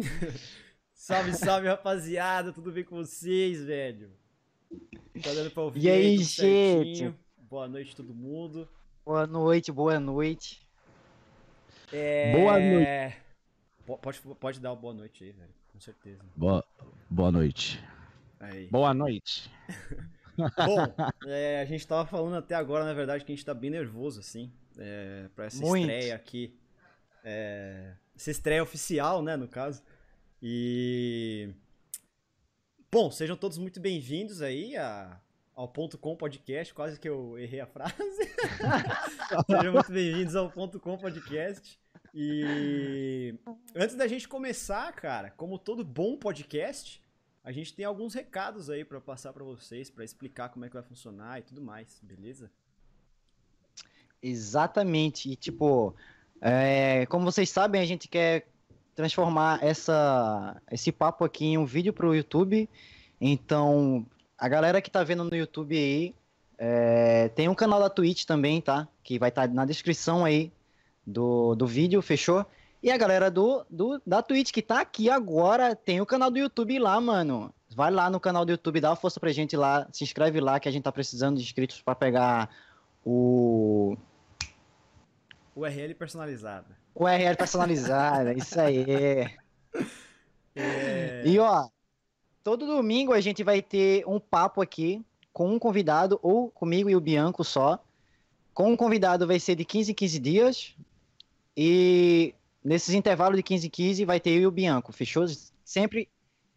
salve, salve, rapaziada. Tudo bem com vocês, velho? Tá dando pra ouvir E aí, tudo gente? certinho? Boa noite, todo mundo. Boa noite, boa noite. É... Boa noite. Po- Pode, pode dar uma boa noite aí, velho. Com certeza. Boa, boa noite. Aí. Boa noite. Bom, é, a gente tava falando até agora, na verdade, que a gente tá bem nervoso, assim, é, pra essa Muito. estreia aqui. É, essa estreia oficial, né, no caso. E. Bom, sejam todos muito bem-vindos aí a- ao Ponto Com Podcast. Quase que eu errei a frase. sejam muito bem-vindos ao Ponto Com Podcast. E antes da gente começar, cara, como todo bom podcast, a gente tem alguns recados aí pra passar pra vocês, pra explicar como é que vai funcionar e tudo mais, beleza? Exatamente. E, tipo, é, como vocês sabem, a gente quer transformar essa, esse papo aqui em um vídeo pro YouTube. Então, a galera que tá vendo no YouTube aí, é, tem um canal da Twitch também, tá? Que vai estar na descrição aí do, do vídeo, fechou? E a galera do, do, da Twitch que tá aqui agora, tem o canal do YouTube lá, mano. Vai lá no canal do YouTube, dá uma força pra gente lá, se inscreve lá que a gente tá precisando de inscritos pra pegar o URL personalizada. URL personalizada, isso aí. É, E ó, todo domingo a gente vai ter um papo aqui com um convidado, ou comigo e o Bianco só. Com um convidado vai ser de 15 em 15 dias. E nesses intervalos de 15 em 15 vai ter eu e o Bianco, fechou? Sempre,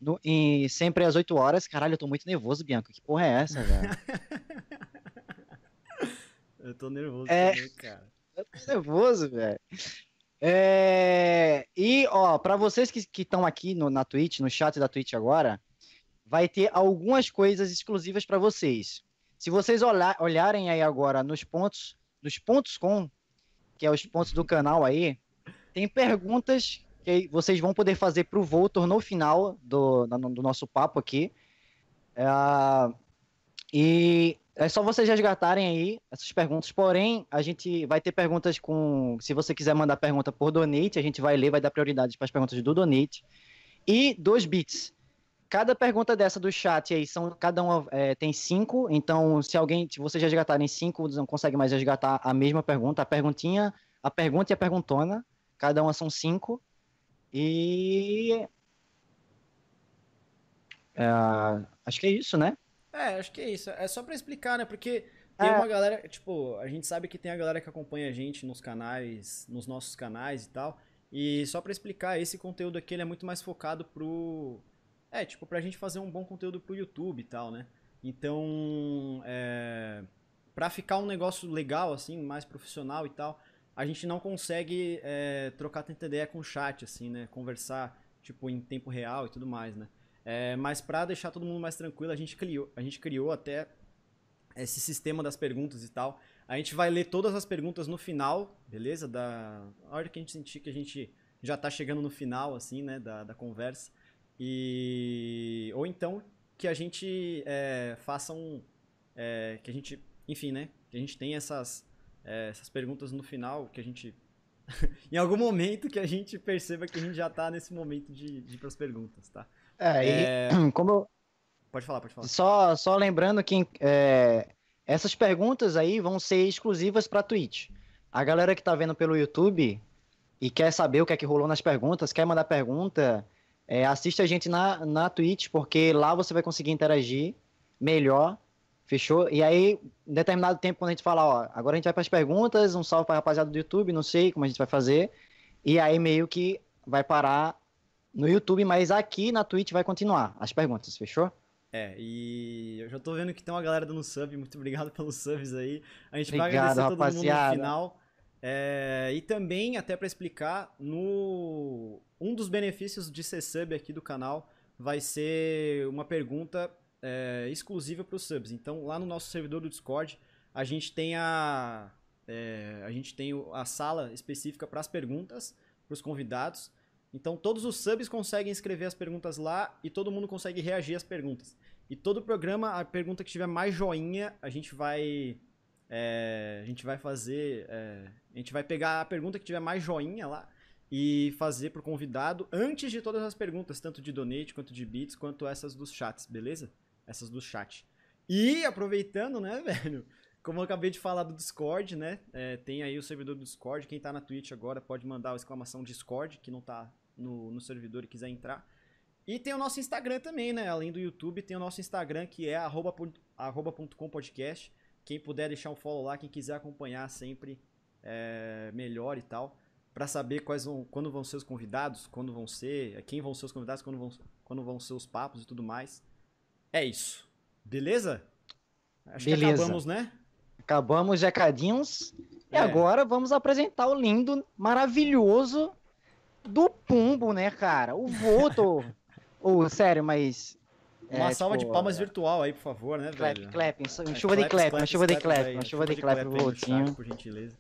no, em, sempre às 8 horas. Caralho, eu tô muito nervoso, Bianco. Que porra é essa, velho? eu tô nervoso É. também, cara. Eu tô nervoso, velho. É, E, ó, pra vocês que estão aqui no, na Twitch, no chat da Twitch agora, vai ter algumas coisas exclusivas pra vocês. Se vocês olhar- olharem aí agora nos pontos, nos pontos com, que é os pontos do canal aí, tem perguntas que vocês vão poder fazer pro Voltor no final do, do, do nosso papo aqui. É, e é só vocês resgatarem aí essas perguntas. Porém, a gente vai ter perguntas com. Se você quiser mandar pergunta por donate, a gente vai ler, vai dar prioridade para as perguntas do donate. E dois bits. Cada pergunta dessa do chat aí são. Cada uma é, tem cinco. Então, se alguém. Se vocês resgatarem cinco, não consegue mais resgatar a mesma pergunta. A perguntinha, a pergunta e a perguntona. Cada uma são cinco. E. é, acho que é isso, né? É, acho que é isso. É só pra explicar, né? Porque tem É. uma galera, tipo, a gente sabe que tem a galera que acompanha a gente nos canais, nos nossos canais e tal. E só pra explicar, esse conteúdo aqui é muito mais focado pro. É, tipo, pra gente fazer um bom conteúdo pro YouTube e tal, né? Então, é. Pra ficar um negócio legal, assim, mais profissional e tal, a gente não consegue é, trocar tanta ideia com o chat, assim, né? Conversar, tipo, em tempo real e tudo mais, né? É, mas pra deixar todo mundo mais tranquilo, a gente criou, a gente criou até esse sistema das perguntas e tal. A gente vai ler todas as perguntas no final, beleza? Da hora que a gente sentir que a gente já tá chegando no final, assim, né, da, da conversa. E ou então que a gente é, faça um, é, que a gente, enfim, né, que a gente tenha essas é, essas perguntas no final, que a gente em algum momento que a gente perceba que a gente já tá nesse momento de, de ir pras perguntas, tá? É, e como eu, Pode falar, pode falar. Só, só lembrando que é, essas perguntas aí vão ser exclusivas para Twitch. A galera que tá vendo pelo YouTube e quer saber o que é que rolou nas perguntas, quer mandar pergunta, é, assiste a gente na, na Twitch, porque lá você vai conseguir interagir melhor, fechou? E aí, em determinado tempo, quando a gente fala, ó, agora a gente vai para as perguntas, um salve para rapaziada do YouTube, não sei como a gente vai fazer, e aí meio que vai parar no YouTube, mas aqui na Twitch vai continuar as perguntas, fechou? É, e eu já tô vendo que tem uma galera dando sub, muito obrigado pelos subs aí. A gente vai Obrigado, agradecer todo mundo rapaziada. no final. É, e também, até pra explicar, no um dos benefícios de ser sub aqui do canal vai ser uma pergunta é, exclusiva para os subs. Então, lá no nosso servidor do Discord, a gente tem a, é, a, gente tem a sala específica para as perguntas, para os convidados. Então, todos os subs conseguem escrever as perguntas lá e todo mundo consegue reagir às perguntas. E todo programa, a pergunta que tiver mais joinha, a gente vai. é, a gente vai fazer. é, a gente vai pegar a pergunta que tiver mais joinha lá e fazer pro convidado antes de todas as perguntas, tanto de donate quanto de bits, quanto essas dos chats, beleza? Essas do chat. E aproveitando, né, velho? Como eu acabei de falar do Discord, né? É, tem aí o servidor do Discord. Quem tá na Twitch agora pode mandar a exclamação Discord, que não tá no, no servidor e quiser entrar. E tem o nosso Instagram também, né? Além do YouTube, tem o nosso Instagram que é arroba.com.podcast. Quem puder deixar um follow lá, quem quiser acompanhar sempre é, melhor e tal. para saber quais vão, quando vão ser os convidados, quando vão ser, quem vão ser os convidados, quando vão, quando vão ser os papos e tudo mais. É isso. Beleza? Acho Beleza. que acabamos, né? Acabamos os recadinhos. É. E agora vamos apresentar o lindo, maravilhoso do Pumbo, né, cara? O Voto. oh, sério, mas. Uma é, salva tipo, de palmas virtual aí, por favor, né, clap, velho? Clap, uma é, chuva de clap, uma chuva de clap, uma chuva de clap pro Votinho. Por gentileza.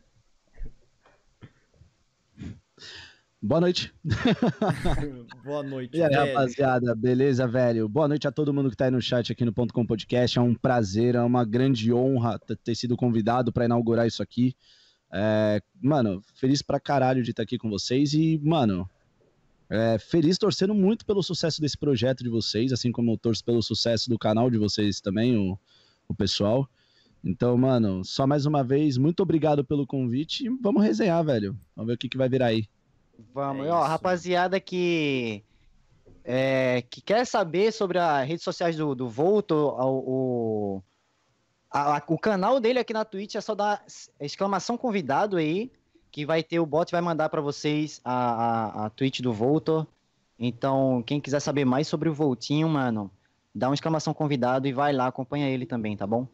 Boa noite. Boa noite. E aí, velho. rapaziada, beleza, velho? Boa noite a todo mundo que tá aí no chat aqui no Ponto Com Podcast. É um prazer, é uma grande honra ter sido convidado para inaugurar isso aqui. É, mano, feliz pra caralho de estar tá aqui com vocês e, mano, é, feliz torcendo muito pelo sucesso desse projeto de vocês, assim como eu torço pelo sucesso do canal de vocês também, o, o pessoal. Então, mano, só mais uma vez, muito obrigado pelo convite e vamos resenhar, velho. Vamos ver o que, que vai virar aí. Vamos, é ó, rapaziada que é, que quer saber sobre as redes sociais do, do Volto, o, a, a, o canal dele aqui na Twitch é só dar exclamação convidado aí, que vai ter o bot vai mandar para vocês a, a, a Twitch do Volto. Então, quem quiser saber mais sobre o Voltinho, mano, dá uma exclamação convidado e vai lá, acompanha ele também, tá bom?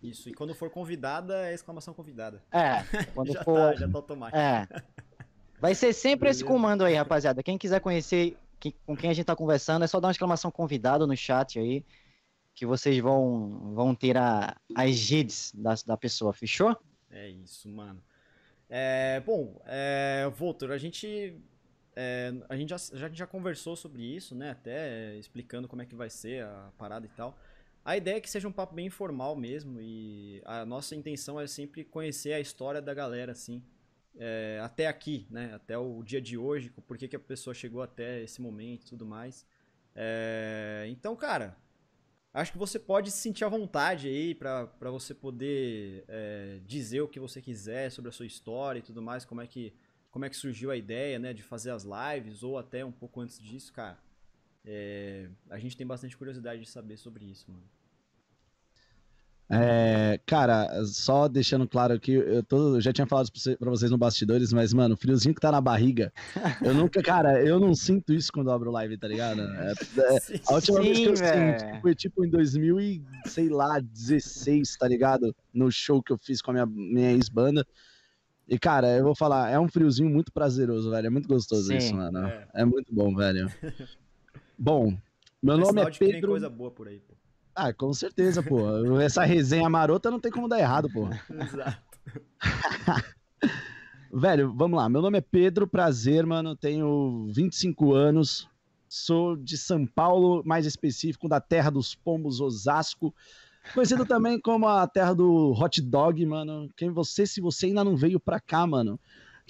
Isso, e quando for convidada, é exclamação convidada. É, quando já for. Tá, já tá automático. É. Vai ser sempre Beleza. esse comando aí, rapaziada. Quem quiser conhecer que, com quem a gente tá conversando, é só dar uma exclamação convidado no chat aí, que vocês vão, vão ter a, as redes da, da pessoa, fechou? É isso, mano. É, bom, é, Voltor, a gente, é, a gente já, já, já conversou sobre isso, né? Até explicando como é que vai ser a parada e tal. A ideia é que seja um papo bem informal mesmo e a nossa intenção é sempre conhecer a história da galera, assim é, até aqui, né? Até o dia de hoje, por que, que a pessoa chegou até esse momento e tudo mais. É, então, cara, acho que você pode se sentir à vontade aí para você poder é, dizer o que você quiser sobre a sua história e tudo mais, como é que como é que surgiu a ideia, né, de fazer as lives ou até um pouco antes disso, cara. É, a gente tem bastante curiosidade de saber sobre isso, mano. É, cara, só deixando claro aqui, eu, tô, eu já tinha falado pra vocês no bastidores, mas, mano, o friozinho que tá na barriga, eu nunca, cara, eu não sinto isso quando abro live, tá ligado? É, é, a última Sim, vez que eu véio. senti foi tipo em 2000 e, sei lá, 16, tá ligado? No show que eu fiz com a minha, minha ex-banda. E, cara, eu vou falar, é um friozinho muito prazeroso, velho, é muito gostoso Sim, isso, mano. É. é muito bom, velho. bom, meu nome é Pedro... coisa boa por aí, pô. Ah, com certeza, pô. Essa resenha marota não tem como dar errado, pô. Exato. Velho, vamos lá. Meu nome é Pedro, prazer, mano. Tenho 25 anos. Sou de São Paulo, mais específico, da terra dos pombos, Osasco. Conhecido também como a terra do hot dog, mano. Quem você, se você ainda não veio pra cá, mano,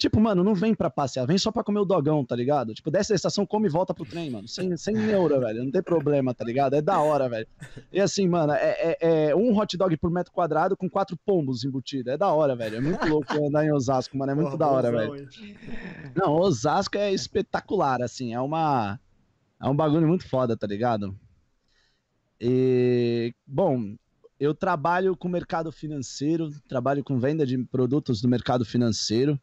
Tipo, mano, não vem pra passear, vem só pra comer o dogão, tá ligado? Tipo, desce da estação, come e volta pro trem, mano. Sem, sem neura, velho. Não tem problema, tá ligado? É da hora, velho. E assim, mano, é, é, é, um hot dog por metro quadrado com quatro pombos embutidos. É da hora, velho. É muito louco andar em Osasco, mano. É muito Porra, da hora, velho. Não, Osasco é espetacular, assim. É uma. É um bagulho muito foda, tá ligado? E. Bom, eu trabalho com mercado financeiro, trabalho com venda de produtos do mercado financeiro.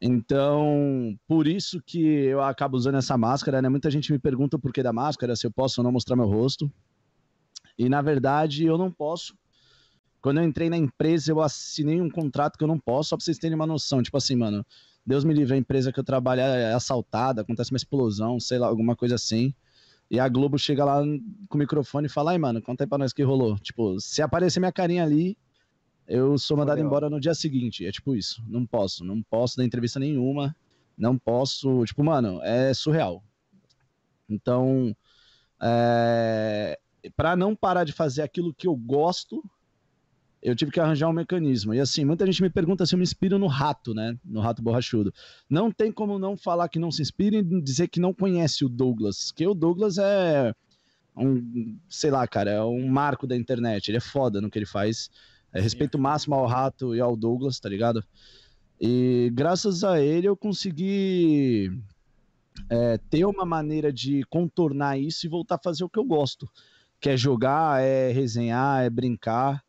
Então, por isso que eu acabo usando essa máscara, né? Muita gente me pergunta o porquê da máscara, se eu posso ou não mostrar meu rosto. E na verdade, eu não posso. Quando eu entrei na empresa, eu assinei um contrato que eu não posso, só pra vocês terem uma noção. Tipo assim, mano, Deus me livre, a empresa que eu trabalho é assaltada, acontece uma explosão, sei lá, alguma coisa assim. E a Globo chega lá com o microfone e fala: ai, mano, conta aí pra nós o que rolou. Tipo, se aparecer minha carinha ali, eu sou mandado embora no dia seguinte. É tipo isso. Não posso, não posso dar entrevista nenhuma. Não posso. Tipo, mano, é surreal. Então, é, para não parar de fazer aquilo que eu gosto, eu tive que arranjar um mecanismo. E assim, muita gente me pergunta se eu me inspiro no rato, né? No rato borrachudo. Não tem como não falar que não se inspira e dizer que não conhece o Douglas. Que o Douglas é um, sei lá, cara, é um marco da internet. Ele é foda no que ele faz. É, respeito máximo ao rato e ao Douglas, tá ligado? E graças a ele eu consegui é, ter uma maneira de contornar isso e voltar a fazer o que eu gosto. Que é jogar, é resenhar, é brincar.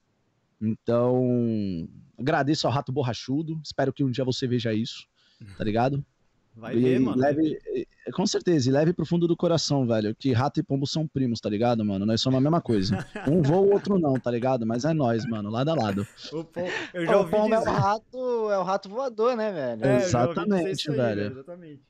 Então, agradeço ao Rato Borrachudo. Espero que um dia você veja isso, tá ligado? Vai e ver, mano. Leve, com certeza, e leve pro fundo do coração, velho. Que rato e pombo são primos, tá ligado, mano? Nós somos a mesma coisa. Um voa, o outro não, tá ligado? Mas é nós, mano, lado a lado. O, pom... eu já o pombo dizer. é o rato, é o rato voador, né, velho? É, exatamente, aí, velho. Exatamente.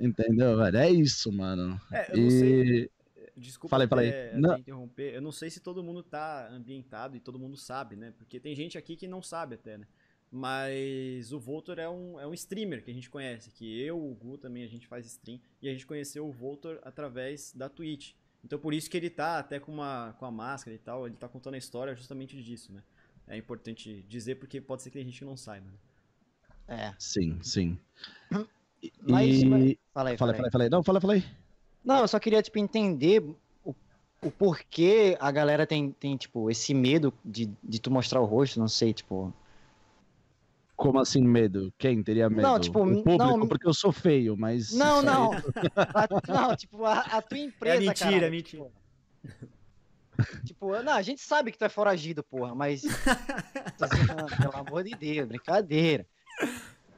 Entendeu, velho? É isso, mano. É, eu e... não sei. Desculpa falei, falei. Até, até interromper. Eu não sei se todo mundo tá ambientado e todo mundo sabe, né? Porque tem gente aqui que não sabe até, né? Mas o Voltor é um, é um streamer que a gente conhece, que eu, o Gu também a gente faz stream, e a gente conheceu o Voltor através da Twitch. Então por isso que ele tá até com, uma, com a máscara e tal, ele tá contando a história justamente disso, né? É importante dizer porque pode ser que a gente não saiba. Né? É. Sim, sim. E... Mas, fala aí, fala aí. Fala aí, Não, fala, fala aí. Não, eu só queria, tipo, entender o, o porquê a galera tem, tem, tipo, esse medo de, de tu mostrar o rosto, não sei, tipo... Como assim medo? Quem teria medo? Não, tipo, o público, não, porque eu sou feio, mas. Não, não. a, não, tipo, a, a, tua empresa. É mentira, cara, é mentira. Tipo, tipo, não, a gente sabe que tu é foragido, porra, mas. Pelo amor de Deus, brincadeira.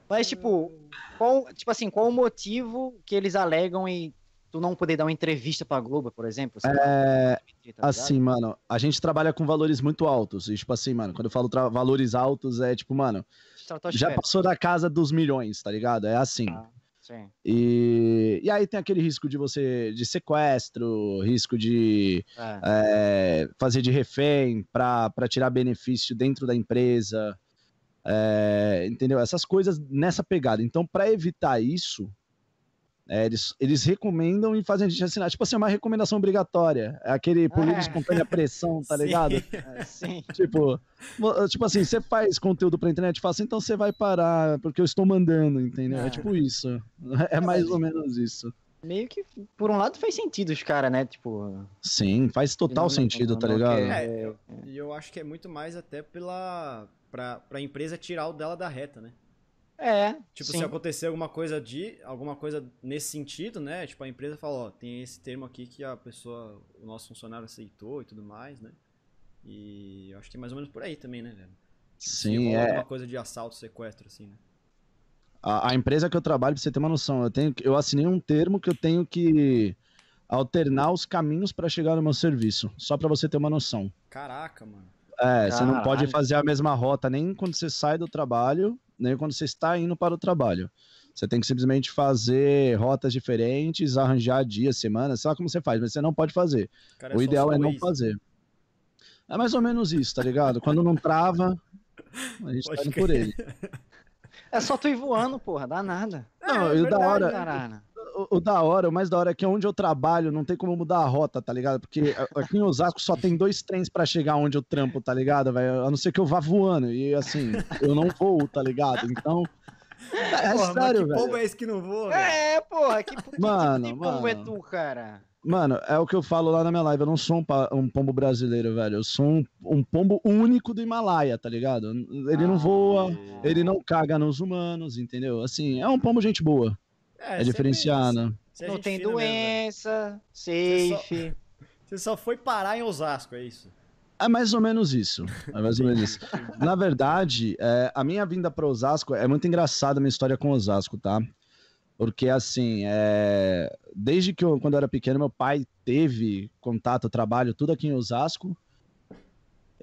Mas, tipo, qual, tipo assim, qual o motivo que eles alegam em tu não poder dar uma entrevista pra Globo, por exemplo? É, tá assim, mano, a gente trabalha com valores muito altos. E, tipo assim, mano, quando eu falo valores altos, é tipo, mano, já passou da casa dos milhões, tá ligado? É assim. Ah, sim. E, e aí tem aquele risco de você, de sequestro, risco de é. É, fazer de refém pra tirar benefício dentro da empresa. É, entendeu? Essas coisas nessa pegada. Então, para evitar isso, é, eles, eles recomendam e fazem a gente assinar. Tipo assim, é uma recomendação obrigatória. É aquele por livre é. espontânea pressão, tá ligado? É, sim. Tipo, tipo assim, você faz conteúdo pra internet, fala assim, então você vai parar, porque eu estou mandando, entendeu? É, é tipo isso. É mais ou menos isso. Meio que, por um lado, faz sentido os caras, né? Tipo. Sim, faz total não, sentido, não, tá ligado? É, e eu, eu acho que é muito mais até pela. pra, pra empresa tirar o dela da reta, né? É. Tipo, sim. se acontecer alguma coisa de. alguma coisa nesse sentido, né? Tipo, a empresa fala, ó, tem esse termo aqui que a pessoa, o nosso funcionário aceitou e tudo mais, né? E eu acho que é mais ou menos por aí também, né, velho? Tipo, sim, é. Uma coisa de assalto, sequestro, assim, né? A, a, empresa que eu trabalho, pra você ter uma noção, eu, tenho, eu assinei um termo que eu tenho que alternar os caminhos para chegar no meu serviço. Só para você ter uma noção. Caraca, mano. É, Caralho. você não pode fazer a mesma rota nem quando você sai do trabalho nem quando você está indo para o trabalho. Você tem que simplesmente fazer rotas diferentes, arranjar dias, semanas, sei lá como você faz, mas você não pode fazer. Cara, o ideal é não isso. fazer. É mais ou menos isso, tá ligado? Quando não trava, a gente pode tá indo por ele. É só tu ir voando, porra, dá nada. Não, é, é da hora. O, o, da hora, o mais da hora é que onde eu trabalho não tem como mudar a rota, tá ligado? Porque aqui em Osasco só tem dois trens para chegar onde eu trampo, tá ligado, velho? A não ser que eu vá voando. E assim, eu não vou, tá ligado? Então. É porra, sério, velho. Que pombo é esse que não voa? É, porra, que, que mano, tipo de pombo é tu, cara? Mano, é o que eu falo lá na minha live. Eu não sou um, um pombo brasileiro, velho. Eu sou um, um, pombo único do Himalaia, tá ligado? Ele ah, não voa, é. ele não caga nos humanos, entendeu? Assim, é um pombo gente boa. É, é diferenciado. Não tem doença, mesmo, safe. Você só, você só foi parar em Osasco, é isso? É mais ou menos isso. É mais ou menos isso. Na verdade, é, a minha vinda para Osasco é muito engraçada a minha história com Osasco, tá? Porque, assim, é... desde que eu, quando eu era pequeno, meu pai teve contato, trabalho, tudo aqui em Osasco.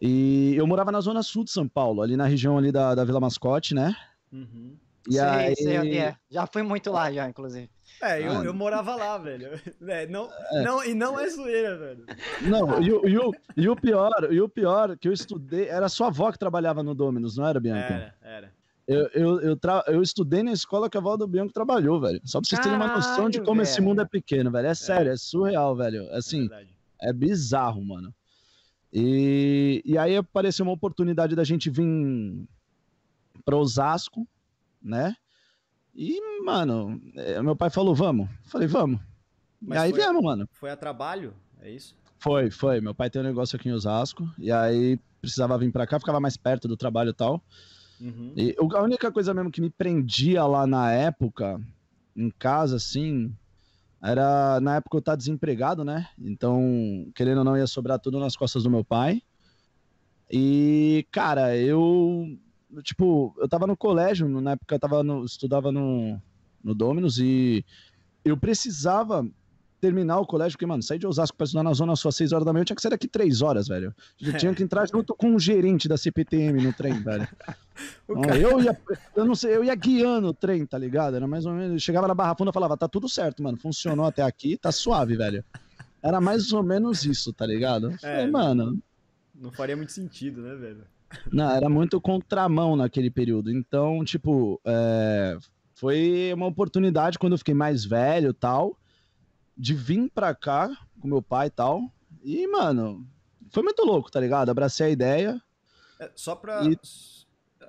E eu morava na zona sul de São Paulo, ali na região ali da, da Vila Mascote, né? Uhum. E sei, aí... sei onde é. Já fui muito lá, já, inclusive. É, eu, ah. eu morava lá, velho. É, não, é. Não, e não é zoeira, velho. Não, e, e, o, e o pior, e o pior que eu estudei, era sua avó que trabalhava no Dominus, não era, Bianca? Era, era. Eu, eu, eu, tra... eu estudei na escola que a Valdo Bianco trabalhou, velho. Só pra vocês terem uma noção de como velho. esse mundo é pequeno, velho. É sério, é, é surreal, velho. Assim, é, é bizarro, mano. E, e aí apareceu uma oportunidade da gente vir para Osasco, né? E, mano, é, meu pai falou, vamos. Falei, vamos. Mas e aí foi- viemos, mano. Foi a trabalho? É isso? Foi, foi. Meu pai tem um negócio aqui em Osasco. E aí precisava vir pra cá, ficava mais perto do trabalho e tal. Uhum. E a única coisa mesmo que me prendia lá na época, em casa, assim, era na época eu tava desempregado, né? Então, querendo ou não, ia sobrar tudo nas costas do meu pai. E, cara, eu. Tipo, eu tava no colégio, na época eu tava no, estudava no, no Dominus e eu precisava terminar o colégio, porque, mano, sair de Osasco pra estudar na Zona Sul às 6 horas da manhã, eu tinha que sair daqui 3 horas, velho. Eu tinha que entrar junto com o gerente da CPTM no trem, velho. O Não, cara- eu ia, eu não sei, eu ia guiando o trem, tá ligado? Era mais ou menos, eu chegava na Barra Funda e falava, tá tudo certo, mano, funcionou até aqui, tá suave, velho. Era mais ou menos isso, tá ligado? Eu Falei, É. mano, Não faria muito sentido, né, velho? Não, era muito contramão naquele período. Então, tipo, é, foi uma oportunidade quando eu fiquei mais velho e tal, de vir pra cá com meu pai e tal. E, mano, foi muito louco, tá ligado? Abracei a ideia. É, só pra. E-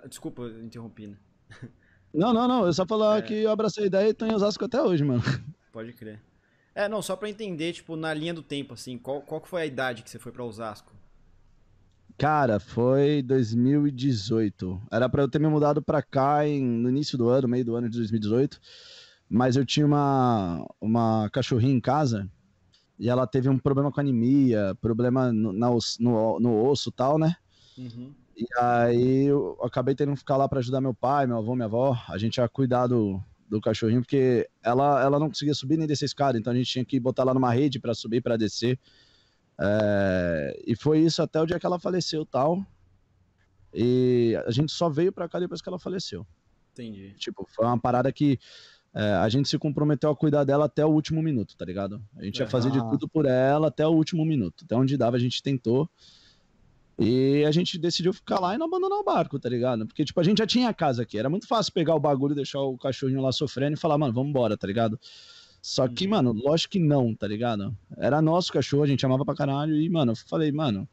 Desculpa, eu interrompi, né? Não, não, não, eu só falar É. que eu abracei a ideia e tô em Osasco até hoje, mano. Pode crer. É, não, só pra entender, tipo, na linha do tempo, assim, qual, qual foi a idade que você foi pra Osasco? Cara, foi 2018. Era pra eu ter me mudado pra cá em- no início do ano, meio do ano de 2018. Mas eu tinha uma, uma cachorrinha em casa e ela teve um problema com anemia, problema no, na no, no osso e tal, né? Uhum. E aí eu acabei tendo que ficar lá pra ajudar meu pai, meu avô, minha avó. A gente ia cuidar do, do cachorrinho, porque ela, ela não conseguia subir nem descer escada, então a gente tinha que botar ela numa rede pra subir, pra descer. É, e foi isso até o dia que ela faleceu tal. E a gente só veio pra cá depois que ela faleceu. Entendi. Tipo, foi uma parada que é, a gente se comprometeu a cuidar dela até o último minuto, tá ligado? A gente ia fazer de tudo por ela até o último minuto. Até onde dava, a gente tentou. E a gente decidiu ficar lá e não abandonar o barco, tá ligado? Porque, tipo, a gente já tinha a casa aqui. Era muito fácil pegar o bagulho, deixar o cachorrinho lá sofrendo e falar, mano, vamos embora, tá ligado? Só que, Uhum. mano, lógico que não, tá ligado? Era nosso cachorro, a gente amava pra caralho. E, mano, eu falei, mano,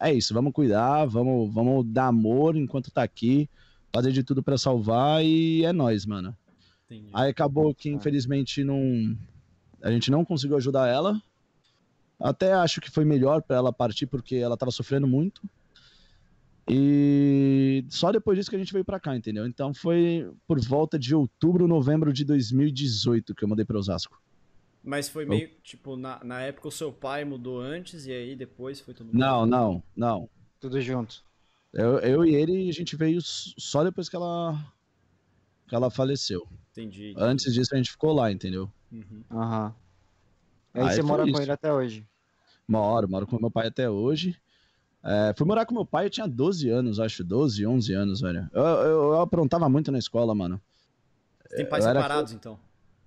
é isso, vamos cuidar, vamos, vamos dar amor enquanto tá aqui, fazer de tudo pra salvar e é nóis, mano. Entendi. Aí acabou que, infelizmente, não. A gente não conseguiu ajudar ela. Até acho que foi melhor pra ela partir, porque ela tava sofrendo muito. E só depois disso que a gente veio pra cá, entendeu? Então foi por volta de outubro, novembro de 2018 que eu mudei pra Osasco. Mas foi meio, tipo, na, na época o seu pai mudou antes e aí depois foi mundo. Não, não, não. Tudo junto. Eu, eu e ele, a gente veio só depois que ela, que ela faleceu. Entendi. entendi. Antes disso a gente ficou lá, entendeu? Uhum. Aham. Aí Aí você mora com isso. ele até hoje. Moro, moro com meu pai até hoje. É, fui morar com meu pai, eu tinha 12 anos, acho, 12, 11 anos, velho. Eu, eu, eu aprontava muito na escola, mano. Você tem pais eu era- separados, então?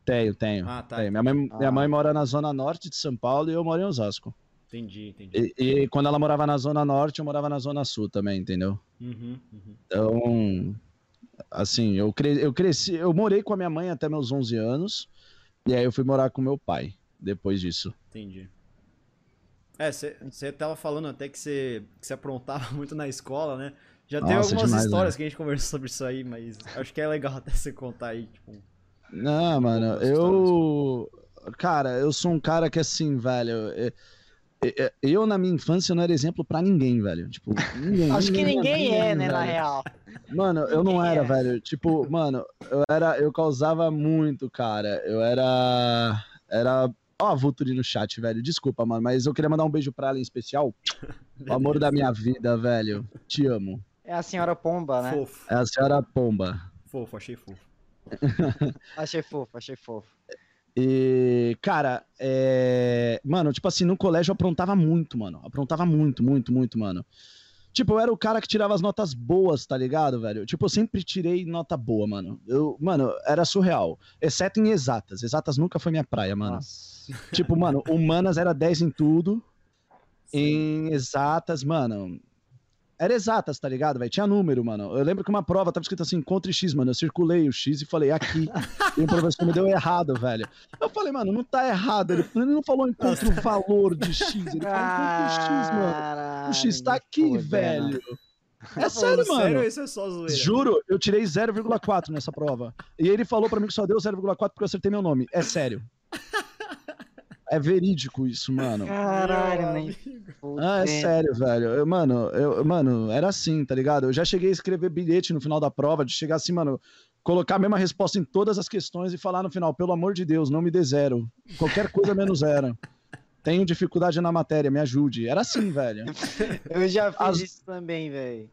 Tenho, tenho. Ah, tá. tenho. Minha, mãe, minha Ah. mãe mora na zona norte de São Paulo e eu moro em Osasco. Entendi, entendi. E, e quando ela morava na zona norte, eu morava na zona sul também, entendeu? Uhum, uhum. Então, assim, eu, cre eu cresci, eu morei com a minha mãe até meus 11 anos, e aí eu fui morar com meu pai depois disso. Entendi. É, você tava falando até que você que aprontava muito na escola, né? Já tem Nossa, algumas demais, histórias né? que a gente conversou sobre isso aí, mas acho que é legal até você contar aí, tipo. Não, mano, eu. Cara, eu sou um cara que assim, velho. é- é- é- Eu, na minha infância, não era exemplo pra ninguém, velho. Tipo, ninguém. Acho que ninguém é, né, na velho. real. Mano, eu não Ninguém era, é. velho. Tipo, mano, eu era. Eu causava muito, cara. Eu era. Era. Ó, a Vulturi no chat, velho. Desculpa, mano, mas eu queria mandar um beijo pra ela em especial. O amor da minha vida, velho. Te amo. É a senhora Pomba, né? Fofo, É a senhora Pomba. fofo, achei fofo. Achei fofo, achei fofo. E, cara, é... Mano, tipo assim, no colégio eu aprontava muito, mano. Aprontava muito, muito, muito, mano. Tipo, eu era o cara que tirava as notas boas, tá ligado, velho? Tipo, eu sempre tirei nota boa, mano. Eu, mano, era surreal. Exceto em exatas. Exatas nunca foi minha praia, mano. Nossa. Tipo, mano, humanas era 10 em tudo. Em exatas, mano. Era exatas, tá ligado, velho? Tinha número, mano. Eu lembro que uma prova tava escrito assim, encontre X, mano. Eu circulei o X e falei, aqui. e o professor me deu errado, velho. Eu falei, mano, não tá errado. Ele, ele não falou encontre o valor de X. Ele falou encontre X, mano. O X tá aqui, velho. É Tá sério, mano. Sério, isso é só zoeira. Juro, eu tirei 0,4 nessa prova. E ele falou pra mim que só deu 0,4 porque eu acertei meu nome. É sério. É verídico isso, mano. Caralho, amigo. Ah, é sério, velho. Eu, mano, eu, mano, era assim, tá ligado? Eu já cheguei a escrever bilhete no final da prova, de chegar assim, mano, colocar a mesma resposta em todas as questões e falar no final, pelo amor de Deus, não me dê zero. Qualquer coisa menos zero. Tenho dificuldade na matéria, me ajude. Era assim, velho. Eu já fiz As- isso também, velho.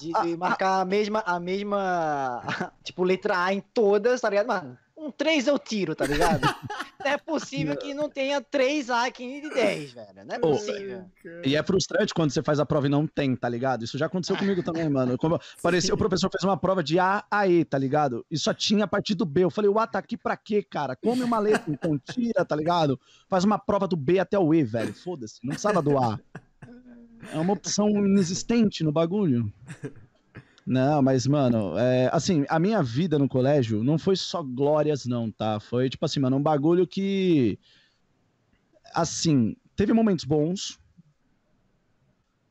De marcar a mesma, a mesma, tipo, letra A em todas, tá ligado? Mano, um 3 eu tiro, tá ligado? Não é possível que não tenha 3 A aqui de 10, velho. Não é possível. E é frustrante quando você faz a prova e não tem, tá ligado? Isso já aconteceu comigo também, mano. Como parecia, o professor fez uma prova de A a E, tá ligado? E só tinha a partir do B. Eu falei, ué, tá aqui pra quê, cara? Come uma letra, então tira, tá ligado? Faz uma prova do B até o E, velho. Foda-se, não precisava do A. É uma opção inexistente no bagulho. Não, mas, mano, é, assim, a minha vida no colégio não foi só glórias, não, tá? Foi, tipo assim, mano, um bagulho que. Assim, teve momentos bons,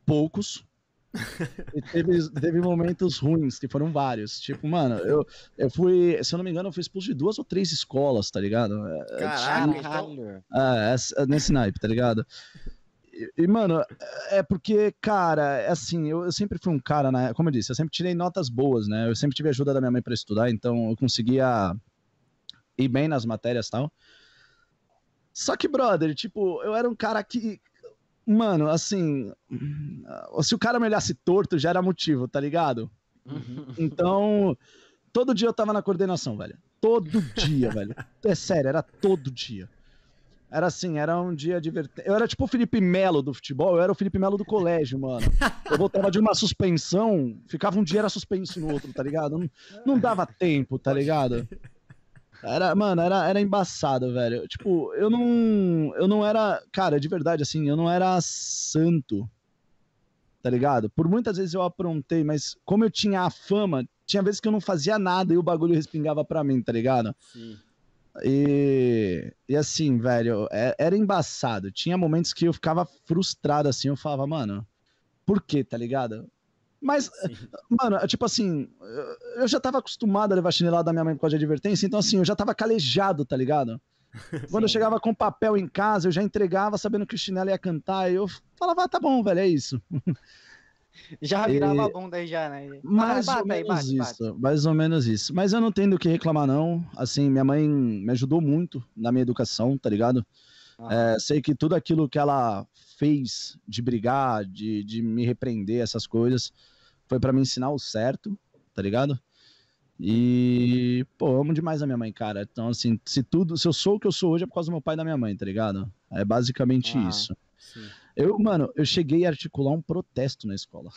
poucos. e teve, teve momentos ruins, que foram vários. Tipo, mano, eu, eu fui, se eu não me engano, eu fui expulso de duas ou três escolas, tá ligado? É, Caraca, então, Caralho. é, essa- nesse naipe, tá ligado? E, mano, é porque, cara, é assim, eu, eu sempre fui um cara, né? Como eu disse, eu sempre tirei notas boas, né? Eu sempre tive ajuda da minha mãe pra estudar, então eu conseguia ir bem nas matérias e tal. Só que, brother, tipo, eu era um cara que. Mano, assim. Se o cara me olhasse torto, já era motivo, tá ligado? Então, todo dia eu tava na coordenação, velho. Todo dia, velho. É sério, era todo dia. Era assim, era um dia divertido. Eu era tipo o Felipe Melo do futebol, eu era o Felipe Melo do colégio, mano. Eu voltava de uma suspensão, ficava um dia era suspenso no outro, tá ligado? Não, não dava tempo, tá ligado? Era, mano, era, era embaçado, velho. Tipo, eu não. Eu não era. Cara, de verdade, assim, eu não era santo. Tá ligado? Por muitas vezes eu aprontei, mas como eu tinha a fama, tinha vezes que eu não fazia nada e o bagulho respingava pra mim, tá ligado? Sim. E, e assim, velho, é- era embaçado. Tinha momentos que eu ficava frustrado, assim, eu falava, mano, por quê, tá ligado? Mas, Sim. mano, é tipo assim, eu- já tava acostumado a levar chinelada da minha mãe por causa de advertência, então assim, eu já tava calejado, tá ligado? Quando eu chegava com papel em casa, eu já entregava sabendo que o chinelo ia cantar, e eu falava, ah, tá bom, velho, é isso. Já virava E- a bunda aí já, né? Mais ou menos bate, bate. isso, mais ou menos isso. Mas eu não tenho do que reclamar, não. Assim, minha mãe me ajudou muito na minha educação, tá ligado? Ah. É, sei que tudo aquilo que ela fez de brigar, de, de me repreender, essas coisas, foi pra me ensinar o certo, tá ligado? E, pô, amo demais a minha mãe, cara. Então, assim, se tudo, se eu sou o que eu sou hoje é por causa do meu pai e da minha mãe, tá ligado? É basicamente Ah. isso. Sim. Eu, mano, eu cheguei a articular um protesto na escola.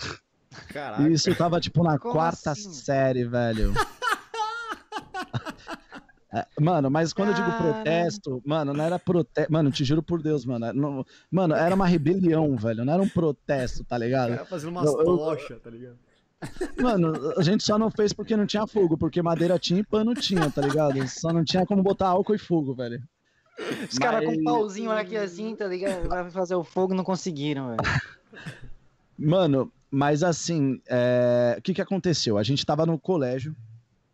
Caraca. E isso eu tava, tipo, na Como quarta assim? série, velho. É, Mano, mas quando eu digo protesto, mano, não era protesto. Mano, te juro por Deus, mano. não- Mano, era uma rebelião, velho. Não era um protesto, tá ligado? cara fazendo umas Eu- eu- tochas, tá ligado? Mano, a gente só não fez porque não tinha fogo, porque madeira tinha e pano tinha, tá ligado? Só não tinha como botar álcool e fogo, velho. Os caras com Mas- um pauzinho aqui assim, tá ligado? Vai fazer o fogo não conseguiram, velho. Mano, mas assim, é, o que que aconteceu? A gente tava no colégio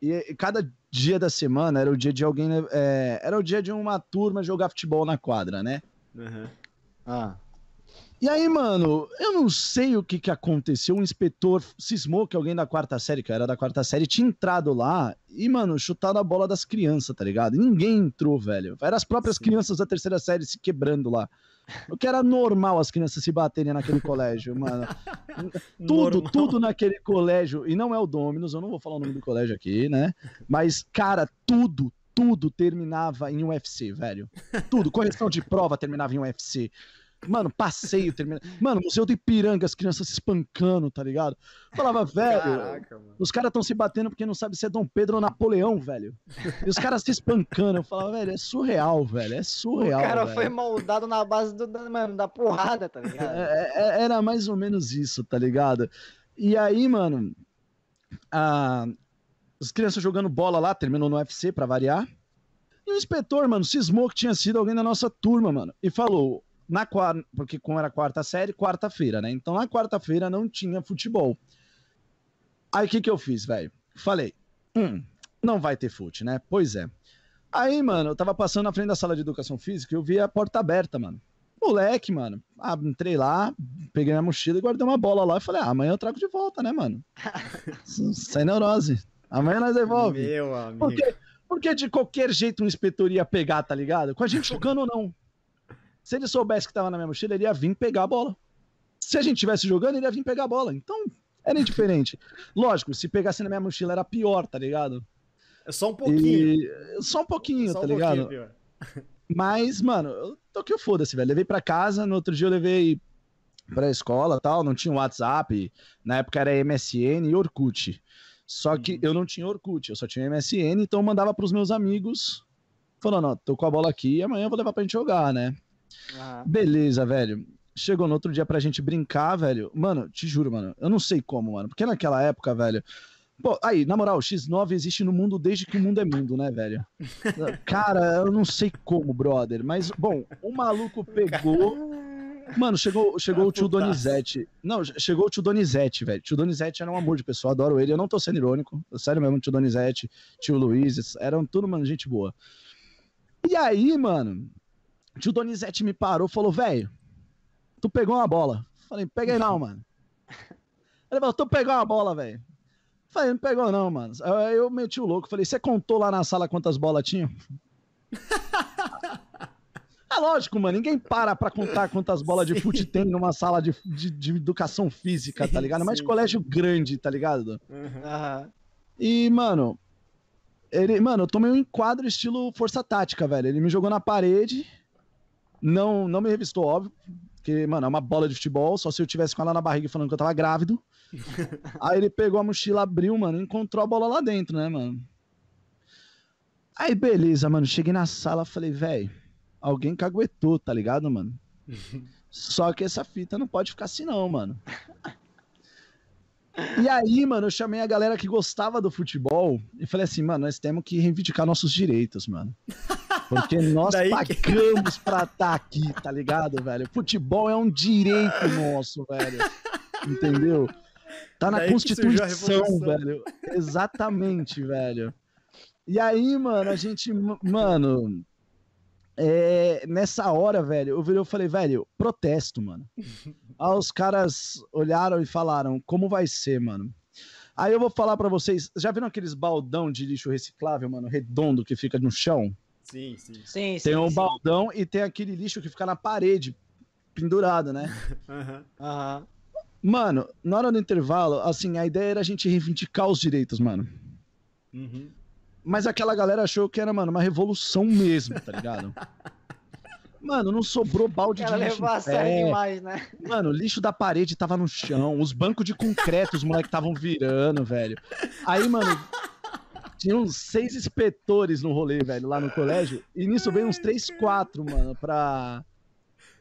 e, cada dia da semana era o dia de alguém, é, era o dia de uma turma jogar futebol na quadra, né? Aham. Ah. E aí, mano, eu não sei o que que aconteceu. O inspetor cismou que alguém da quarta série, que eu era da quarta série, tinha entrado lá e, mano, chutado a bola das crianças, tá ligado? E ninguém entrou, velho. Eram as próprias Sim. crianças da terceira série se quebrando lá. O que era normal as crianças se baterem naquele colégio, mano. Tudo, Normal. tudo naquele colégio, e não é o Dominus, eu não vou falar o nome do colégio aqui, né? Mas, cara, tudo, tudo terminava em UFC, velho. Tudo. Correção de prova terminava em UFC. Mano, passeio termina. Mano, Museu do Ipiranga, as crianças se espancando, tá ligado? Falava, velho, Caraca, os caras estão se batendo porque não sabe se é Dom Pedro ou Napoleão, velho. E os caras se espancando. Eu falava, velho, é surreal, velho. É O surreal. cara velho. foi moldado na base do, da, mano, da porrada, tá ligado? É, é, era mais ou menos isso, tá ligado? E aí, mano, a- as crianças jogando bola lá, terminou no UFC pra variar. E o inspetor, mano, cismou que tinha sido alguém da nossa turma, mano. E falou, na quarta, porque como era quarta série, quarta-feira, né? Então na quarta-feira não tinha futebol. Aí o que que eu fiz, velho? Falei, hum, não vai ter fute, né? Pois é. Aí, mano, eu tava passando na frente da sala de educação física e eu vi a porta aberta, mano. Moleque, mano. Ah, entrei lá, peguei minha mochila e guardei uma bola lá e falei, ah, amanhã eu trago de volta, né, mano? Sem neurose. Amanhã nós devolve. Meu amigo. Porque, porque de qualquer jeito um inspetor ia pegar, tá ligado? Com a gente jogando ou não. Se ele soubesse que tava na minha mochila, ele ia vir pegar a bola. Se a gente estivesse jogando, ele ia vir pegar a bola. Então, era indiferente. Lógico, se pegasse na minha mochila era pior, tá ligado? É só um pouquinho. E... Só um pouquinho, só tá um ligado? pouquinho, pior. Mas, mano, eu toquei o foda-se, velho. Levei pra casa, no outro dia eu levei pra escola tal, não tinha WhatsApp, na época era MSN e Orkut. Só que Uhum. eu não tinha Orkut, eu só tinha MSN, então eu mandava pros meus amigos, falando, ó, tô com a bola aqui e amanhã eu vou levar pra gente jogar, né? Aham. Beleza, velho. Chegou no outro dia pra gente brincar, velho. Mano, te juro, mano, eu não sei como, mano, porque naquela época, velho. Pô, aí, na moral, o X9 existe no mundo desde que o mundo é mundo, né, velho? Cara, eu não sei como, brother. Mas, bom, o maluco pegou. Mano, chegou, chegou o tio Putaço. Donizete. Não, chegou o tio Donizete, velho. Tio Donizete era um amor de pessoa, adoro ele. Eu não tô sendo irônico. Sério mesmo, tio Donizete, tio Luiz, eram tudo, mano, gente boa. E aí, mano, tio Donizete me parou e falou, velho, tu pegou uma bola. Falei, peguei não, mano. Ele falou, tu pegou uma bola, velho. Falei, não pegou não, mano. Aí eu meti o louco, falei, você contou lá na sala quantas bolas tinham? É lógico, mano, ninguém para pra contar quantas bolas de Sim. fute tem numa sala de, de, de educação física, tá Sim, ligado? Mas de sim, colégio grande, tá ligado? Uhum. E, mano, ele, mano, eu tomei um enquadro estilo força tática, velho. Ele me jogou na parede, não, não me revistou, óbvio, porque, mano, é uma bola de futebol, só se eu tivesse com ela na barriga falando que eu tava grávido. Aí ele pegou a mochila, abriu, mano, e encontrou a bola lá dentro, né, mano? Aí, beleza, mano, cheguei na sala, falei, velho, alguém caguetou, tá ligado, mano? Só que essa fita não pode ficar assim, não, mano. E aí, mano, eu chamei a galera que gostava do futebol e falei assim, mano, nós temos que reivindicar nossos direitos, mano. Porque nós Daí que- pagamos pra estar aqui, tá ligado, velho? Futebol é um direito nosso, velho. Entendeu? Tá na Daí que Constituição, velho. Exatamente, velho. E aí, mano, a gente, mano, é, nessa hora, velho, eu virei e falei, velho, protesto, mano. Aí os caras olharam e falaram, como vai ser, mano? Aí eu vou falar pra vocês, já viram aqueles baldão de lixo reciclável, mano, redondo que fica no chão? Sim, sim. Sim, sim. Tem um sim. baldão e tem aquele lixo que fica na parede, pendurado, né? Aham. Aham. Mano, na hora do intervalo, assim, a ideia era a gente reivindicar os direitos, mano. Uhum. Mas aquela galera achou que era, mano, uma revolução mesmo, tá ligado? Mano, não sobrou balde de lixo. levou a sério demais, né? Mano, o lixo da parede tava no chão, os bancos de concreto, os moleques estavam virando, velho. Aí, mano, tinha uns seis inspetores no rolê, velho, lá no colégio. E nisso veio uns três, quatro, mano, pra,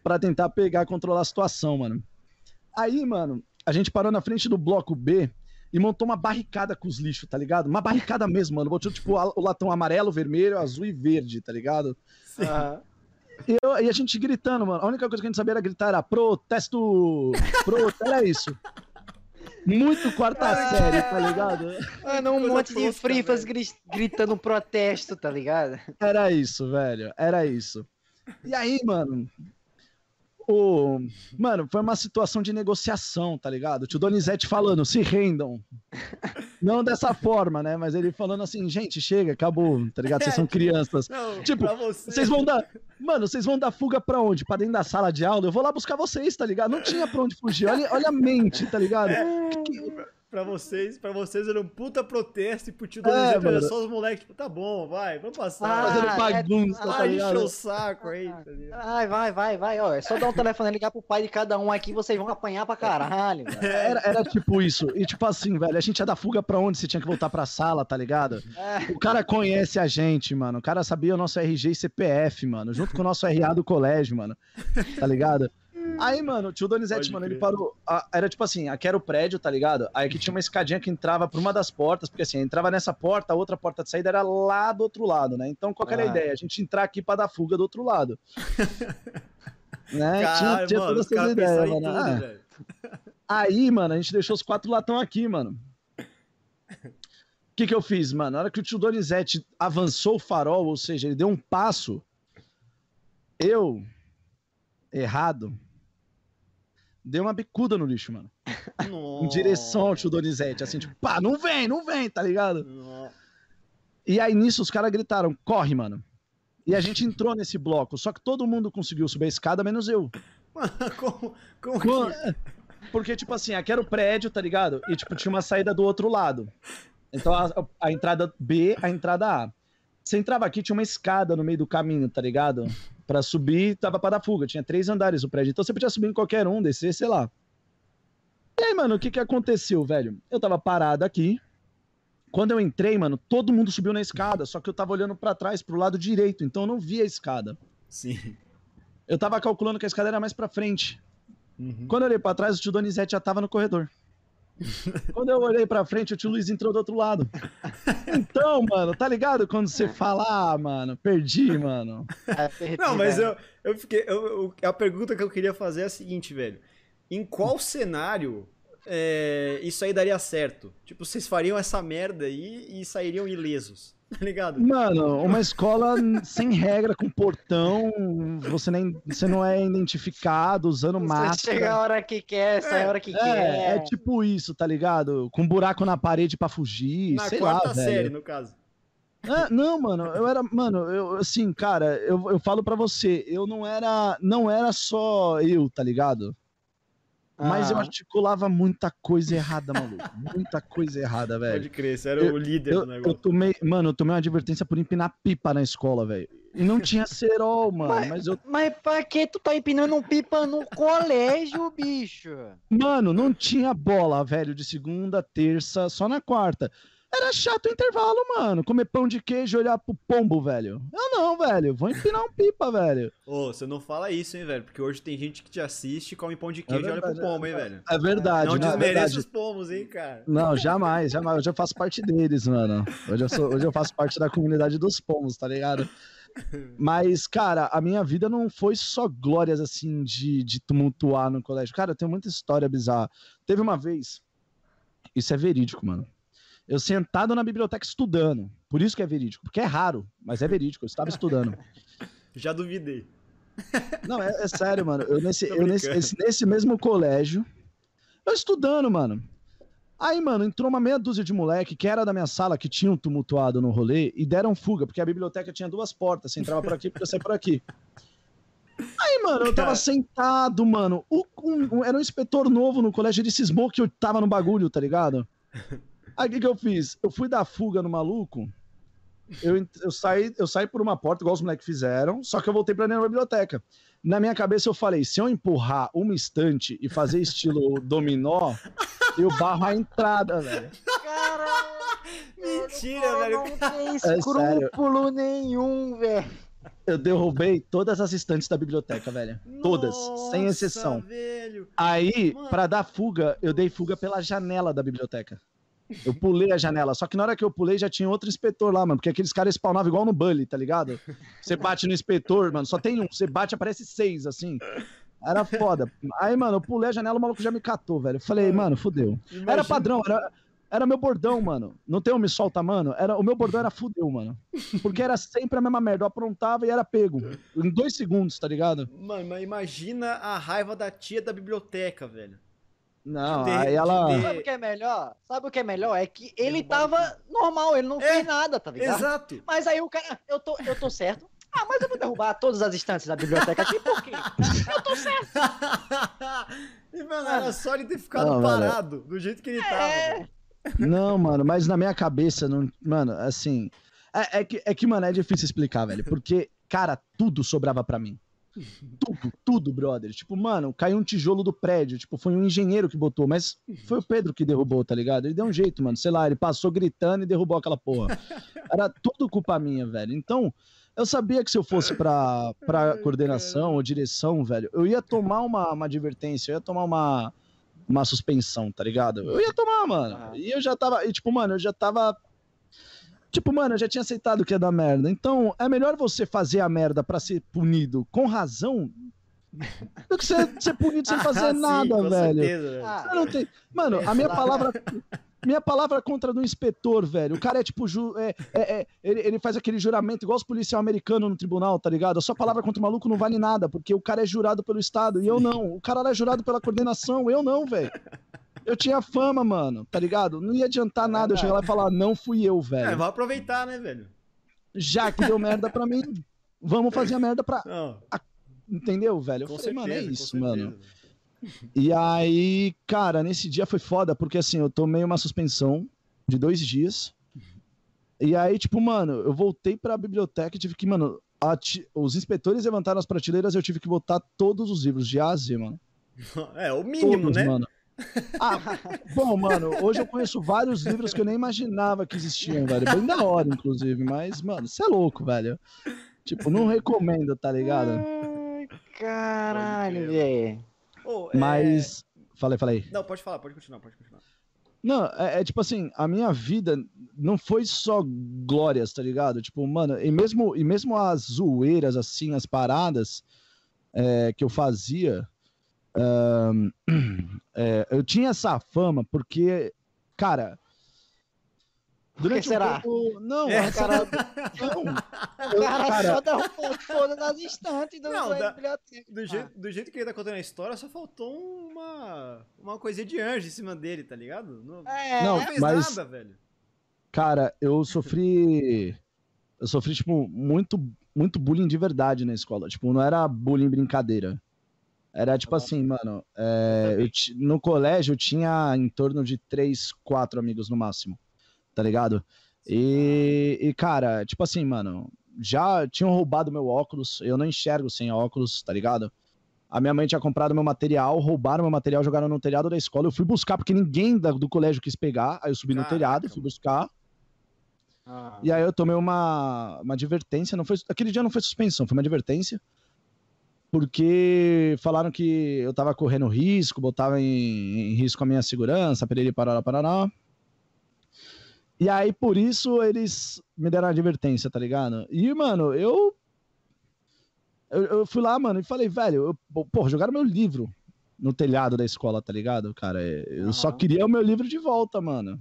pra tentar pegar, controlar a situação, mano. Aí, mano, a gente parou na frente do bloco B e montou uma barricada com os lixos, tá ligado? Uma barricada mesmo, mano. Botou, tipo, o latão amarelo, vermelho, azul e verde, tá ligado? E, eu- e a gente gritando, mano. A única coisa que a gente sabia era gritar, era protesto! Pro... Era isso. Muito quarta série, tá ligado? Mano, um monte de tosca, frifas velho. gritando protesto, tá ligado? Era isso, velho. Era isso. E aí, mano. O... Mano, foi uma situação de negociação, tá ligado? O tio Donizete falando, se rendam. Não dessa forma, né? Mas ele falando assim, gente, chega, acabou, tá ligado? Vocês são crianças. Não, Tipo, você. Vocês vão dar. Mano, vocês vão dar fuga pra onde? Pra dentro da sala de aula? Eu vou lá buscar vocês, tá ligado? Não tinha pra onde fugir. Olha, olha a mente, tá ligado? Pra vocês, pra vocês era um puta protesto e pro tio É, era só os moleques, tipo, tá bom, vai, vamos passar. Fazendo Ah, bagunça, é- tá Ah, ligado? encheu o saco aí, tá ligado? Vai, vai, vai, vai, ó. É só dar um telefone e ligar pro pai de cada um aqui, vocês vão apanhar pra caralho. velho. Era, era tipo isso. E tipo assim, velho, a gente ia dar fuga pra onde? Você tinha que voltar pra sala, tá ligado? É. O cara conhece a gente, mano. O cara sabia o nosso RG e CPF, mano. Junto com o nosso RA do colégio, mano. Tá ligado? Aí, mano, o tio Donizete, Pode mano, ele crer. parou. a- era tipo assim, aqui era o prédio, tá ligado? Aí aqui tinha uma escadinha que entrava por uma das portas, porque assim, entrava nessa porta, a outra porta de saída era lá do outro lado, né? Então, qual que era a Ah. ideia? A gente entrar aqui pra dar fuga do outro lado. né? Caralho, tinha mano, todas essas ideias, mano. tudo, Ah, velho. Aí, mano, a gente deixou os quatro latão aqui, mano. O que que eu fiz, mano? Na hora que o tio Donizete avançou o farol, ou seja, ele deu um passo, eu, errado, dei uma bicuda no lixo, mano. Em direção ao tio Donizete, assim, tipo, pá, não vem, não vem, tá ligado? Nossa. E aí nisso os caras gritaram, corre, mano. E a gente entrou nesse bloco, só que todo mundo conseguiu subir a escada, menos eu. Mano, como, como que... Porque, tipo assim, aqui era o prédio, tá ligado? E, tipo, tinha uma saída do outro lado. Então, a, a entrada B, a entrada A. Você entrava aqui, tinha uma escada no meio do caminho, tá ligado? Pra subir, tava pra dar fuga. Tinha três andares o prédio. Então, você podia subir em qualquer um, descer, sei lá. E aí, mano, o que que aconteceu, velho? Eu tava parado aqui. Quando eu entrei, mano, todo mundo subiu na escada. Só que eu tava olhando pra trás, pro lado direito. Então, eu não via a escada. Sim. Eu tava calculando que a escada era mais pra frente. Uhum. Quando eu olhei pra trás, o tio Donizete já tava no corredor. Quando eu olhei pra frente, o tio Luiz entrou do outro lado. Então, mano, tá ligado? Quando você fala, ah, mano, perdi, mano. É, Não, mas velho. eu, eu fiquei. eu- eu- a pergunta que eu queria fazer é a seguinte, velho. Em qual cenário é, isso aí daria certo? Tipo, vocês fariam essa merda aí e sairiam ilesos, tá ligado? Mano, uma escola sem regra, com portão, você, nem, você não é identificado, usando Você máscara. chega a hora que quer, sai a hora que É, quer. é tipo isso, tá ligado? Com buraco na parede pra fugir, Na sei lá, quarta velho. série, no caso. Ah, não, mano, eu era, mano, eu assim, cara, eu, eu falo pra você, eu não era, não era só eu, tá ligado? Mas eu Ah. articulava muita coisa errada, maluco. Muita coisa errada, velho. Pode crer, você era Eu- o líder Eu, do eu negócio. tomei, mano, eu tomei uma advertência por empinar pipa na escola, velho. E não tinha cerol, mano, mas eu, Mas pra que tu tá empinando um pipa no colégio, bicho? mano, não tinha bola, velho, de segunda, terça, só na quarta. Era chato o intervalo, mano. Comer pão de queijo e olhar pro pombo, velho. Eu não, velho. Vou empinar um pipa, velho. Ô, você não fala isso, hein, velho? Porque hoje tem gente que te assiste, come pão de queijo e olha pro verdade, pombo, hein, velho? É verdade, Não né? É desmerece verdade. os pombos, hein, cara? Não, jamais, jamais. Hoje eu faço parte deles, mano. Hoje eu, sou, hoje eu faço parte da comunidade dos pomos, tá ligado? Mas, cara, a minha vida não foi só glórias, assim, de, de tumultuar no colégio. Cara, eu tenho muita história bizarra. Teve uma vez, isso é verídico, mano. Eu sentado na biblioteca estudando. Por isso que é verídico. Porque é raro, mas é verídico. Eu estava estudando. Já duvidei. Não, é, é sério, mano. Eu nesse, eu nesse, esse- nesse mesmo colégio, eu estudando, mano. Aí, mano, entrou uma meia dúzia de moleque que era da minha sala, que tinham tumultuado no rolê, e deram fuga, porque a biblioteca tinha duas portas. Você entrava por aqui, podia sair por aqui. Aí, mano, eu tava sentado, mano. O- um- um- era um inspetor novo no colégio, ele cismou que eu tava no bagulho, tá ligado? Aí o que, que eu fiz? Eu fui dar fuga no maluco. Eu, eu, saí, eu saí por uma porta, igual os moleques fizeram, só que eu voltei pra dentro da biblioteca. Na minha cabeça eu falei, se eu empurrar uma estante e fazer estilo dominó, eu barro a entrada, velho. Caralho! Mentira, velho. Não tem É escrúpulo nenhum, velho. Eu derrubei todas as estantes da biblioteca, velho. Todas, sem Nossa, exceção. velho. Aí, pra dar fuga, eu dei fuga pela janela da biblioteca. Eu pulei a janela, só que na hora que eu pulei já tinha outro inspetor lá, mano, porque aqueles caras spawnavam igual no Bully, tá ligado? Você bate no inspetor, mano, só tem um, você bate, aparece seis, assim. Era foda. Aí, mano, eu pulei a janela, o maluco já me catou, velho. Eu falei, mano, fudeu. Era Imagina- padrão, era, era meu bordão, mano. Não tem um me solta, mano? Era, o meu bordão era fudeu, mano. Porque era sempre a mesma merda. Eu aprontava e era pego. Em dois segundos, tá ligado? Mano, mas imagina a raiva da tia da biblioteca, velho. Não, De- aí ela. de- Sabe o que é melhor? Sabe o que é melhor? É que ele tava normal, ele não É, fez nada, tá ligado? Exato. Mas aí o cara, eu tô, eu tô certo. Ah, mas eu vou derrubar todas as instâncias da biblioteca aqui, por quê? Eu tô certo. Mano, era só ele ter ficado Não, mano. parado, do jeito que ele tava. velho. Não, mano, mas na minha cabeça, não, mano, assim. É, é que, é que, mano, é difícil explicar, velho. Porque, cara, tudo sobrava pra mim. Tudo, tudo, brother. Tipo, mano, caiu um tijolo do prédio. Tipo, foi um engenheiro que botou, mas foi o Pedro que derrubou, tá ligado? Ele deu um jeito, mano. Sei lá, ele passou gritando e derrubou aquela porra. Era tudo culpa minha, velho. Então, eu sabia que se eu fosse pra, pra coordenação ou direção, velho, eu ia tomar uma, uma advertência, eu ia tomar uma, uma suspensão, tá ligado? Eu ia tomar, mano. Ah. E eu já tava, e tipo, mano, eu já tava. Tipo, mano, eu já tinha aceitado que ia dar merda. Então, é melhor você fazer a merda pra ser punido com razão do que ser, ser punido sem fazer Ah, sim, nada, com velho. certeza. Ah, não tenho- Mano, a minha palavra. Minha palavra contra do inspetor, velho. O cara é tipo. Ju... É, é, é, ele, ele faz aquele juramento igual os policiais americanos no tribunal, tá ligado? A sua palavra contra o maluco não vale nada, porque o cara é jurado pelo Estado e eu não. O cara era jurado pela coordenação, eu não, velho. Eu tinha fama, mano, tá ligado? Não ia adiantar nada eu chegar lá e falar, não fui eu, É, velho. vai aproveitar, né, velho? Já que deu merda pra mim, vamos fazer a merda pra. Não, Entendeu, velho? Eu com falei, certeza, mano, é isso, certeza, mano. velho. E aí, cara, nesse dia foi foda, porque assim, eu tomei uma suspensão de dois dias. E aí, tipo, mano, eu voltei pra biblioteca e tive que, mano, a ti- os inspetores levantaram as prateleiras eu tive que botar todos os livros de A a Z, mano. É, o mínimo, Todos, né? mano. Ah, bom, mano, hoje eu conheço vários livros que eu nem imaginava que existiam, velho. Bem da hora, inclusive, mas, mano, você é louco, velho. Tipo, não recomendo, tá ligado? Ai, Caralho, velho. É- Mas. Falei, falei. Não, pode falar, pode continuar, pode continuar. Não, é, é tipo assim, a minha vida não foi só glórias, tá ligado? Tipo, mano, e mesmo, e mesmo as zoeiras, assim, as paradas é, que eu fazia, é, eu tinha essa fama porque, cara. Durante um será? tempo- Não, É, cara- não. O Eu- cara, cara- só derrubou foda nas estantes do, Não, da. Do jeito, do jeito que ele tá contando a história, só faltou uma, uma coisinha de anjo em cima dele, tá ligado? Não, É, Não, não fez mas- nada, velho. Cara, eu sofri. Eu sofri, tipo, muito, muito bullying de verdade na escola. Tipo, não era bullying brincadeira. Era tipo assim, mano. é, eu no colégio eu tinha em torno de três, quatro amigos no máximo. Tá ligado? E, e, cara, tipo assim, mano. Já tinham roubado meu óculos. Eu não enxergo sem óculos, tá ligado? A minha mãe tinha comprado meu material, roubaram meu material, jogaram no telhado da escola. Eu fui buscar porque ninguém da- do colégio quis pegar. Aí eu subi no Caraca, telhado, fui mano. buscar. Ah. E aí eu tomei uma, uma advertência, não foi, aquele dia não foi suspensão, foi uma advertência, porque falaram que eu tava correndo risco, botava em, em risco a minha segurança, perere, parará, parará. E aí, por isso, eles me deram a advertência, tá ligado? E, mano, eu... Eu, eu fui lá, mano, e falei, velho, eu, porra, jogaram meu livro no telhado da escola, tá ligado, cara? Eu só Aham. queria o meu livro de volta, mano.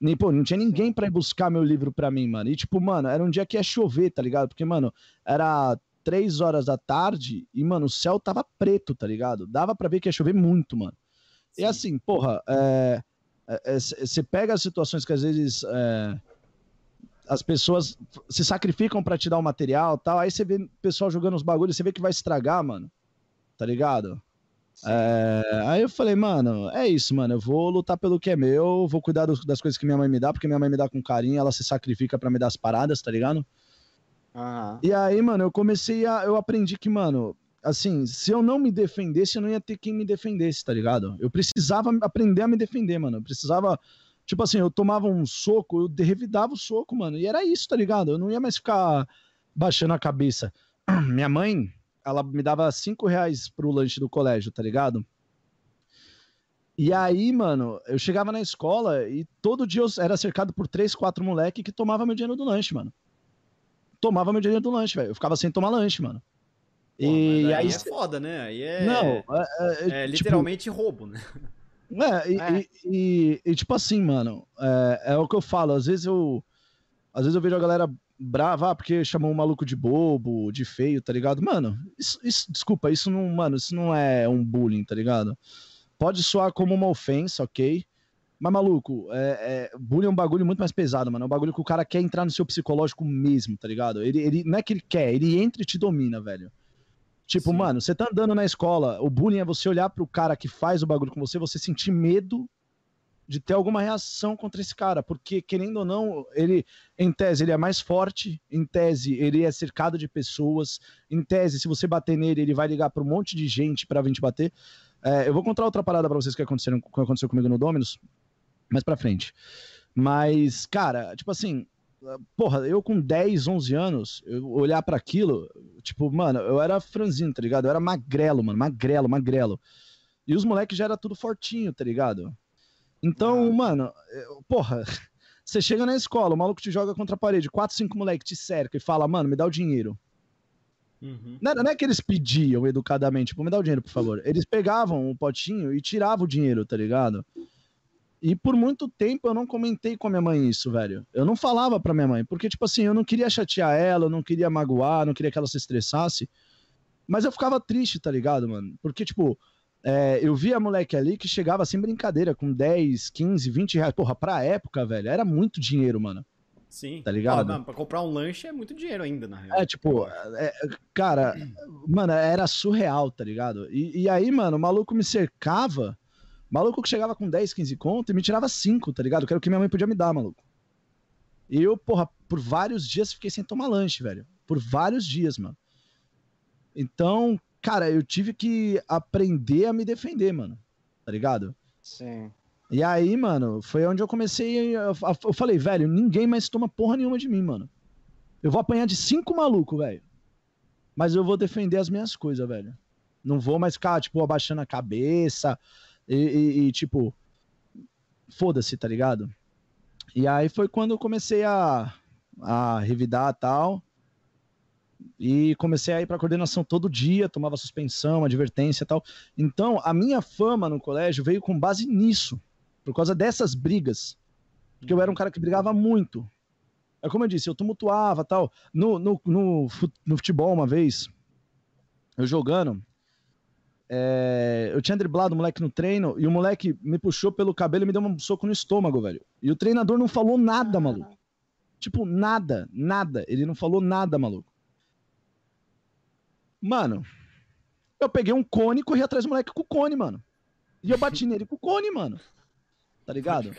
Nem, pô, não tinha ninguém pra ir buscar meu livro pra mim, mano. E, tipo, mano, era um dia que ia chover, tá ligado? Porque, mano, era três horas da tarde e, mano, o céu tava preto, tá ligado? Dava pra ver que ia chover muito, mano. E Sim. assim, porra, você pega as situações que às vezes é, as pessoas se sacrificam pra te dar o material e tal, aí você vê o pessoal jogando os bagulhos, você vê que vai estragar, mano. Tá ligado? É, aí eu falei, mano, é isso, mano. Eu vou lutar pelo que é meu, vou cuidar dos- das coisas que minha mãe me dá, porque minha mãe me dá com carinho, ela se sacrifica pra me dar as paradas, tá ligado? Aham. E aí, mano, eu comecei a. Eu aprendi que, mano, assim, se eu não me defendesse, eu não ia ter quem me defendesse, tá ligado? Eu precisava aprender a me defender, mano. Eu precisava. Tipo assim, eu tomava um soco, eu revidava o soco, mano. E era isso, tá ligado? Eu não ia mais ficar baixando a cabeça. Minha mãe, ela me dava cinco reais pro lanche do colégio, tá ligado? E aí, mano, eu chegava na escola e todo dia eu era cercado por três, quatro moleque que tomava meu dinheiro do lanche, mano. Tomava meu dinheiro do lanche, velho. Eu ficava sem tomar lanche, mano. Pô, E mas aí. é foda, né? Aí é. Não, é, é, É tipo, literalmente roubo, né? é, e, É. E, e- e, tipo assim, mano, é, é o que eu falo. Às vezes eu. Às vezes eu vejo a galera brava ah, porque chamou um maluco de bobo, de feio, tá ligado? Mano, isso, isso- desculpa, isso não, mano, isso não é um bullying, tá ligado? Pode soar como uma ofensa, ok? Mas, maluco, é, é, bullying é um bagulho muito mais pesado, mano. É um bagulho que o cara quer entrar no seu psicológico mesmo, tá ligado? Ele, ele não é que ele quer, ele entra e te domina, velho. Tipo, Sim. mano, você tá andando na escola, o bullying é você olhar pro cara que faz o bagulho com você, você sentir medo de ter alguma reação contra esse cara, porque querendo ou não, ele, em tese, ele é mais forte, em tese, ele é cercado de pessoas, em tese, se você bater nele, ele vai ligar pra um monte de gente pra vir te bater. É, eu vou contar outra parada pra vocês que aconteceu, que aconteceu comigo no Dominus, mais pra frente. Mas, cara, tipo assim, porra, eu com 10, 11 anos, eu olhar pra aquilo, tipo, mano, eu era franzino, tá ligado? Eu era magrelo, mano, magrelo, magrelo. E os moleques já era tudo fortinho, tá ligado? Então, mano, eu- porra, você chega na escola, o maluco te joga contra a parede, quatro, cinco moleques te cerca e fala, mano, me dá o dinheiro. Uhum. Não, não é que eles pediam educadamente, tipo, me dá o dinheiro, por favor. Eles pegavam o potinho e tiravam o dinheiro, tá ligado? E por muito tempo eu não comentei com a minha mãe isso, velho. Eu não falava pra minha mãe, porque, tipo assim, eu não queria chatear ela, eu não queria magoar, não queria que ela se estressasse. Mas eu ficava triste, tá ligado, mano? Porque, tipo, é, eu via moleque ali que chegava sem brincadeira, com 10, 15, 20 reais. Porra, pra época, velho, era muito dinheiro, mano. Sim. Tá ligado? Não, pra comprar um lanche é muito dinheiro ainda, na real. É, tipo, é, cara, mano, era surreal, tá ligado? E, e aí, mano, o maluco me cercava, maluco que chegava com 10, 15 conto e me tirava 5, tá ligado? Que era o que minha mãe podia me dar, maluco. E eu, porra, por vários dias fiquei sem tomar lanche, velho. Por vários dias, mano. Então, cara, eu tive que aprender a me defender, mano. Tá ligado? Sim. E aí, mano, foi onde eu comecei. a- Eu falei, velho, ninguém mais toma porra nenhuma de mim, mano. Eu vou apanhar de cinco malucos, velho. Mas eu vou defender as minhas coisas, velho. Não vou mais ficar, tipo, abaixando a cabeça e, e- e, tipo. Foda-se, tá ligado? E aí foi quando eu comecei a, a revidar tal. E comecei a ir pra coordenação todo dia, tomava suspensão, advertência tal. Então, a minha fama no colégio veio com base nisso, por causa dessas brigas. Porque eu era um cara que brigava muito. É como eu disse, eu tumultuava tal. No, no, no, no futebol, uma vez, eu jogando, é, eu tinha driblado o moleque no treino e o moleque me puxou pelo cabelo e me deu um soco no estômago, velho. E o treinador não falou nada, maluco. Tipo, nada, nada. Ele não falou nada, maluco. Mano, eu peguei um cone e corri atrás do moleque com o cone, mano. E eu bati nele com o cone, mano. Tá ligado?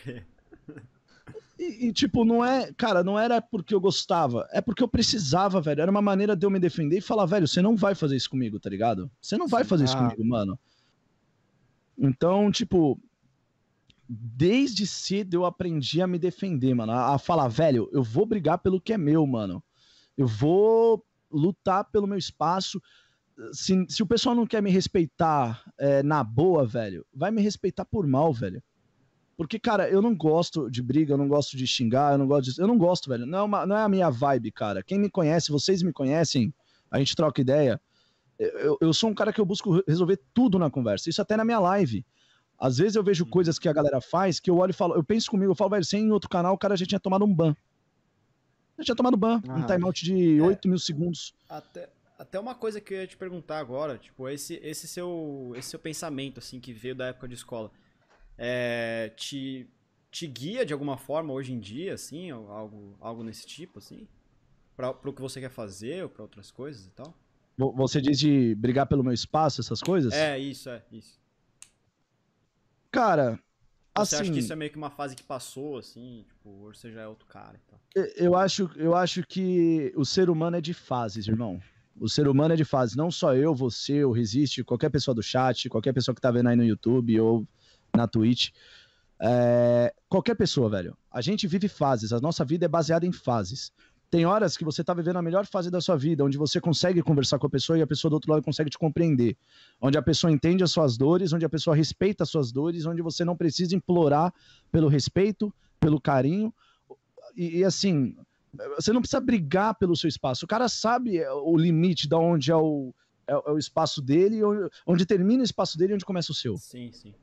E, e, tipo, não é. Cara, não era porque eu gostava. É porque eu precisava, velho. Era uma maneira de eu me defender e falar, velho, você não vai fazer isso comigo, tá ligado? Você não vai fazer isso Ah. comigo, mano. Então, tipo. Desde cedo eu aprendi a me defender, mano. A, a falar, velho, eu vou brigar pelo que é meu, mano. Eu vou lutar pelo meu espaço. Se, se o pessoal não quer me respeitar é, na boa, velho, vai me respeitar por mal, velho. Porque, cara, eu não gosto de briga, eu não gosto de xingar, eu não gosto de. Eu não gosto, velho. Não é, uma- não é a minha vibe, cara. Quem me conhece, vocês me conhecem, a gente troca ideia. Eu, eu sou um cara que eu busco re- resolver tudo na conversa. Isso até na minha live. Às vezes eu vejo coisas que a galera faz que eu olho e falo, eu penso comigo, eu falo, velho, sem em outro canal, o cara já tinha tomado um ban. Já tinha tomado ban, um Aham. timeout de 8 mil segundos. Até, até uma coisa que eu ia te perguntar agora, tipo, esse, esse, seu, esse seu pensamento, assim, que veio da época de escola, é, te, te guia de alguma forma hoje em dia, assim, algo, algo nesse tipo, assim? Pra, pro que você quer fazer ou pra outras coisas e tal? Vo- Você diz de brigar pelo meu espaço, essas coisas? É, isso, é, isso. Cara, Você assim. acha que isso é meio que uma fase que passou, assim, tipo, hoje você já é outro cara e tal? Eu acho, eu acho que o ser humano é de fases, irmão. O ser humano é de fases. Não só eu, você, o Resiste, qualquer pessoa do chat, qualquer pessoa que tá vendo aí no YouTube ou na Twitch. É, qualquer pessoa, velho. A gente vive fases. A nossa vida é baseada em fases. Tem horas que você tá vivendo a melhor fase da sua vida, onde você consegue conversar com a pessoa e a pessoa do outro lado consegue te compreender. Onde a pessoa entende as suas dores, onde a pessoa respeita as suas dores, onde você não precisa implorar pelo respeito, pelo carinho. E, e, assim, você não precisa brigar pelo seu espaço. O cara sabe o limite de onde é o, é, é o espaço dele, onde termina o espaço dele e onde começa o seu Sim, sim.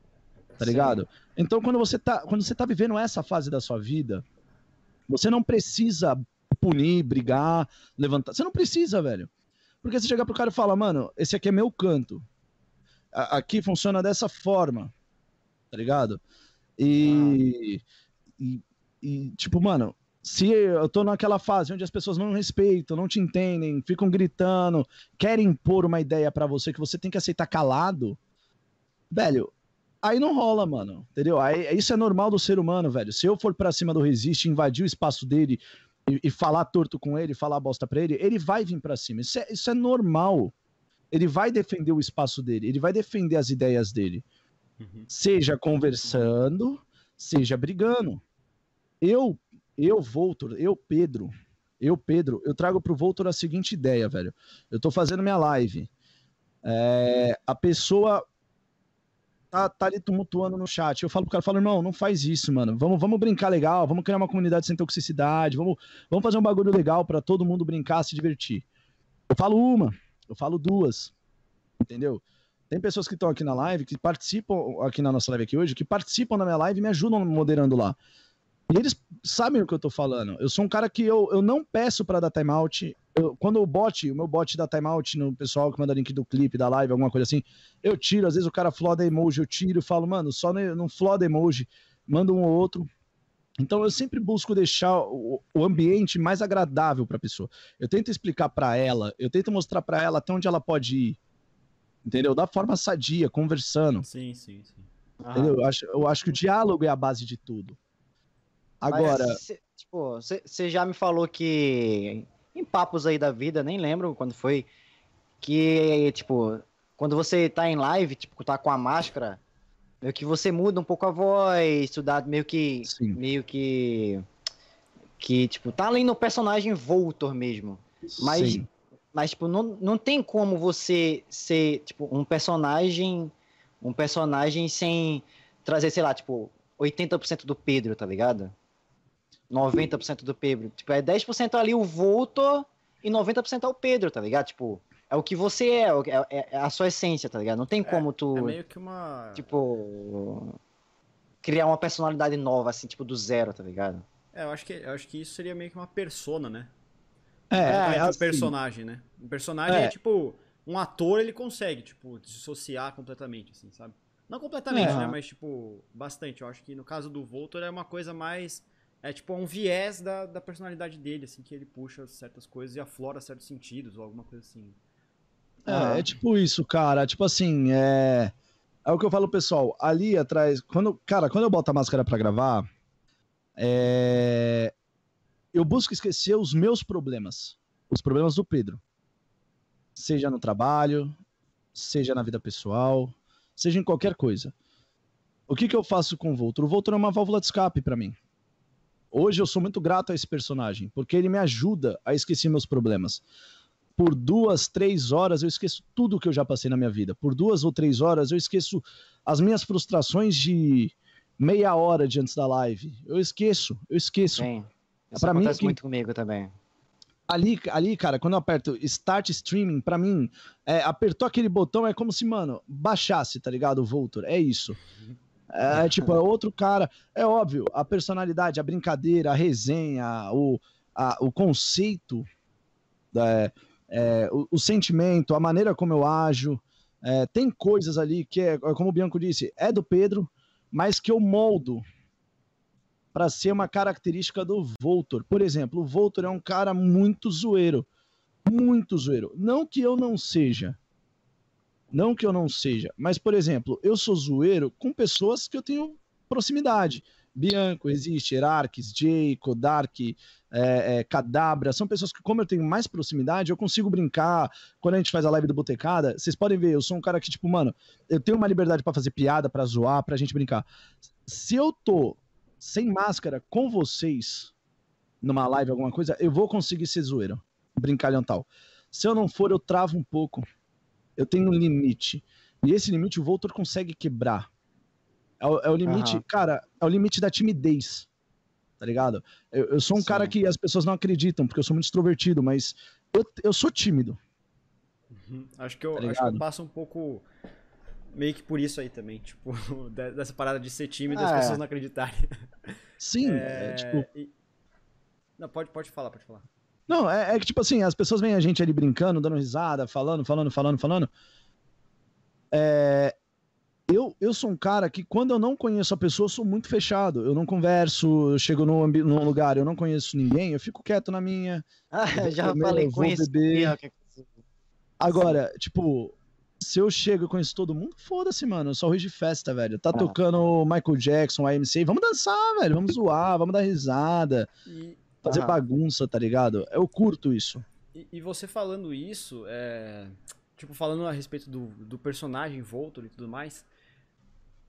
Tá ligado? Então, quando você tá, quando você tá vivendo essa fase da sua vida, você não precisa punir, brigar, levantar. Você não precisa, velho. Porque você chegar pro cara e fala, mano, esse aqui é meu canto. A- aqui funciona dessa forma. Tá ligado? E, e, e, tipo, mano, se eu tô naquela fase onde as pessoas não respeitam, não te entendem, ficam gritando, querem impor uma ideia para você que você tem que aceitar calado, velho, aí não rola, mano. Entendeu? Aí, isso é normal do ser humano, velho. Se eu for para cima do Resiste, invadir o espaço dele e, e, falar torto com ele, falar bosta pra ele, ele vai vir para cima. Isso é, isso é normal. Ele vai defender o espaço dele, ele vai defender as ideias dele. Uhum. Seja conversando, seja brigando. Eu, eu, Voltor, eu, Pedro, eu, Pedro, eu trago pro Voltor a seguinte ideia, velho. Eu tô fazendo minha live. É, a pessoa tá, tá ali tumultuando no chat. Eu falo pro cara, falo, irmão, não faz isso, mano. Vamos, vamos brincar legal, vamos criar uma comunidade sem toxicidade, vamos, vamos fazer um bagulho legal para todo mundo brincar, se divertir. Eu falo uma, eu falo duas, entendeu? Tem pessoas que estão aqui na live, que participam aqui na nossa live aqui hoje, que participam da minha live e me ajudam moderando lá. E eles sabem o que eu tô falando. Eu sou um cara que eu, eu não peço para dar timeout. Eu, quando o bot, o meu bot dá timeout no pessoal que manda link do clipe, da live, alguma coisa assim, eu tiro. Às vezes o cara floda emoji, eu tiro e falo, mano, só no floda emoji, manda um ou outro. Então eu sempre busco deixar o, o ambiente mais agradável para a pessoa. Eu tento explicar para ela, eu tento mostrar para ela até onde ela pode ir. Entendeu? Da forma sadia, conversando. Sim, sim, sim. Entendeu? Eu acho, eu acho que o diálogo é a base de tudo. Agora. Mas, cê, tipo, você já me falou que. Em papos aí da vida, nem lembro quando foi. Que, tipo, quando você tá em live, tipo, tá com a máscara, meio que você muda um pouco a voz, estudar meio que. Sim. Meio que. Que, tipo, tá ali no personagem Voltor mesmo. Mas. Sim. Mas, tipo, não, não tem como você ser, tipo, um personagem. Um personagem sem trazer, sei lá, tipo, 80% do Pedro, tá ligado? 90% do Pedro. Tipo, é 10% ali o Voltor e 90% é o Pedro, tá ligado? Tipo, é o que você é, é, é, é a sua essência, tá ligado? Não tem é, como tu. É meio que uma. Tipo. Criar uma personalidade nova, assim, tipo, do zero, tá ligado? É, eu acho que, eu acho que isso seria meio que uma persona, né? É, é, é um assim, personagem, né? Um personagem é. é. tipo. Um ator, ele consegue, tipo, dissociar completamente, assim, sabe? Não completamente, né? Mas, tipo, bastante. Eu acho que no caso do Voltor é uma coisa mais é tipo um viés da, da personalidade dele, assim, que ele puxa certas coisas e aflora certos sentidos, ou alguma coisa assim. É, ah. é tipo isso, cara. Tipo assim, é. É o que eu falo, pessoal. Ali atrás, quando, cara, quando eu boto a máscara para gravar, é... eu busco esquecer os meus problemas, os problemas do Pedro, seja no trabalho, seja na vida pessoal, seja em qualquer coisa. O que que eu faço com o Voltor? O Voltor é uma válvula de escape para mim. Hoje eu sou muito grato a esse personagem, porque ele me ajuda a esquecer meus problemas. Por duas, três horas eu esqueço tudo que eu já passei na minha vida. Por duas ou três horas eu esqueço as minhas frustrações de meia hora de antes da live. Eu esqueço, eu esqueço. Sim, isso pra acontece mim, muito comigo também. Ali, ali, cara, quando eu aperto Start Streaming, pra mim, é, apertou aquele botão, é como se, mano, baixasse, tá ligado? O Voltor, é isso. Uhum. É tipo, é outro cara. É óbvio, a personalidade, a brincadeira, a resenha, o, a, o conceito, é, é, o, o, sentimento, a maneira como eu ajo. É, tem coisas ali que, é, como o Bianco disse, é do Pedro, mas que eu moldo para ser uma característica do Voltor. Por exemplo, o Voltor é um cara muito zoeiro. Muito zoeiro. Não que eu não seja não que eu não seja, mas, por exemplo, eu sou zoeiro com pessoas que eu tenho proximidade. Bianco, existe, Hierarques, Jayco, Dark, é, é, Cadabra, são pessoas que, como eu tenho mais proximidade, eu consigo brincar. Quando a gente faz a live do Botecada, vocês podem ver, eu sou um cara que, tipo, mano, eu tenho uma liberdade para fazer piada, para zoar, pra gente brincar. Se eu tô sem máscara com vocês numa live, alguma coisa, eu vou conseguir ser zoeiro, brincalhão tal. Se eu não for, eu travo um pouco eu tenho um limite. E esse limite o Voltor consegue quebrar. É o, é o limite, uhum. cara, é o limite da timidez. Tá ligado? Eu, eu sou um Sim. cara que as pessoas não acreditam, porque eu sou muito extrovertido, mas eu, eu sou tímido. Uhum. Acho, que eu, tá acho que eu passo um pouco meio que por isso aí também, tipo, dessa parada de ser tímido e as é. pessoas não acreditarem. Sim, é, é tipo. E... Não, pode, pode falar, pode falar. Não, é, é, que, tipo assim, as pessoas veem a gente ali brincando, dando risada, falando, falando, falando, falando. É... eu, eu sou um cara que, quando eu não conheço a pessoa, eu sou muito fechado. Eu não converso, eu chego num, num lugar, eu não conheço ninguém, eu fico quieto na minha. Ah, já comer, falei com isso. Agora, tipo, se eu chego e conheço todo mundo, foda-se, mano. Eu só ruim de festa, velho. Tá ah. tocando Michael Jackson, AMC, vamos dançar, velho. Vamos zoar, vamos dar risada. E... Fazer ah. bagunça, tá ligado? Eu curto isso. E, e você falando isso, é... tipo, falando a respeito do, do personagem Voltor e tudo mais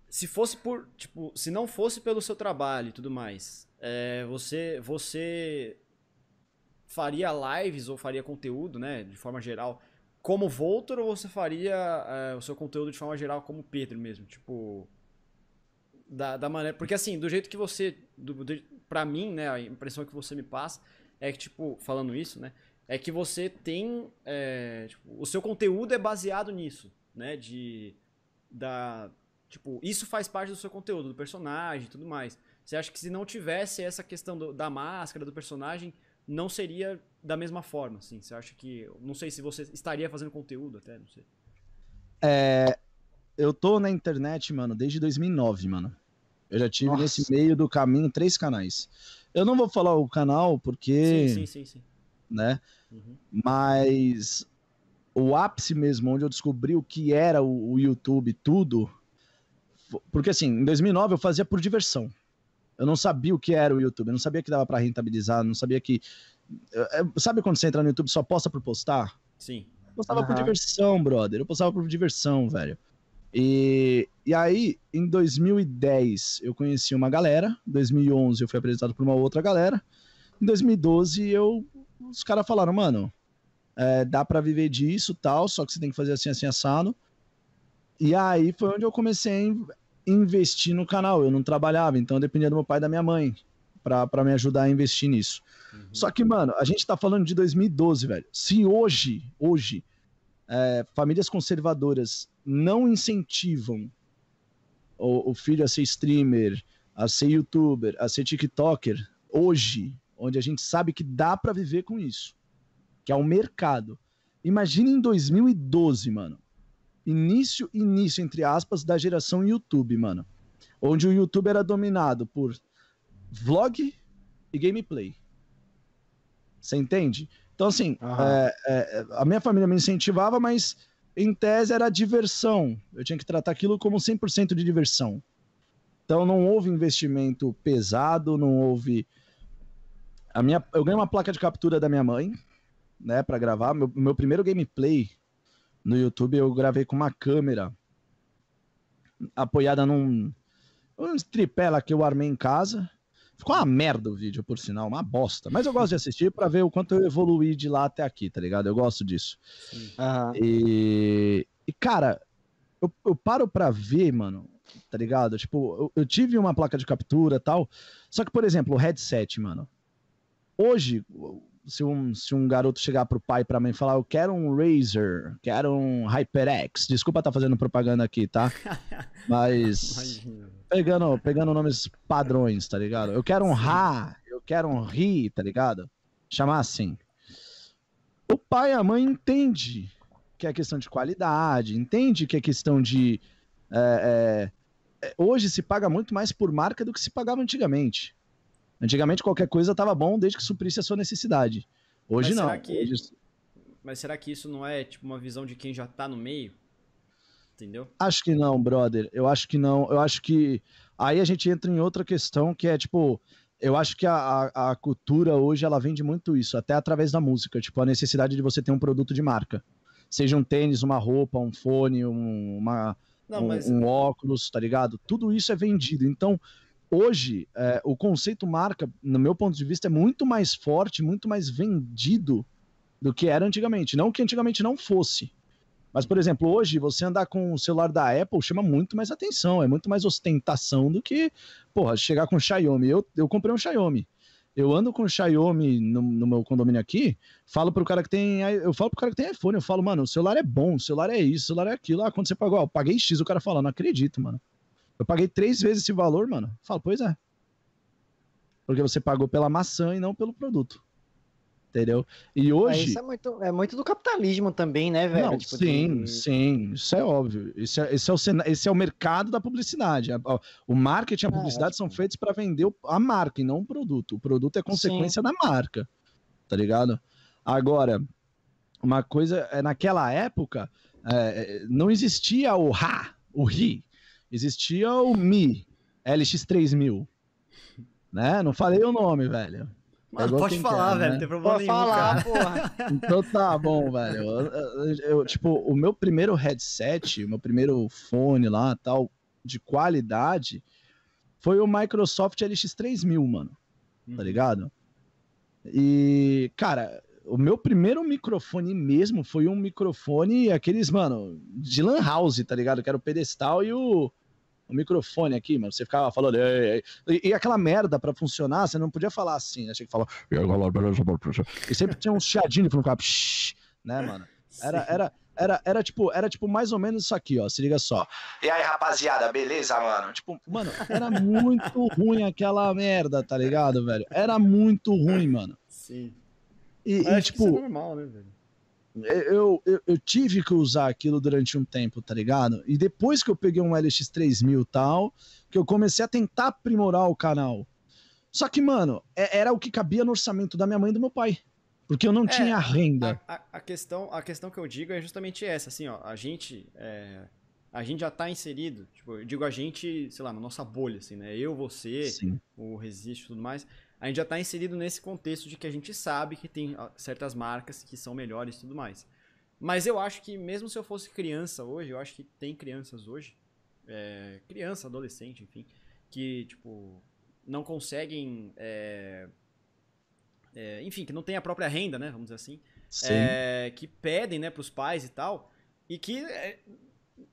se fosse por, tipo, se não fosse pelo seu trabalho e tudo mais, é, você, você faria lives ou faria conteúdo, né, de forma geral, como Voltor ou você faria é, o seu conteúdo de forma geral como Pedro mesmo, tipo, da, da maneira, porque assim, do jeito que você, do, do, pra mim, né, a impressão que você me passa é que, tipo, falando isso, né, é que você tem, é, tipo, o seu conteúdo é baseado nisso, né, de, da, Tipo, isso faz parte do seu conteúdo, do personagem e tudo mais. Você acha que se não tivesse essa questão do, da máscara, do personagem, não seria da mesma forma, assim? Você acha que... Não sei se você estaria fazendo conteúdo até, não sei. É... Eu tô na internet, mano, desde 2009, mano. Eu já tive Nossa. nesse meio do caminho três canais. Eu não vou falar o canal porque... Sim, sim, sim, sim. Né? Uhum. Mas o ápice mesmo, onde eu descobri o que era o, o YouTube, tudo porque assim, em 2009 eu fazia por diversão. Eu não sabia o que era o YouTube, eu não sabia que dava para rentabilizar, não sabia que. Sabe quando você entra no YouTube só posta por postar? Sim. Eu postava uhum. por diversão, brother. Eu postava por diversão, velho. E, e aí, em 2010, eu conheci uma galera. Em 2011, eu fui apresentado por uma outra galera. Em 2012, eu, os caras falaram, mano, é, dá para viver disso tal, só que você tem que fazer assim, assim, assado. E aí foi onde eu comecei investir no canal. Eu não trabalhava, então eu dependia do meu pai e da minha mãe para me ajudar a investir nisso. Uhum. Só que, mano, a gente tá falando de 2012, velho. Se hoje, hoje, é, famílias conservadoras não incentivam o, o, filho a ser streamer, a ser youtuber, a ser tiktoker, hoje, onde a gente sabe que dá para viver com isso, que é o mercado. Imagina em 2012, mano início, início, entre aspas, da geração YouTube, mano. Onde o YouTube era dominado por vlog e gameplay. Você entende? Então, assim, é, é, a minha família me incentivava, mas em tese era diversão. Eu tinha que tratar aquilo como 100% de diversão. Então, não houve investimento pesado, não houve. A minha, eu ganhei uma placa de captura da minha mãe, né, para gravar. Meu, meu primeiro gameplay no YouTube eu gravei com uma câmera apoiada num um tripé lá que eu armei em casa. Ficou uma merda o vídeo, por sinal, uma bosta. Mas eu gosto de assistir para ver o quanto eu evoluí de lá até aqui, tá ligado? Eu gosto disso. Uhum. E, e, cara, eu, eu paro pra ver, mano, tá ligado? Tipo, eu, eu tive uma placa de captura e tal. Só que, por exemplo, o headset, mano. Hoje, se um, se um garoto chegar pro pai e pra mãe e falar, eu quero um Razer, quero um HyperX, desculpa estar tá fazendo propaganda aqui, tá? Mas pegando, pegando nomes padrões, tá ligado? Eu quero um Ra, eu quero um Ri, tá ligado? Chamar assim. O pai e a mãe entende que é questão de qualidade, entende que é questão de... É, é, hoje se paga muito mais por marca do que se pagava antigamente. Antigamente qualquer coisa estava bom desde que suprisse a sua necessidade. Hoje mas não. Será que, Hoje... Mas será que isso não é tipo uma visão de quem já está no meio? Entendeu? Acho que não, brother. Eu acho que não. Eu acho que aí a gente entra em outra questão que é tipo, eu acho que a, a, a, cultura hoje ela vende muito isso, até através da música, tipo a necessidade de você ter um produto de marca, seja um tênis, uma roupa, um fone, um, uma, Não, um, mas... um óculos, tá ligado? Tudo isso é vendido. Então hoje, é, o conceito marca, no meu ponto de vista, é muito mais forte, muito mais vendido do que era antigamente. Não que antigamente não fosse. Mas, por exemplo, hoje você andar com o celular da Apple chama muito mais atenção, é muito mais ostentação do que, porra, chegar com o Xiaomi. Eu, eu comprei um Xiaomi. Eu ando com o Xiaomi no, no meu condomínio aqui, falo pro cara que tem. Eu falo pro cara que tem iPhone, eu falo, mano, o celular é bom, o celular é isso, o celular é aquilo. Ah, quando você pagou? Ah, eu paguei X, o cara fala, não acredito, mano. Eu paguei três vezes esse valor, mano. Falo, pois é. Porque você pagou pela maçã e não pelo produto. Entendeu? E hoje. Isso é muito, é muito do capitalismo também, né, velho? Não, Tipo, sim, de- sim, isso é óbvio. Esse é, esse é o, esse é o mercado da publicidade. O marketing e a É, publicidade são tipo- feitos para vender a marca e não o produto. O produto é consequência da marca, tá ligado? Agora, uma coisa é naquela época é, é, não existia o RA, o RI, existia o Mi, LX3000. Né? Não falei o nome, velho. Mano, igual pode falar, quer, velho, né? não tem problema Pode nenhum, falar, cara. porra. Então tá bom, velho. Eu, eu- tipo, o meu primeiro headset, o meu primeiro fone lá, tal, de qualidade, foi o Microsoft LX3000, mano. Uhum. Tá ligado? E, cara, o meu primeiro microfone mesmo foi um microfone, aqueles, mano, de Lan House, tá ligado? Que era o pedestal e o, o microfone aqui, mano. Você ficava falando. "Ei, ei". E, e aquela merda pra funcionar, você não podia falar assim, né? Tinha que falar. "E aí, galera, beleza, beleza?" E sempre tinha um chiadinho falando, ficava, "Shh", né, mano? Era, era, era, era, tipo, era tipo mais ou menos isso aqui, ó. Se liga só. E aí, rapaziada, beleza, mano? Tipo, mano, era muito ruim aquela merda, tá ligado, velho? Era muito ruim, mano. Sim. E, e, acho que isso é tipo, normal, né, velho? Eu, eu, eu tive que usar aquilo durante um tempo, tá ligado? E depois que eu peguei um LX3000 e tal, que eu comecei a tentar aprimorar o canal. Só que, mano, é- era o que cabia no orçamento da minha mãe e do meu pai. Porque eu não É, tinha renda. A, a- a questão, a questão que eu digo é justamente essa, assim, ó, a gente, é, a gente já tá inserido, tipo, eu digo a gente, sei lá, na nossa bolha, assim, né, eu, você, Sim. o Resist e tudo mais, a gente já tá inserido nesse contexto de que a gente sabe que tem certas marcas que são melhores e tudo mais. Mas eu acho que mesmo se eu fosse criança hoje, eu acho que tem crianças hoje, é, criança, adolescente, enfim, que, tipo, não conseguem, é, é, enfim, que não tem a própria renda, né, vamos dizer assim, Sim. é, que pedem, né, pros pais e tal, e que é,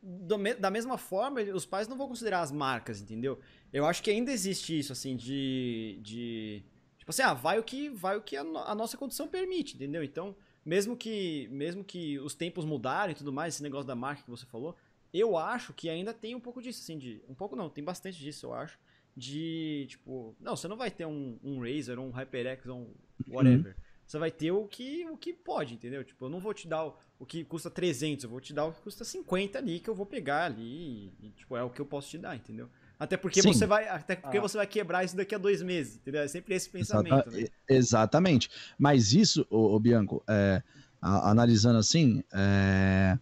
do da mesma forma os pais não vão considerar as marcas, entendeu? Eu acho que ainda existe isso, assim, de, de tipo assim, ah, vai o que vai o que a, no- a nossa condição permite, entendeu? Então, mesmo que mesmo que os tempos mudarem e tudo mais, esse negócio da marca que você falou, eu acho que ainda tem um pouco disso, assim, de um pouco não, tem bastante disso, eu acho, de tipo, não, você não vai ter um, um Razer, um HyperX, um whatever. Você vai ter o que, o que pode, entendeu? Tipo, eu não vou te dar o, o que custa 300, eu vou te dar o que custa 50 ali, que eu vou pegar ali, e, tipo, é o que eu posso te dar, entendeu? Até porque Sim. você vai, até porque Ah. você vai quebrar isso daqui a dois meses, entendeu? É sempre esse Exata- pensamento, né? e- Exatamente. Mas isso, ô, ô Bianco, é, a- analisando assim, é,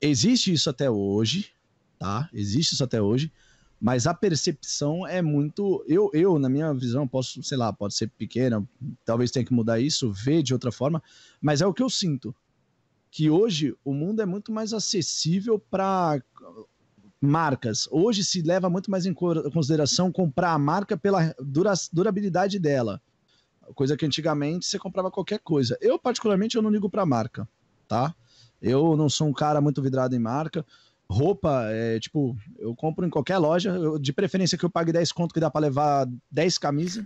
existe isso até hoje, tá? Existe isso até hoje, mas a percepção é muito. Eu, eu, na minha visão, posso, sei lá, pode ser pequena, talvez tenha que mudar isso, ver de outra forma, mas é o que eu sinto. Que hoje o mundo é muito mais acessível para marcas. Hoje se leva muito mais em co- consideração comprar a marca pela dura- durabilidade dela. Coisa que antigamente você comprava qualquer coisa. Eu, particularmente, eu não ligo pra marca, tá? Eu não sou um cara muito vidrado em marca. Roupa, é, tipo, eu compro em qualquer loja, eu- de preferência que eu pague 10 conto que dá pra levar 10 camisas.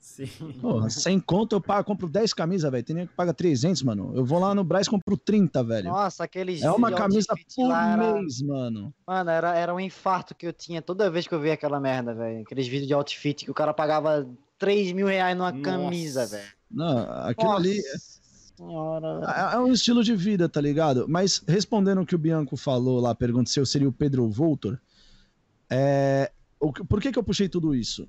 Sim. Porra, 100 conto eu pago, compro 10 camisas, velho. Tem nem que paga 300, mano. Eu vou lá no Braz e compro 30, velho. Nossa, aqueles. É uma camisa por era- mês, mano. Mano, era, era um infarto que eu tinha toda vez que eu via aquela merda, velho. Aqueles vídeos de outfit que o cara pagava 3 mil reais numa Nossa. camisa, velho. Não, aquilo ali Nossa Senhora. É é um estilo de vida, tá ligado? Mas respondendo o que o Bianco falou lá, pergunta se eu seria o Pedro Voltor. É, por que, que eu puxei tudo isso?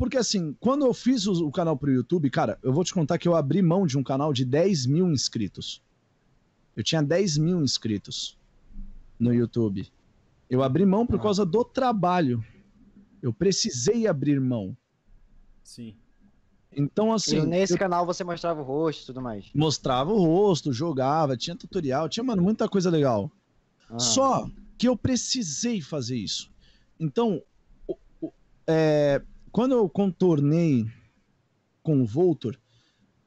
Porque assim, quando eu fiz o, o canal pro YouTube, cara, eu vou te contar que eu abri mão de um canal de 10 mil inscritos. Eu tinha 10 mil inscritos no YouTube. Eu abri mão por Ah. causa do trabalho. Eu precisei abrir mão. Sim. Então, assim. e nesse eu- canal você mostrava o rosto e tudo mais. mostrava o rosto, jogava, tinha tutorial, tinha, mano, muita coisa legal. Ah. Só que eu precisei fazer isso. Então, o- o- é, quando eu contornei com o Voltor,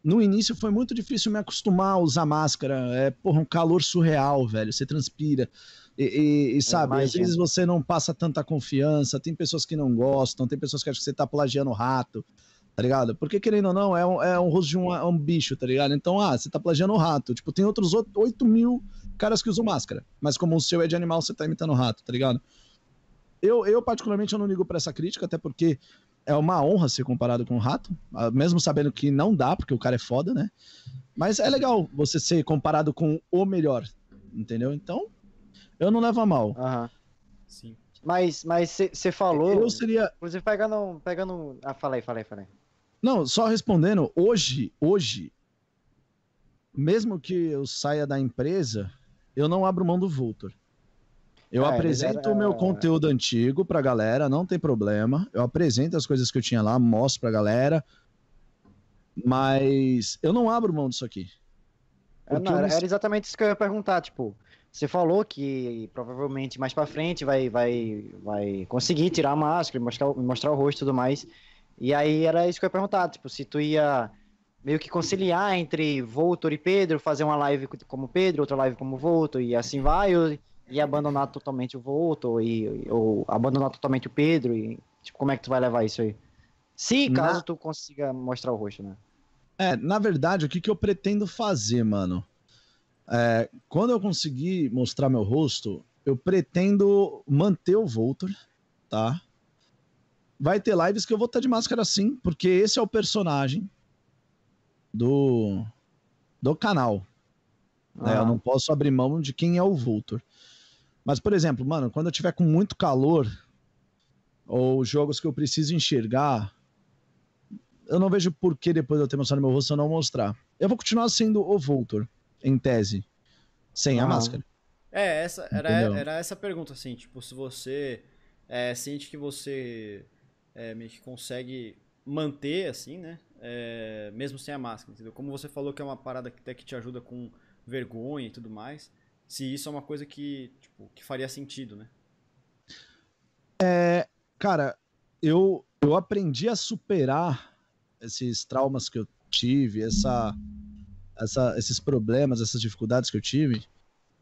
no início foi muito difícil me acostumar a usar máscara. É, porra, um calor surreal, velho. Você transpira. E, e- e, sabe, às vezes você não passa tanta confiança. Tem pessoas que não gostam, tem pessoas que acham que você tá plagiando o rato, tá ligado? Porque, querendo ou não, é um, é um rosto de um, é um bicho, tá ligado? Então, ah, você tá plagiando o rato. Tipo, tem outros 8 mil caras que usam máscara. Mas como o seu é de animal, você tá imitando o rato, tá ligado? Eu, eu particularmente, eu não ligo pra essa crítica, até porque é uma honra ser comparado com o Rato, ah, mesmo sabendo que não dá, porque o cara é foda, né? Mas é legal você ser comparado com o melhor, entendeu? Então, eu não levo a mal. Aham. Sim. Mas você falou. Eu seria. Inclusive, pegando. pegando... Ah, fala aí, fala aí, fala aí. Não, só respondendo, hoje, hoje, mesmo que eu saia da empresa, eu não abro mão do Vultor. Eu É, apresento era- o meu conteúdo antigo pra galera, não tem problema. Eu apresento as coisas que eu tinha lá, mostro pra galera. Mas eu não abro mão disso aqui. É, não, era, era exatamente isso que eu ia perguntar, tipo, você falou que provavelmente mais pra frente vai, vai, vai conseguir tirar a máscara, e mostrar, o- mostrar o rosto e tudo mais. E aí era isso que eu ia perguntar, tipo, se tu ia meio que conciliar entre Voltor e Pedro, fazer uma live co- como Pedro, outra live como Voltor, e assim vai, ou e abandonar totalmente o Voltor, e, ou abandonar totalmente o Pedro, e tipo, como é que tu vai levar isso aí? Se Na- caso tu consiga mostrar o rosto, né? É, na verdade, o que, que eu pretendo fazer, mano? É, quando eu conseguir mostrar meu rosto, eu pretendo manter o Voltor, tá? Vai ter lives que eu vou estar de máscara sim, porque esse é o personagem do, do canal. né? Eu Ah. não posso abrir mão de quem é o Voltor. Mas, por exemplo, mano, quando eu tiver com muito calor, ou jogos que eu preciso enxergar, eu não vejo por que depois de eu ter mostrado meu rosto eu não mostrar. Eu vou continuar sendo o Voltor, em tese, sem a Aham. máscara. É, essa, era, Entendeu? era essa a pergunta, assim, tipo, se você é, sente que você é, meio que consegue manter, assim, né, é, mesmo sem a máscara, entendeu? Como você falou que é uma parada que até que te ajuda com vergonha e tudo mais, se isso é uma coisa que, tipo, que faria sentido, né? Cara, eu, eu aprendi a superar esses traumas que eu tive, essa, essa, esses problemas, essas dificuldades que eu tive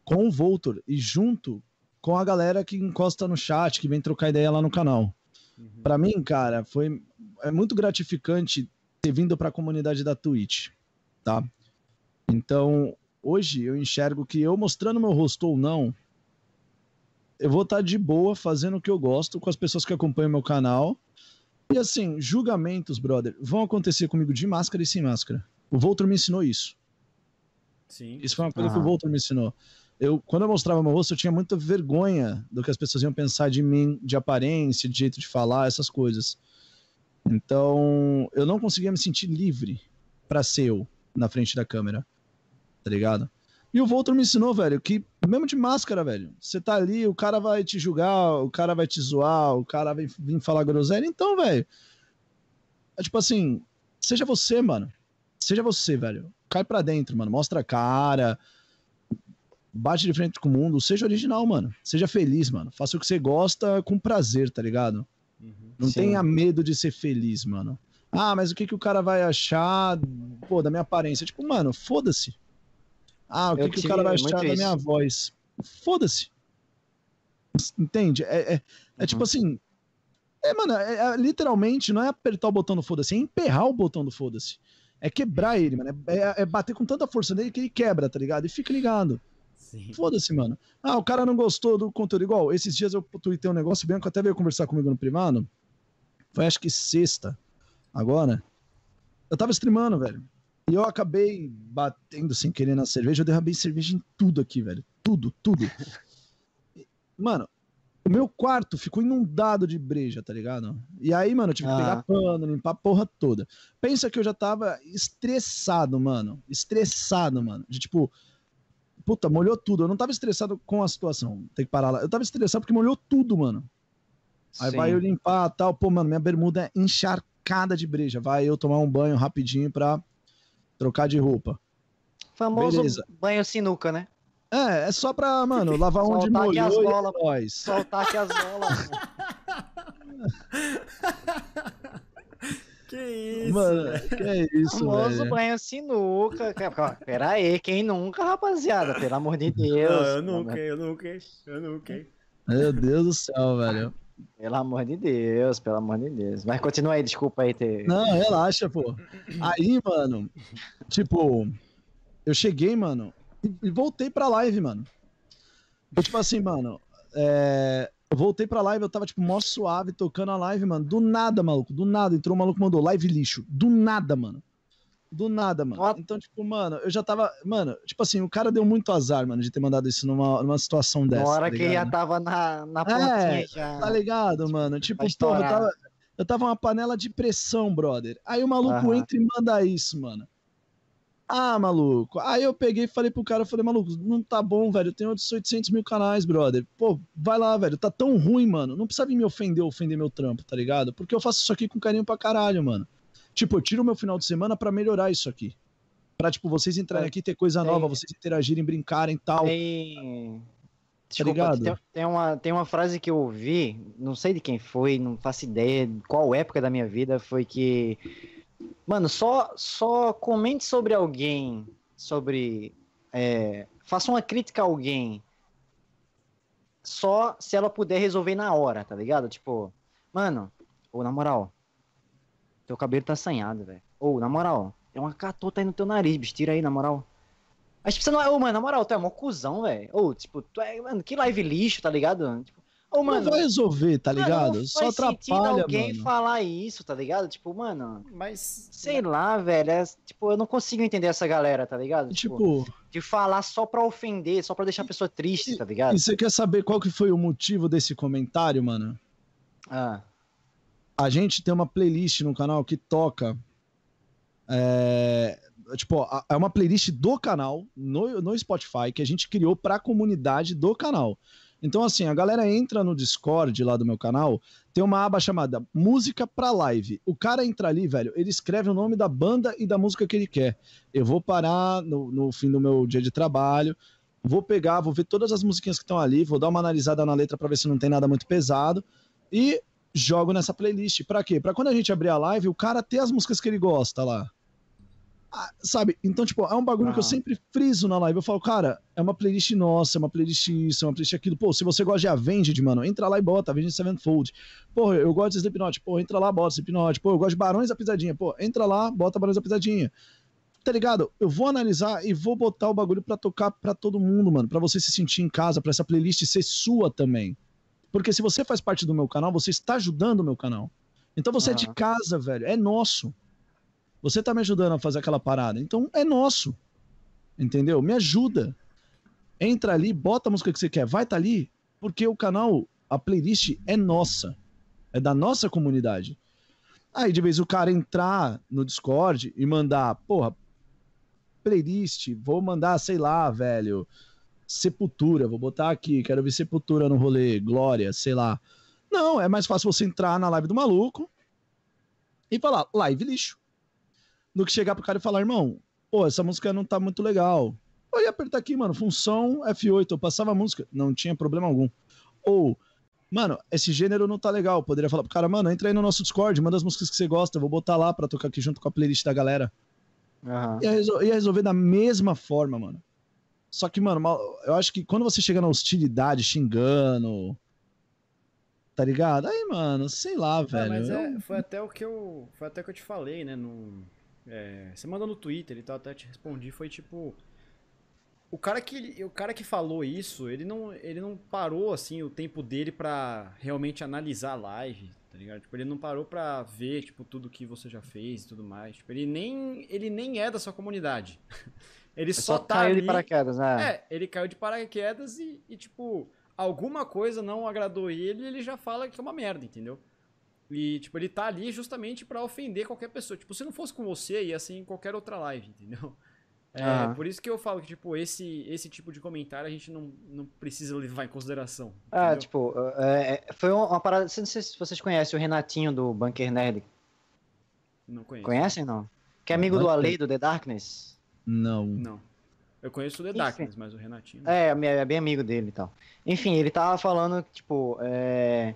com o Voltor e junto com a galera que encosta no chat, que vem trocar ideia lá no canal. Uhum. Pra mim, cara, foi é muito gratificante ter vindo pra comunidade da Twitch, tá? Então, hoje eu enxergo que eu mostrando meu rosto ou não, eu vou estar de boa fazendo o que eu gosto com as pessoas que acompanham meu canal. E assim, julgamentos, brother, vão acontecer comigo de máscara e sem máscara. O Voltor me ensinou isso. Sim. Isso foi uma coisa que o. Voltor me ensinou. Eu, quando eu mostrava meu rosto, eu tinha muita vergonha do que as pessoas iam pensar de mim, de aparência, de jeito de falar, essas coisas. Então, eu não conseguia me sentir livre pra ser eu na frente da câmera. Tá ligado? E o Voltor me ensinou, velho, que mesmo de máscara, velho, você tá ali, o cara vai te julgar, o cara vai te zoar, o cara vai vir falar groselha. Então, velho, é tipo assim, seja você, mano. Seja você, velho. Cai pra dentro, mano. Mostra a cara. Bate de frente com o mundo. Seja original, mano. Seja feliz, mano. Faça o que você gosta com prazer, tá ligado? Uhum. Não Sim. tenha medo de ser feliz, mano. Ah, mas o que, que o cara vai achar, pô, da minha aparência? Tipo, mano, foda-se. Ah, o que, que o cara vai achar da isso. minha voz? Foda-se. Entende? É, é, é tipo Uhum. assim. É, mano, é- é- literalmente não é apertar o botão do foda-se, é emperrar o botão do foda-se. É quebrar ele, mano. É, é- é bater com tanta força nele que ele quebra, tá ligado? E fica ligado. Foda-se, mano. Ah, o cara não gostou do conteúdo. Igual, esses dias eu tuitei um negócio, o Bianco até veio conversar comigo no privado. Foi acho que sexta, agora. Eu tava streamando, velho. E eu acabei batendo sem querer na cerveja. Eu derrubei cerveja em tudo aqui, velho. Tudo, tudo. Mano, o meu quarto ficou inundado de breja, tá ligado? E aí, mano, eu tive que Ah. pegar pano, limpar a porra toda. Pensa que eu já tava estressado, mano. Estressado, mano. De tipo, puta, molhou tudo. Eu não tava estressado com a situação. Tem que parar lá. Eu tava estressado porque molhou tudo, mano. Aí Sim. vai eu limpar tal. Pô, mano, minha bermuda é encharcada de breja. Vai eu tomar um banho rapidinho pra trocar de roupa. Famoso Beleza. banho sinuca, né? É, é só pra, mano, lavar onde Soltar aqui as molhou e é bolas. nóis. Soltar aqui as bolas. Que isso? Mano, velho? que é isso, Famoso velho. banho sinuca. Pera aí, quem nunca, rapaziada? Pelo amor de Deus. Não, eu nunca, eu nunca, eu nunca. Meu Deus do céu, velho. Pelo amor de Deus, pelo amor de Deus. Mas continua aí, desculpa aí ter. Não, relaxa, pô. Aí, mano, tipo, eu cheguei, mano, e, voltei pra live, mano. Eu, tipo assim, mano, é, Eu voltei pra live, eu tava, tipo, mó suave, tocando a live, mano. Do nada, maluco. Do nada. Entrou um maluco mandou live lixo. Do nada, mano. Do nada, mano. What? Então, tipo, mano, eu já tava. Mano, tipo assim, o cara deu muito azar, mano, de ter mandado isso numa, numa situação dessa. Na hora tá que já ligado? tava na, na É, já. Tá ligado, mano? Tipo, Vai porra, eu tava, eu tava uma panela de pressão, brother. Aí o maluco entra e manda isso, mano. Ah, maluco. Aí eu peguei e falei pro cara, eu falei, maluco, não tá bom, velho. Eu tenho outros 800 mil canais, brother. Pô, vai lá, velho. Tá tão ruim, mano. Não precisa vir me ofender ou ofender meu trampo, tá ligado? Porque eu faço isso aqui com carinho pra caralho, mano. Tipo, eu tiro meu final de semana pra melhorar isso aqui. Pra, tipo, vocês entrarem É, aqui, ter coisa nova, vocês interagirem, brincarem e tal. Tem. Desculpa, ligado? tem, tem uma, tem uma frase que eu ouvi, não sei de quem foi, não faço ideia de qual época da minha vida, foi que. Mano, só, só comente sobre alguém, sobre. é, faça uma crítica a alguém. Só se ela puder resolver na hora, tá ligado? Tipo, mano, ou na moral, teu cabelo tá assanhado, velho. Ou, na moral, tem uma catota aí no teu nariz, bicho, tira aí, na moral. Mas tipo, você não é, ô, mano, na moral, tu é mó cuzão, velho. Ou, tipo, tu é, mano, que live lixo, tá ligado? Tipo, ô, mano. não vai resolver, tá mano, ligado? não Só atrapalha, alguém mano. falar isso, tá ligado? Tipo, mano, Mas. sei lá, velho. é- tipo, eu não consigo entender essa galera, tá ligado? Tipo, Tipo, de falar só pra ofender, só pra deixar a pessoa triste, tá ligado? e você quer saber qual que foi o motivo desse comentário, mano? Ah, A gente tem uma playlist no canal que toca. É, tipo, a- é uma playlist do canal no, no Spotify que a gente criou pra comunidade do canal. Então, assim, a galera entra no Discord lá do meu canal, tem uma aba chamada Música pra Live. O cara entra ali, velho, ele escreve o nome da banda e da música que ele quer. Eu vou parar no, no fim do meu dia de trabalho, vou pegar, vou ver todas as musiquinhas que estão ali, vou dar uma analisada na letra pra ver se não tem nada muito pesado e jogo nessa playlist. Pra quê? Pra quando a gente abrir a live, o cara ter as músicas que ele gosta lá. Ah, sabe? Então, tipo, é um bagulho que eu Aham. sempre friso na live. Eu falo, cara, é uma playlist nossa, é uma playlist isso, é uma playlist aquilo. Pô, se você gosta de Avenged, mano, entra lá e bota Avenged Sevenfold. Pô, eu gosto de Slipknot. Pô, entra lá, bota Slipknot. Pô, eu gosto de Barões da Pisadinha. Pô, entra lá, bota Barões da Pisadinha. Tá ligado? Eu vou analisar e vou botar o bagulho pra tocar pra todo mundo, mano. Pra você se sentir em casa, pra essa playlist ser sua também. Porque se você faz parte do meu canal, você está ajudando o meu canal. Então você é de casa, velho. É nosso. Você tá me ajudando a fazer aquela parada. Então é nosso. Entendeu? Me ajuda. Entra ali, bota a música que você quer. Vai tá ali, porque o canal, a playlist é nossa. É da nossa comunidade. Aí de vez o cara entrar no Discord e mandar, porra, playlist, vou mandar, sei lá, velho, Sepultura, vou botar aqui, quero ver Sepultura no rolê, Glória, sei lá. Não, é mais fácil você entrar na live do maluco e falar, live lixo. Do que chegar pro cara e falar, irmão, pô, essa música não tá muito legal. Eu ia apertar aqui, mano, função F8, eu passava a música, não tinha problema algum. Ou, mano, esse gênero não tá legal. Eu Poderia falar pro cara, mano, entra aí no nosso Discord, manda as músicas que você gosta, eu vou botar lá pra tocar aqui junto com a playlist da galera. aham. Ia, resol- ia resolver da mesma forma, mano. Só que, mano, eu acho que quando você chega na hostilidade, xingando. Tá ligado? Aí, mano, sei lá, Ah, velho. mas é, foi até o que eu. Foi até que eu te falei, né? No, é, você mandou no Twitter e tal, até te respondi, foi tipo. O cara que, o cara que falou isso, ele não, ele não parou assim o tempo dele pra realmente analisar a live, tá ligado? Tipo, ele não parou pra ver tipo tudo que você já fez e tudo mais. Tipo, ele nem ele nem é da sua comunidade. Ele Só, só, tá caiu ali, de paraquedas, né? É, ele caiu de paraquedas e, e, tipo, alguma coisa não agradou ele e ele já fala que é uma merda, entendeu? E, tipo, ele tá ali justamente pra ofender qualquer pessoa. Tipo, se não fosse com você, ia ser em qualquer outra live, entendeu? É, por isso que eu falo que, tipo, esse, esse tipo de comentário a gente não, não precisa levar em consideração. Ah, entendeu? tipo, é, é, foi uma parada. Não sei se vocês conhecem o Renatinho do Bunker Nerd. Não conheço. Conhecem, não? Que é amigo do Ale do The Darkness. Não. Não. Eu conheço o The. Darkness, mas o Renatinho. não. É, é bem amigo dele e tal. Enfim, ele tava falando que, tipo, é,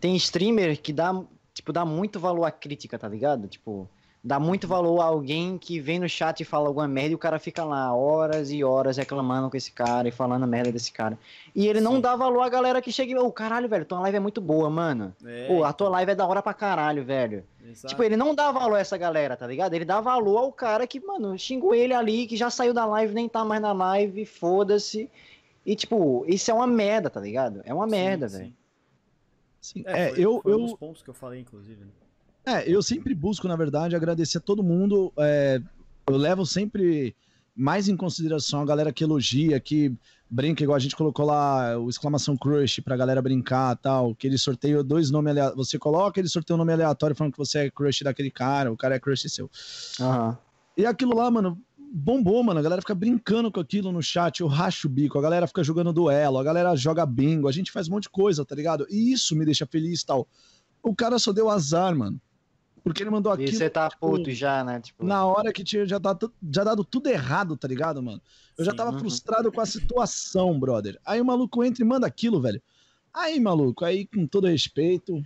tem streamer que dá, tipo, dá muito valor à crítica, tá ligado? Tipo, dá muito valor a alguém que vem no chat e fala alguma merda e o cara fica lá horas e horas reclamando com esse cara e falando merda desse cara. E ele não Sim. dá valor à galera que chega e, ô, caralho, velho, tua live é muito boa, mano. É, Pô, a tua live é da hora pra caralho, velho. exato. Tipo, ele não dá valor a essa galera, tá ligado? Ele dá valor ao cara que, mano, xingou ele ali, que já saiu da live, nem tá mais na live, foda-se. E, tipo, isso é uma merda, tá ligado? É uma Sim, merda, sim. velho. Sim, É, é, foi, eu, foi um eu, dos pontos que eu falei, inclusive. né? É, eu sempre busco, na verdade, agradecer a todo mundo. é, eu levo sempre mais em consideração a galera que elogia, que brinca, igual a gente colocou lá o exclamação crush pra galera brincar tal, que ele sorteia dois nomes aleatórios. Você coloca, ele sorteia um nome aleatório falando que você é crush daquele cara, o cara é crush seu. Aham. E aquilo lá, mano, bombou, mano. A galera fica brincando com aquilo no chat, eu racho o bico, a galera fica jogando duelo, a galera joga bingo, a gente faz um monte de coisa, tá ligado? E isso me deixa feliz e tal. O cara só deu azar, mano. Porque ele mandou E aquilo. você tá tipo, puto já, né? Tipo, Na hora que tinha já, dado, já dado tudo errado, tá ligado, mano? Eu já Sim. tava Uhum. frustrado com a situação, brother. Aí o maluco entra e manda aquilo, velho. Aí, maluco, aí com todo respeito,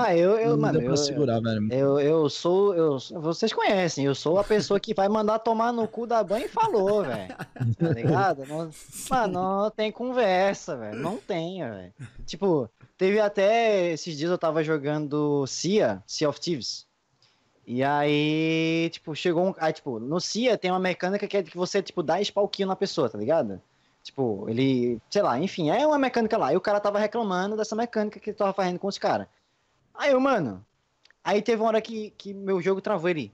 Ah, eu, eu não mano, eu, segurar, velho. eu, eu sou, eu, vocês conhecem, eu sou a pessoa que vai mandar tomar no cu da banha e falou, velho. Tá ligado? Não, mano, não tem conversa, velho. Não tem, velho. Tipo, teve até esses dias eu tava jogando Cia, Sea of Thieves. E aí, tipo, chegou um. Aí, tipo, no Cia tem uma mecânica que é que você, tipo, dá espalquinho na pessoa, tá ligado? Tipo, ele. Sei lá, enfim, é uma mecânica lá. E o cara tava reclamando dessa mecânica que ele tava fazendo com os caras. Aí eu, mano. Aí teve uma hora que, que meu jogo travou ele.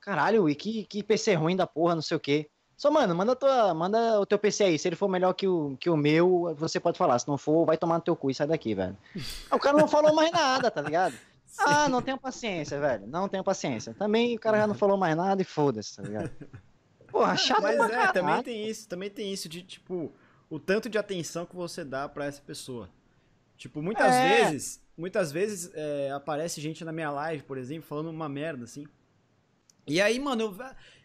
Caralho, e que, que PC ruim da porra, não sei o quê. Só, mano, manda, tua, manda o teu PC aí. Se ele for melhor que o, que o meu, você pode falar. Se não for, vai tomar no teu cu e sai daqui, velho. O cara não falou mais nada, tá ligado? Ah, não tenho paciência, velho. Não tenho paciência. Também o cara já não falou mais nada e foda-se, tá ligado? Porra, chato Mas é, caralho. também tem isso, também tem isso de, tipo, o tanto de atenção que você dá pra essa pessoa. Tipo, muitas É. vezes, muitas vezes é, aparece gente na minha live, por exemplo, falando uma merda, assim. E aí, mano, eu,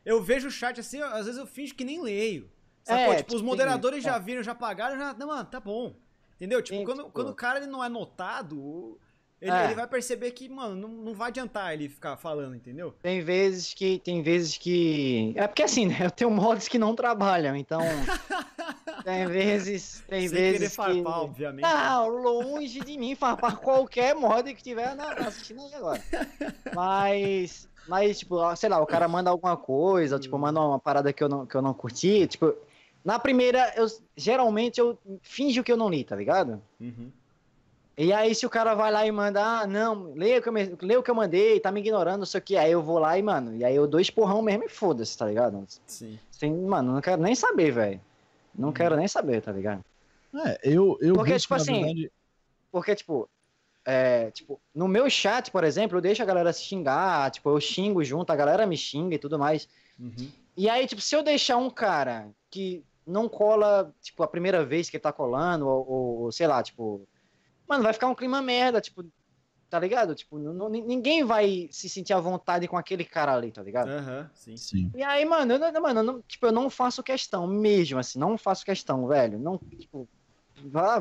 eu vejo o chat assim, às vezes eu finjo que nem leio. Sacou? É, tipo, os tipo, moderadores já é. viram, já pagaram, já. Não, mano, tá bom. Entendeu? Tipo, quando, tipo- quando o cara ele não é notado, ele, É. ele vai perceber que, mano, não, não vai adiantar ele ficar falando, entendeu? Tem vezes que. Tem vezes que. É porque assim, né? Eu tenho mods que não trabalham, então. tem vezes. Tem Sem querer vezes que. farpar, obviamente. Não, longe de mim farpar qualquer mod que tiver na, assistindo aí agora. Mas. Mas, tipo, sei lá, o cara manda alguma coisa, tipo, manda uma parada que eu não, que eu não curti. Tipo, na primeira, eu geralmente eu finjo que eu não li, tá ligado? Uhum. E aí, se o cara vai lá e manda, ah, não, leia o que eu, me- lê o que eu mandei, tá me ignorando, não sei o que. Aí eu vou lá e, mano, e aí eu dou esporrão mesmo e foda-se, tá ligado? Sim. Assim, mano, não quero nem saber, velho. Não quero nem saber, tá ligado? É, eu, eu Porque, tipo assim, verdade, Porque, tipo, é, tipo, no meu chat, por exemplo, eu deixo a galera se xingar, tipo, eu xingo junto, a galera me xinga e tudo mais. Uhum. E aí, tipo, se eu deixar um cara que não cola, tipo, a primeira vez que ele tá colando, ou- ou sei lá, tipo, mano, vai ficar um clima merda, tipo, tá ligado? Tipo, não- ninguém vai se sentir à vontade com aquele cara ali, tá ligado? Aham, sim. sim. E aí, mano, eu, não- mano, eu não, tipo, eu não faço questão mesmo, assim, não faço questão, velho. Não, tipo,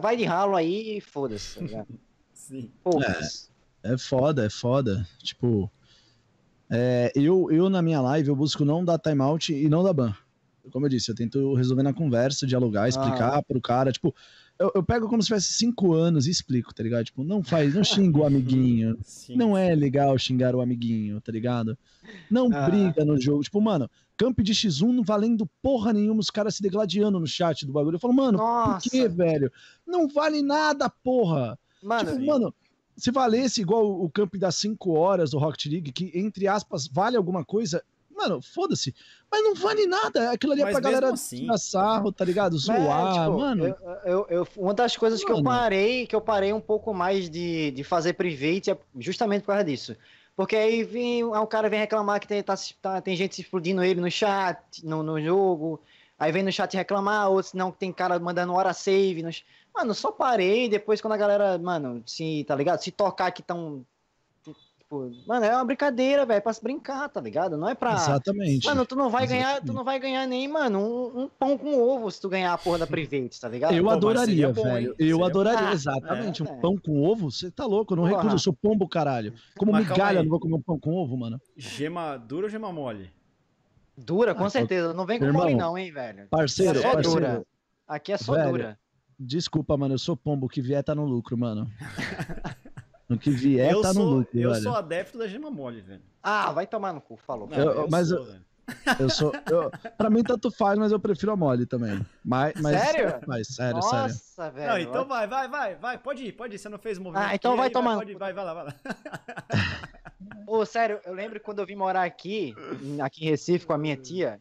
vai, de ralo aí e foda-se, tá ligado? Sim. Foda-se. É foda, é foda. Tipo, é, eu, eu na minha live eu busco não dar timeout e não dar ban. Como eu disse, eu tento resolver na conversa, dialogar, explicar pro cara. Tipo, eu, eu pego como se tivesse cinco anos e explico, tá ligado? Tipo, não faz, não xinga o amiguinho. Sim. Não é legal xingar o amiguinho, tá ligado? Não Ah. briga no jogo. Tipo, mano, camp de X1 não valendo porra nenhuma, os caras se degladiando no chat do bagulho. Eu falo, mano, Nossa. por que, velho? Não vale nada, porra. Mano, Tipo, mano, se valesse igual o camp das 5 horas do Rocket League, que entre aspas vale alguma coisa, mano, foda-se. Mas não vale nada. Aquilo ali é pra galera assim- tirar sarro, tá ligado? É, Zoar, tipo, mano. eu- eu- eu- uma das coisas que eu Mano. parei, que eu parei um pouco mais de, de fazer private é justamente por causa disso. Porque aí vem, o cara vem reclamar que tem, tá, tá- tem gente explodindo ele no chat, no, no jogo. Aí vem no chat reclamar, outros não, que tem cara mandando hora save. Nos... Mano, só parei, depois quando a galera, mano, se, tá ligado? Se tocar que tão. Tipo, mano, é uma brincadeira, velho, é pra se brincar, tá ligado? Não é pra. Exatamente. Mano, tu não vai ganhar, tu não vai ganhar nem, mano, um, um pão com ovo se tu ganhar a porra da private, tá ligado? eu pô, adoraria, bom, velho. Eu Seria adoraria, bom. exatamente. É, um é. pão com ovo, você tá louco? Eu não Porra. recuso, eu sou pombo, caralho. Como Mas migalha, não vou comer um pão com ovo, mano. Gema dura ou gema mole? Dura, com Ah, certeza. Não vem com irmão, mole não, hein, velho. Parceiro, é só parceiro. dura. Aqui é só Velho. dura. Desculpa, mano, eu sou pombo, o que vier tá no lucro, mano. No que vier eu tá no sou, lucro, eu velho. sou adepto da gema mole, velho. Ah, vai tomar no cu, falou. Não, Eu- eu mas sou, eu- velho. Eu sou. Eu, pra mim, tanto faz, mas eu prefiro a mole também. Mas, mas Sério? Mas, sério, Nossa, sério. velho. Não, então vai, vai, vai, vai. Pode ir, pode ir. Você não fez o movimento. Ah, então aqui, vai aí tomar. Pode ir, vai, vai lá, vai lá. Ô, sério, eu lembro quando eu vim morar aqui, aqui em Recife com a minha tia,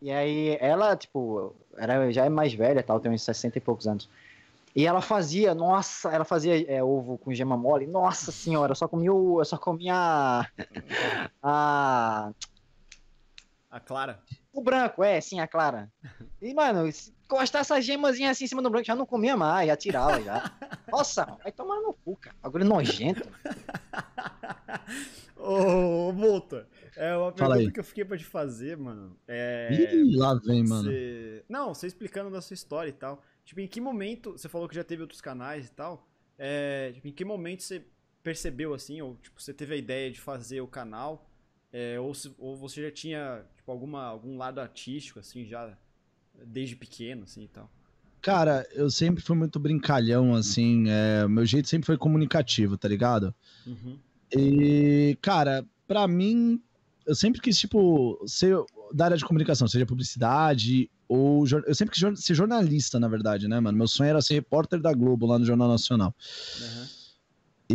e aí ela, tipo, era, já é mais velha, tal, tem uns 60 e poucos anos. E ela fazia, nossa, ela fazia é, ovo com gema mole, nossa senhora, eu só comia o, eu só comia a, a- A Clara. o branco, é, sim, a clara. E, mano, se encostar essa gemazinha assim em cima do branco, já não comia mais, já tirava, já. Nossa, vai tomar no cu, cara, bagulho nojento. Ô, Volta. É uma Fala pergunta aí. que eu fiquei pra te fazer, mano. É. Ih, lá vem, mano. Você... Não, você explicando da sua história e tal. Tipo, em que momento. Você falou que já teve outros canais e tal. É, tipo, em que momento você percebeu assim, ou tipo, você teve a ideia de fazer o canal? É, ou, se- ou você já tinha tipo, alguma, algum lado artístico, assim, já desde pequeno, assim e tal? Cara, eu sempre fui muito brincalhão, assim. É, meu jeito sempre foi comunicativo, tá ligado? Uhum. E, cara, pra mim, eu sempre quis, tipo, ser da área de comunicação, seja publicidade ou. Eu sempre quis ser jornalista, na verdade, né, mano? Meu sonho era ser repórter da Globo lá no Jornal Nacional. Uhum.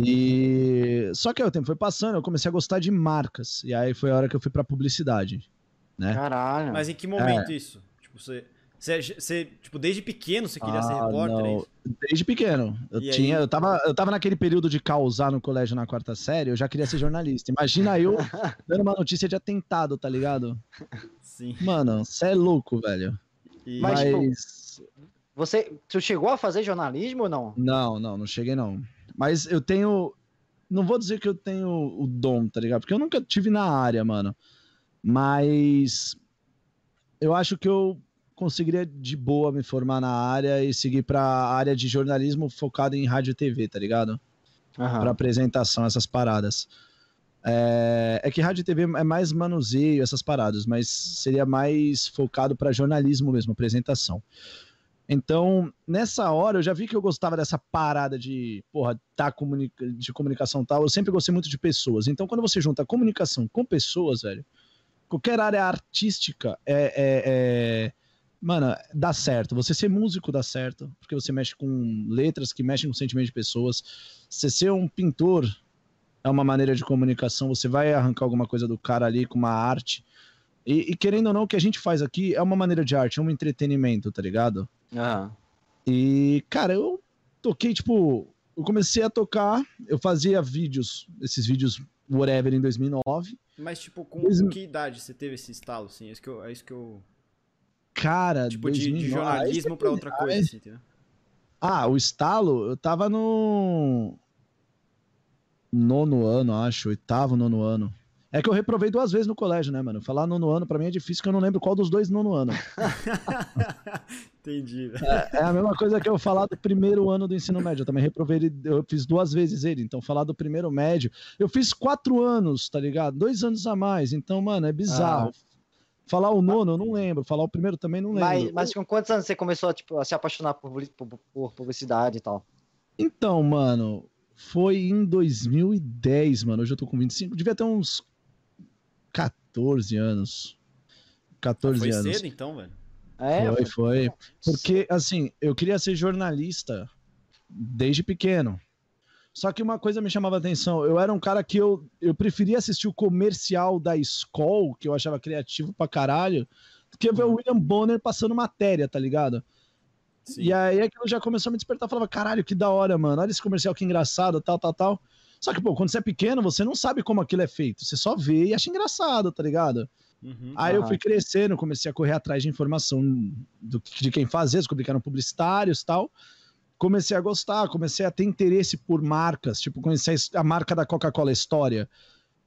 E. Só que aí o tempo foi passando, eu comecei a gostar de marcas. E aí foi a hora que eu fui pra publicidade. né? Caralho. Mas em que momento isso? Tipo, você, você, você, tipo, desde pequeno você queria ser Ah, repórter, é não. Desde pequeno. Eu E tinha, aí? eu tava, eu tava naquele período de causar no colégio na quarta série, eu já queria ser jornalista. Imagina eu dando uma notícia de atentado, tá ligado? Sim. Mano, você é louco, velho. E- Mas, Mas, tipo, Você, tu chegou a fazer jornalismo ou não? não, não, não cheguei não. Mas eu tenho, não vou dizer que eu tenho o dom, tá ligado? Porque eu nunca tive na área, mano. Mas eu acho que eu conseguiria de boa me formar na área e seguir pra área de jornalismo focado em rádio e TV, tá ligado? Para apresentação, essas paradas. É, é que rádio e TV é mais manuseio, essas paradas, mas seria mais focado para jornalismo mesmo, apresentação. Então, nessa hora, eu já vi que eu gostava dessa parada de, porra, tá comunica de comunicação tal. Eu sempre gostei muito de pessoas. Então, quando você junta comunicação com pessoas, velho, qualquer área artística é, é- é- Mano, dá certo. Você ser músico dá certo, porque você mexe com letras que mexem com sentimentos de pessoas. Você ser um pintor é uma maneira de comunicação. Você vai arrancar alguma coisa do cara ali com uma arte. E, e querendo ou não, o que a gente faz aqui é uma maneira de arte, é um entretenimento, tá ligado? Aham. E, cara, eu toquei, tipo, eu comecei a tocar, eu fazia vídeos, esses vídeos whatever em 2009. Mas, tipo, com, Dois que idade você teve esse estalo, assim? É isso que eu. É isso que eu Cara, tipo, de, de 2009, jornalismo você- outra coisa, assim, entendeu? Ah, o estalo, eu tava no nono ano, acho, oitavo, nono ano. É que eu reprovei duas vezes no colégio, né, mano? Falar nono ano pra mim é difícil, que eu não lembro qual dos dois nono ano. Entendi. velho. É a mesma coisa que eu falar do primeiro ano do ensino médio. Eu também reprovei ele, eu fiz duas vezes ele. Então, falar do primeiro médio. Eu fiz quatro anos, tá ligado? Dois anos a mais. Então, mano, é bizarro. Falar o nono, eu não lembro. Falar o primeiro também não lembro. Mas, mas com quantos anos você começou tipo, a se apaixonar por, por- por publicidade e tal? Então, mano, foi em 2010, mano. Hoje eu tô com 25. Devia ter uns 14 anos. 14 Foi anos. cedo, então, velho. É, foi, foi. Porque, assim, eu queria ser jornalista desde pequeno. Só que uma coisa me chamava atenção. Eu era um cara que eu, eu preferia assistir o comercial da escola, que eu achava criativo pra caralho, do que ver o William Bonner passando matéria, tá ligado? Sim. E aí aquilo já começou a me despertar. Eu falava, caralho, que da hora, mano. Olha esse comercial que engraçado, tal, tal, tal. Só que, pô, quando você é pequeno, você não sabe como aquilo é feito. Você só vê e acha engraçado, tá ligado? Uhum. Aí eu Aham. fui crescendo, comecei a correr atrás de informação do, de quem fazia, descobri que eram publicitários e tal. Comecei a gostar, comecei a ter interesse por marcas, tipo, conhecer a marca da Coca-Cola História,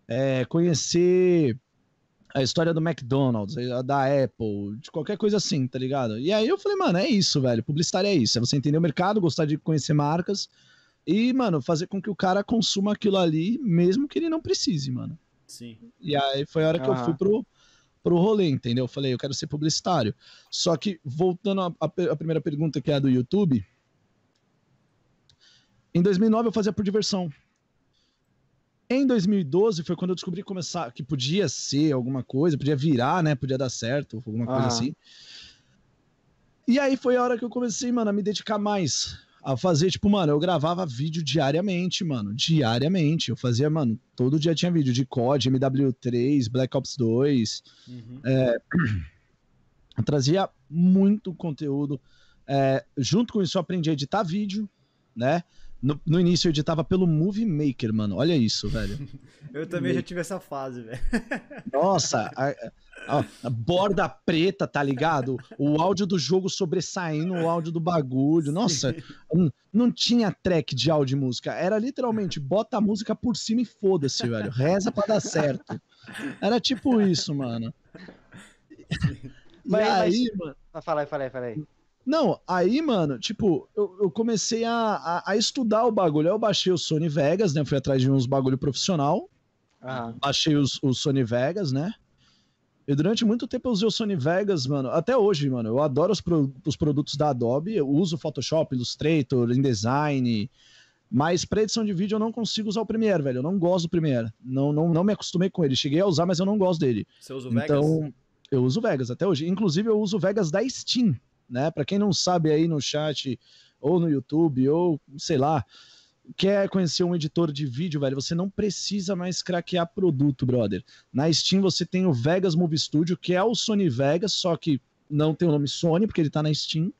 é, conhecer a história do McDonald's, da Apple, de qualquer coisa assim, tá ligado? E aí eu falei, mano, é isso, velho. Publicitário é isso. É você entender o mercado, gostar de conhecer marcas e, mano, fazer com que o cara consuma aquilo ali, mesmo que ele não precise, mano. Sim. E aí foi a hora que eu Aham. fui pro, pro rolê, entendeu? Eu falei, eu quero ser publicitário. Só que, voltando à à primeira pergunta, que é a do YouTube, em 2009 eu fazia por diversão. Em 2012 foi quando eu descobri começar que podia ser alguma coisa, podia virar, né? Podia dar certo, alguma coisa Aham. assim. E aí foi a hora que eu comecei, mano, a me dedicar mais. A fazer, tipo, mano, eu gravava vídeo diariamente, mano. Diariamente. Eu fazia, mano, todo dia tinha vídeo de COD, MW3, Black Ops 2. Uhum. Eu trazia muito conteúdo. É, junto com isso, eu aprendi a editar vídeo, né? No, no início eu editava pelo Movie Maker, mano. Olha isso, velho. Eu também já tive essa fase, velho. Nossa, a, a- a borda preta, tá ligado? O áudio do jogo sobressaindo o áudio do bagulho. Nossa, não, não tinha track de áudio e música. Era literalmente bota a música por cima e foda-se, velho. Reza pra dar certo. Era tipo isso, mano. E Mas- aí, mano. Ah, Fala aí, fala aí, fala aí. Não, aí, mano, tipo, eu, eu comecei a, a, a estudar o bagulho. Aí eu baixei o Sony Vegas, né? Fui atrás de uns bagulho profissional. Aham. Baixei os, os Sony Vegas, né? E durante muito tempo eu usei o Sony Vegas, mano. Até hoje, mano. Eu adoro os, pro- os produtos da Adobe. Eu uso Photoshop, Illustrator, InDesign. Mas pra edição de vídeo eu não consigo usar o Premiere, velho. Eu não gosto do Premiere. Não, não, não me acostumei com ele. Cheguei a usar, mas eu não gosto dele. Você usa o Vegas? Então, eu uso o Vegas até hoje. Inclusive, eu uso o Vegas da Steam, né? Pra quem não sabe aí no chat, ou no YouTube, ou sei lá, quer conhecer um editor de vídeo, velho, você não precisa mais craquear produto, brother. Na Steam você tem o Vegas Movie Studio, que é o Sony Vegas, só que não tem o nome Sony, porque ele tá na Steam.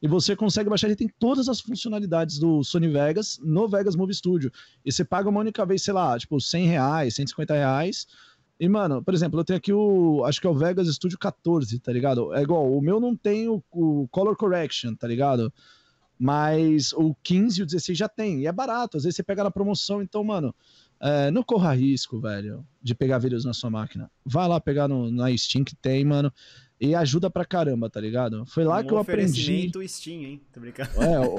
E você consegue baixar, ele tem todas as funcionalidades do Sony Vegas no Vegas Movie Studio. E você paga uma única vez, sei lá, tipo, 100 reais, 150 reais. E, mano, por exemplo, eu tenho aqui o. Acho que é o Vegas Studio 14, tá ligado? É igual, o meu não tem o, o Color Correction, tá ligado? Mas o 15 e o 16 já tem. E é barato. Às vezes você pega na promoção. Então, mano, é, não corra risco, velho, de pegar vírus na sua máquina. Vai lá pegar no, na Steam que tem, mano. E ajuda pra caramba, tá ligado? Foi lá um que eu aprendi. Steam, hein? Tô brincando. É, o,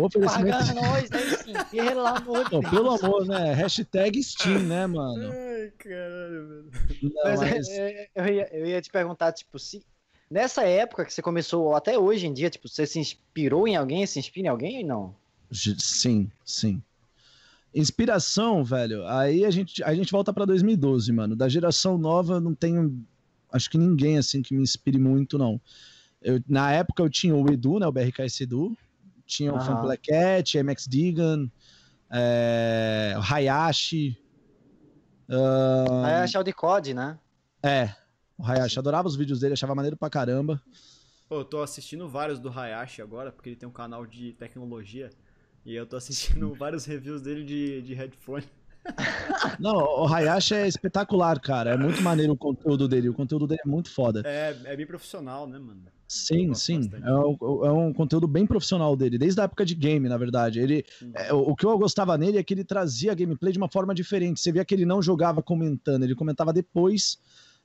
o oferecimento. Paga nós, aí sim. Pelo amor de Não, Deus. pelo amor, né? Hashtag Steam, né, mano? Ai, caralho, velho. Não, Mas, mas- é, é, eu, ia, eu ia te perguntar, tipo, se nessa época que você começou, ou até hoje em dia, tipo, você se inspirou em alguém, se inspira em alguém ou não? Sim, sim. Inspiração, velho. Aí a gente, a gente volta pra 2012, mano. Da geração nova, não tenho. Acho que ninguém assim que me inspire muito, não. Eu, na época eu tinha o Edu, né? O BRKS Edu. Tinha o Aham. Fan Black Cat, MX Digan, é, o Hayashi. ah, Aí achar o de COD, né? é, o Hayashi. Adorava os vídeos dele, achava maneiro pra caramba. Pô, eu tô assistindo vários do Hayashi agora, porque ele tem um canal de tecnologia. E eu tô assistindo vários reviews dele de, de headphone. Não, o Hayashi é espetacular, cara. É muito maneiro o conteúdo dele. O conteúdo dele é muito foda. É, é bem profissional, né, mano? Sim, sim. É um, é um conteúdo bem profissional dele, desde a época de game, na verdade. Ele, é, o, o que eu gostava nele é que ele trazia a gameplay de uma forma diferente. Você via que ele não jogava comentando, ele comentava depois.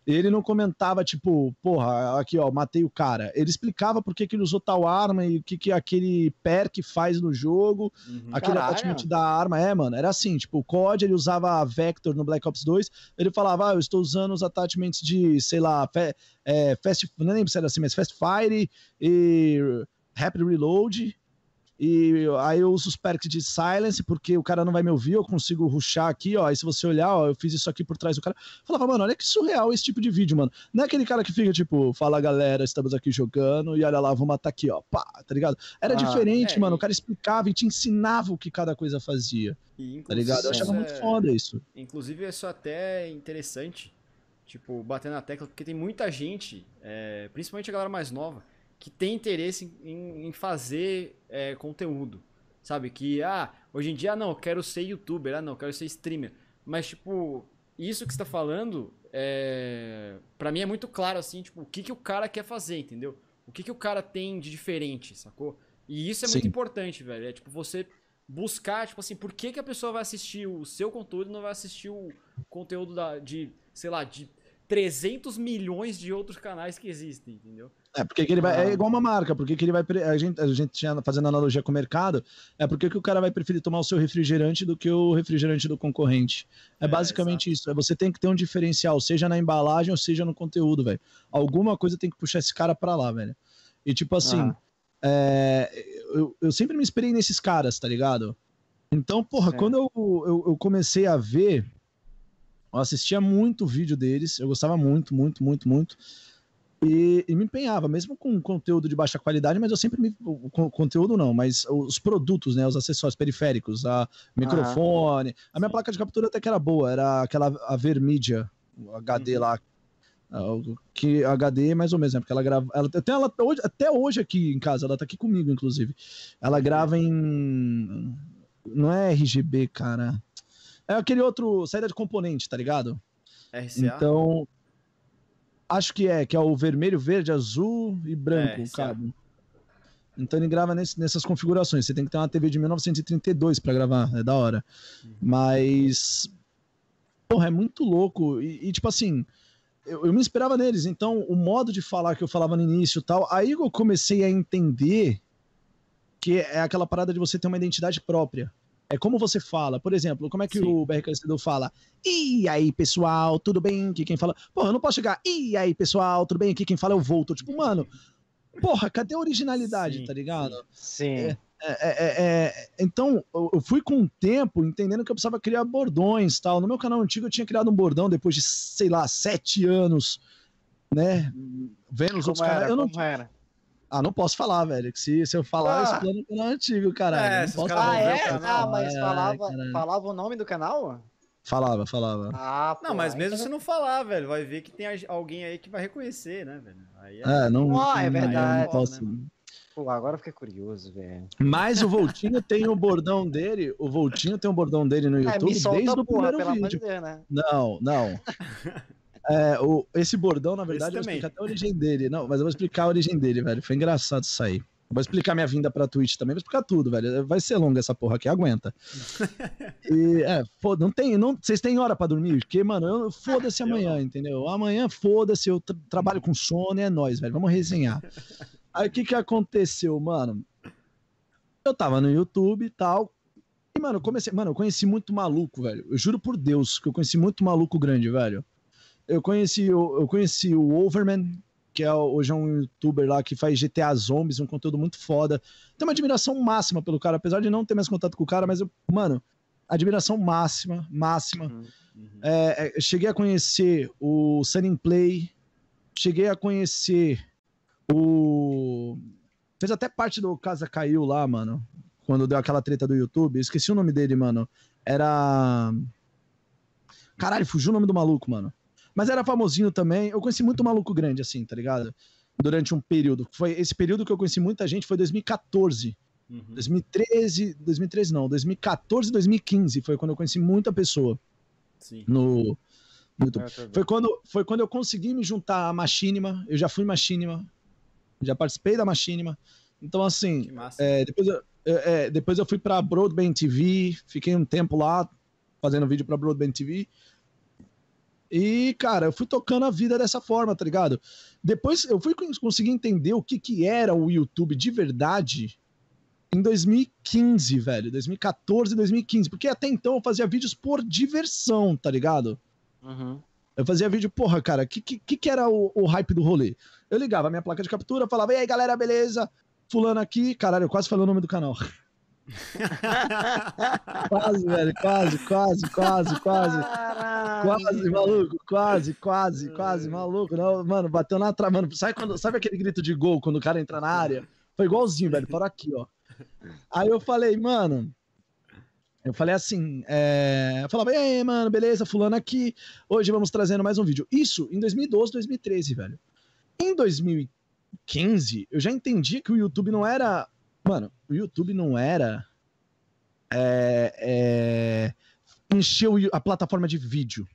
Ele não comentava, tipo, porra, aqui ó, matei o cara. Ele explicava por que, que ele usou tal arma e o que, que aquele perk faz no jogo, Uhum. aquele Caralho. attachment da arma. É, mano, era assim, tipo, o COD ele usava a Vector no Black Ops 2, ele falava, ah, eu estou usando os attachments de, sei lá, fe- é, Fast, não lembro se era assim, mas Fast Fire e Rapid Reload. E aí eu uso os perks de silence, porque o cara não vai me ouvir, eu consigo ruxar aqui, ó. E se você olhar, ó, eu fiz isso aqui por trás do cara. Eu falava, mano, olha que surreal esse tipo de vídeo, mano. Não é aquele cara que fica, tipo, fala galera, estamos aqui jogando, e olha lá, vou matar aqui, ó. Pá, tá ligado? Era Ah, diferente, é, mano. e- O cara explicava e te ensinava o que cada coisa fazia, E, tá ligado? Eu achava isso muito é- foda isso. Inclusive, isso até é interessante, tipo, bater na tecla, porque tem muita gente, é, principalmente a galera mais nova, que tem interesse em, em fazer é, conteúdo. Sabe? Que, ah, hoje em dia, ah, não, eu quero ser youtuber, ah, não, eu quero ser streamer. Mas, tipo, isso que você tá falando, é, para mim é muito claro, assim, tipo, o que, que o cara quer fazer, entendeu? O que, que o cara tem de diferente, sacou? E isso é muito Sim. importante, velho. É tipo, você buscar, tipo assim, por que, que a pessoa vai assistir o seu conteúdo e não vai assistir o conteúdo da, de, sei lá, de 300 milhões de outros canais que existem, entendeu? É, porque que ele vai. Ah. É igual uma marca, porque que ele vai. A gente, a gente tinha fazendo analogia com o mercado, é porque que o cara vai preferir tomar o seu refrigerante do que o refrigerante do concorrente. É, É, basicamente isso. É você tem que ter um diferencial, seja na embalagem ou seja no conteúdo, velho. Alguma coisa tem que puxar esse cara pra lá, velho. E tipo assim, Ah. é, eu, eu sempre me inspirei nesses caras, tá ligado? Então, porra, É. quando eu, eu, eu comecei a ver, eu assistia muito vídeo deles, eu gostava muito, muito, muito, muito. E, e me empenhava, mesmo com conteúdo de baixa qualidade, mas eu sempre me. o conteúdo não, mas os produtos, né? Os acessórios periféricos, a microfone. A minha placa de captura até que era boa, era aquela a Vermedia, o HD Uhum. lá. ah, o- Que HD mais ou menos, né? Porque ela grava. Ela, até, ela, hoje, até hoje aqui em casa, ela tá aqui comigo, inclusive. Ela grava em. Não é RGB, cara. É aquele outro. Saída de componente, tá ligado? RCA? Então. Acho que é, que é o vermelho, verde, azul e branco É, cabo. Então ele grava nesse- nessas configurações. Você tem que ter uma TV de 1932 pra gravar, é da hora. Uhum. Mas. Porra, é muito louco. E, e, tipo assim, eu, eu me inspirava neles. Então, o modo de falar que eu falava no início e tal, aí eu comecei a entender que é aquela parada de você ter uma identidade própria. É como você fala. Por exemplo, como é que Sim. o BR Crescedor fala? E aí, pessoal, tudo bem? Aqui quem fala. Porra, eu não posso chegar. E aí, pessoal, tudo bem? Aqui quem fala eu volto. Tipo, mano, porra, cadê a originalidade, Sim, tá ligado? Sim. É, é, é, então, eu fui com o tempo entendendo que eu precisava criar bordões tal. No meu canal antigo eu tinha criado um bordão depois de, sei lá, sete anos, né? Vendo os outros canais. Eu não, era? Ah, não posso falar, velho. Que se, se eu falar, Ah. eu explano o canal antigo, caralho. É, não posso Ah, é? canal. Ah, mas É, falava, caralho. falava o nome do canal? Falava, falava. Ah, Não, pô, mas aí mesmo então- se não falar, velho, vai ver que tem alguém aí que vai reconhecer, né, velho? Aí É, não. Ah, é não- verdade. eu não posso. Pô, agora eu fiquei curioso, velho. Mas o Voltinho tem o bordão dele. O Voltinho tem o bordão dele no É, YouTube me solta, desde o porra, primeiro vídeo. Deus, né? Não, não. É, o, esse bordão, na verdade, eu vou também. explicar até a origem dele. Não, mas eu vou explicar a origem dele, velho. Foi engraçado isso aí. Vou explicar minha vinda pra Twitch também, vou explicar tudo, velho. Vai ser longa essa porra aqui, aguenta. E, é, foda, não tem, não, vocês têm hora pra dormir? Porque, mano, eu, foda-se amanhã, entendeu? Amanhã, foda-se, eu tra- trabalho com sono e é nóis, velho. Vamos resenhar. Aí, o que que aconteceu, mano? Eu tava no YouTube e tal, e, mano, eu comecei. Mano, eu conheci muito maluco, velho. Eu juro por Deus que eu conheci muito maluco grande, velho. Eu conheci, o- eu conheci o Overman, que é hoje é um youtuber lá que faz GTA Zombies, um conteúdo muito foda. Tenho uma admiração máxima pelo cara, apesar de não ter mais contato com o cara, mas eu, mano, admiração máxima, máxima. Uhum. É, é, cheguei a conhecer o Sunny Play, cheguei a conhecer o. Fez até parte do Casa Caiu lá, mano. Quando deu aquela treta do YouTube. Eu esqueci o nome dele, mano. Era. Caralho, fugiu o nome do maluco, mano. Mas era famosinho também. Eu conheci muito maluco grande, assim, tá ligado? Durante um período. Foi esse período que eu conheci muita gente foi 2014. Uhum. 2013. 2013 não, 2014 2015 foi quando eu conheci muita pessoa Sim. no, no YouTube. Tô vendo. Foi quando, foi quando eu consegui me juntar à Machinima. Eu já fui Machinima. Já participei da Machinima. Então, assim, é, depois, eu, é, é, depois eu fui pra Broadband TV. Fiquei um tempo lá fazendo vídeo pra Broadband TV. E, cara, eu fui tocando a vida dessa forma, tá ligado? Depois eu fui cons- conseguir entender o que, que era o YouTube de verdade em 2015, velho. 2014, 2015. Porque até então eu fazia vídeos por diversão, tá ligado? Uhum. Eu fazia vídeo, porra, cara, o que, que, que era o, o hype do rolê? Eu ligava a minha placa de captura, falava, e aí, galera, beleza? Fulano aqui, caralho, eu quase falei o nome do canal. Quase, velho, quase, quase, quase, quase. Caralho. Quase, maluco, quase, quase, quase, maluco. Não, mano, bateu na trave. Mano, sabe, quando, sabe aquele grito de gol quando o cara entra na área? Foi igualzinho, velho, parou aqui, ó. Aí eu falei, mano. Eu falei assim, é... eu falava, e aí, mano, beleza, fulano aqui. Hoje vamos trazendo mais um vídeo. Isso em 2012, 2013, velho. Em 2015, eu já entendi que o YouTube não era. Mano, o YouTube não era. É, é, encher o- a plataforma de vídeo.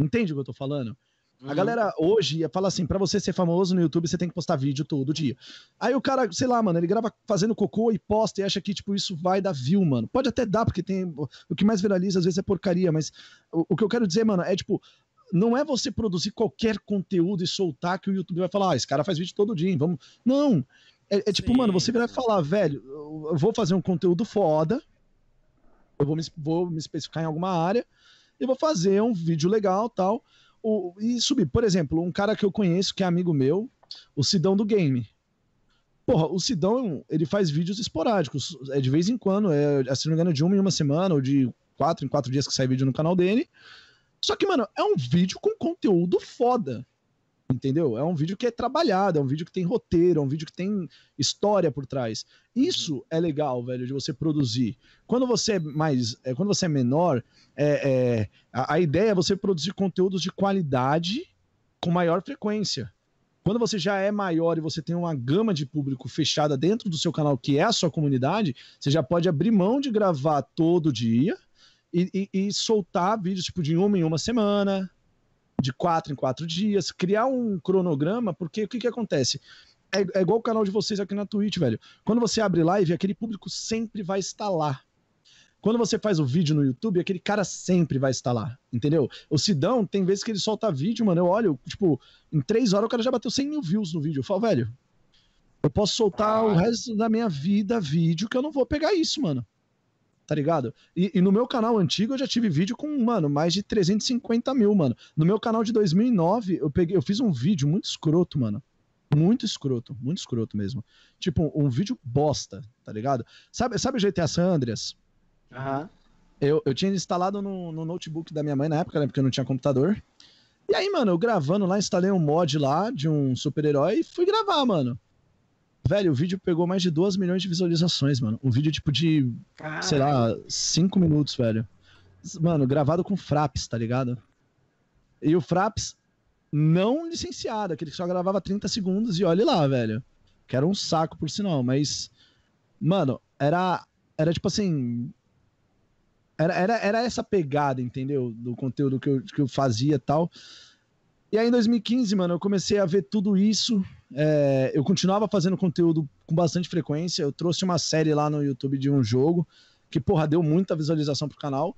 Entende o que eu tô falando? A Uhum. galera hoje fala assim, pra você ser famoso no YouTube, você tem que postar vídeo todo dia. Aí o cara, sei lá, mano, ele grava fazendo cocô e posta e acha que, tipo, isso vai dar view, mano. Pode até dar, porque tem... O que mais viraliza, às vezes, é porcaria, mas o, o que eu quero dizer, mano, é, tipo, não é você produzir qualquer conteúdo e soltar que o YouTube vai falar, ah, esse cara faz vídeo todo dia, hein, vamos... Não! É, é tipo, Sim, mano, você vai falar, velho, eu eu vou fazer um conteúdo foda, eu vou me, vou me especificar em alguma área, e vou fazer um vídeo legal tal. O, e subir, por exemplo, um cara que eu conheço, que é amigo meu, o Sidão do Game. Porra, o Sidão, ele faz vídeos esporádicos. É de vez em quando, é, se não me engano, de uma em uma semana, ou de quatro em quatro dias que sai vídeo no canal dele. Só que, mano, é um vídeo com conteúdo foda. Entendeu? É um vídeo que é trabalhado, é um vídeo que tem roteiro, é um vídeo que tem história por trás. Isso é legal, velho, de você produzir. Quando você é mais. É, quando você é menor, é, é a, a ideia é você produzir conteúdos de qualidade com maior frequência. Quando você já é maior e você tem uma gama de público fechada dentro do seu canal, que é a sua comunidade, você já pode abrir mão de gravar todo dia e, e, e soltar vídeos tipo de uma em uma semana, de quatro em quatro dias, criar um cronograma, porque o que, que acontece? É, é igual o canal de vocês aqui na Twitch, velho. Quando você abre live, aquele público sempre vai estar lá. Quando você faz o vídeo no YouTube, aquele cara sempre vai estar lá, entendeu? O Sidão, tem vezes que ele solta vídeo, mano, eu olho, tipo, em três horas o cara já bateu 100 mil views no vídeo. Eu falo, velho, eu posso soltar ah. o resto da minha vida vídeo que eu não vou pegar isso, mano tá ligado? E, e, no meu canal antigo eu já tive vídeo com, mano, mais de 350 mil, mano. No meu canal de 2009 eu peguei, eu fiz um vídeo muito escroto, mano. Muito escroto, muito escroto mesmo. Tipo, um, vídeo bosta, tá ligado? Sabe, sabe o GTA San Andreas? Aham. Uhum. Eu, eu tinha instalado no, no notebook da minha mãe na época, né? Porque eu não tinha computador. E aí, mano, eu gravando lá, instalei um mod lá de um super-herói e fui gravar, mano. Velho, o vídeo pegou mais de 2 milhões de visualizações, mano. Um vídeo tipo de, Caralho. sei lá, 5 minutos, velho. Mano, gravado com Fraps, tá ligado? E o Fraps não licenciado, aquele que só gravava 30 segundos e olhe lá, velho. Que era um saco, por sinal, mas. Mano, era. Era tipo assim. Era, era, era essa pegada, entendeu? Do conteúdo que eu, que eu fazia e tal. E aí em 2015, mano, eu comecei a ver tudo isso. É, eu continuava fazendo conteúdo com bastante frequência. Eu trouxe uma série lá no YouTube de um jogo que, porra, deu muita visualização pro canal.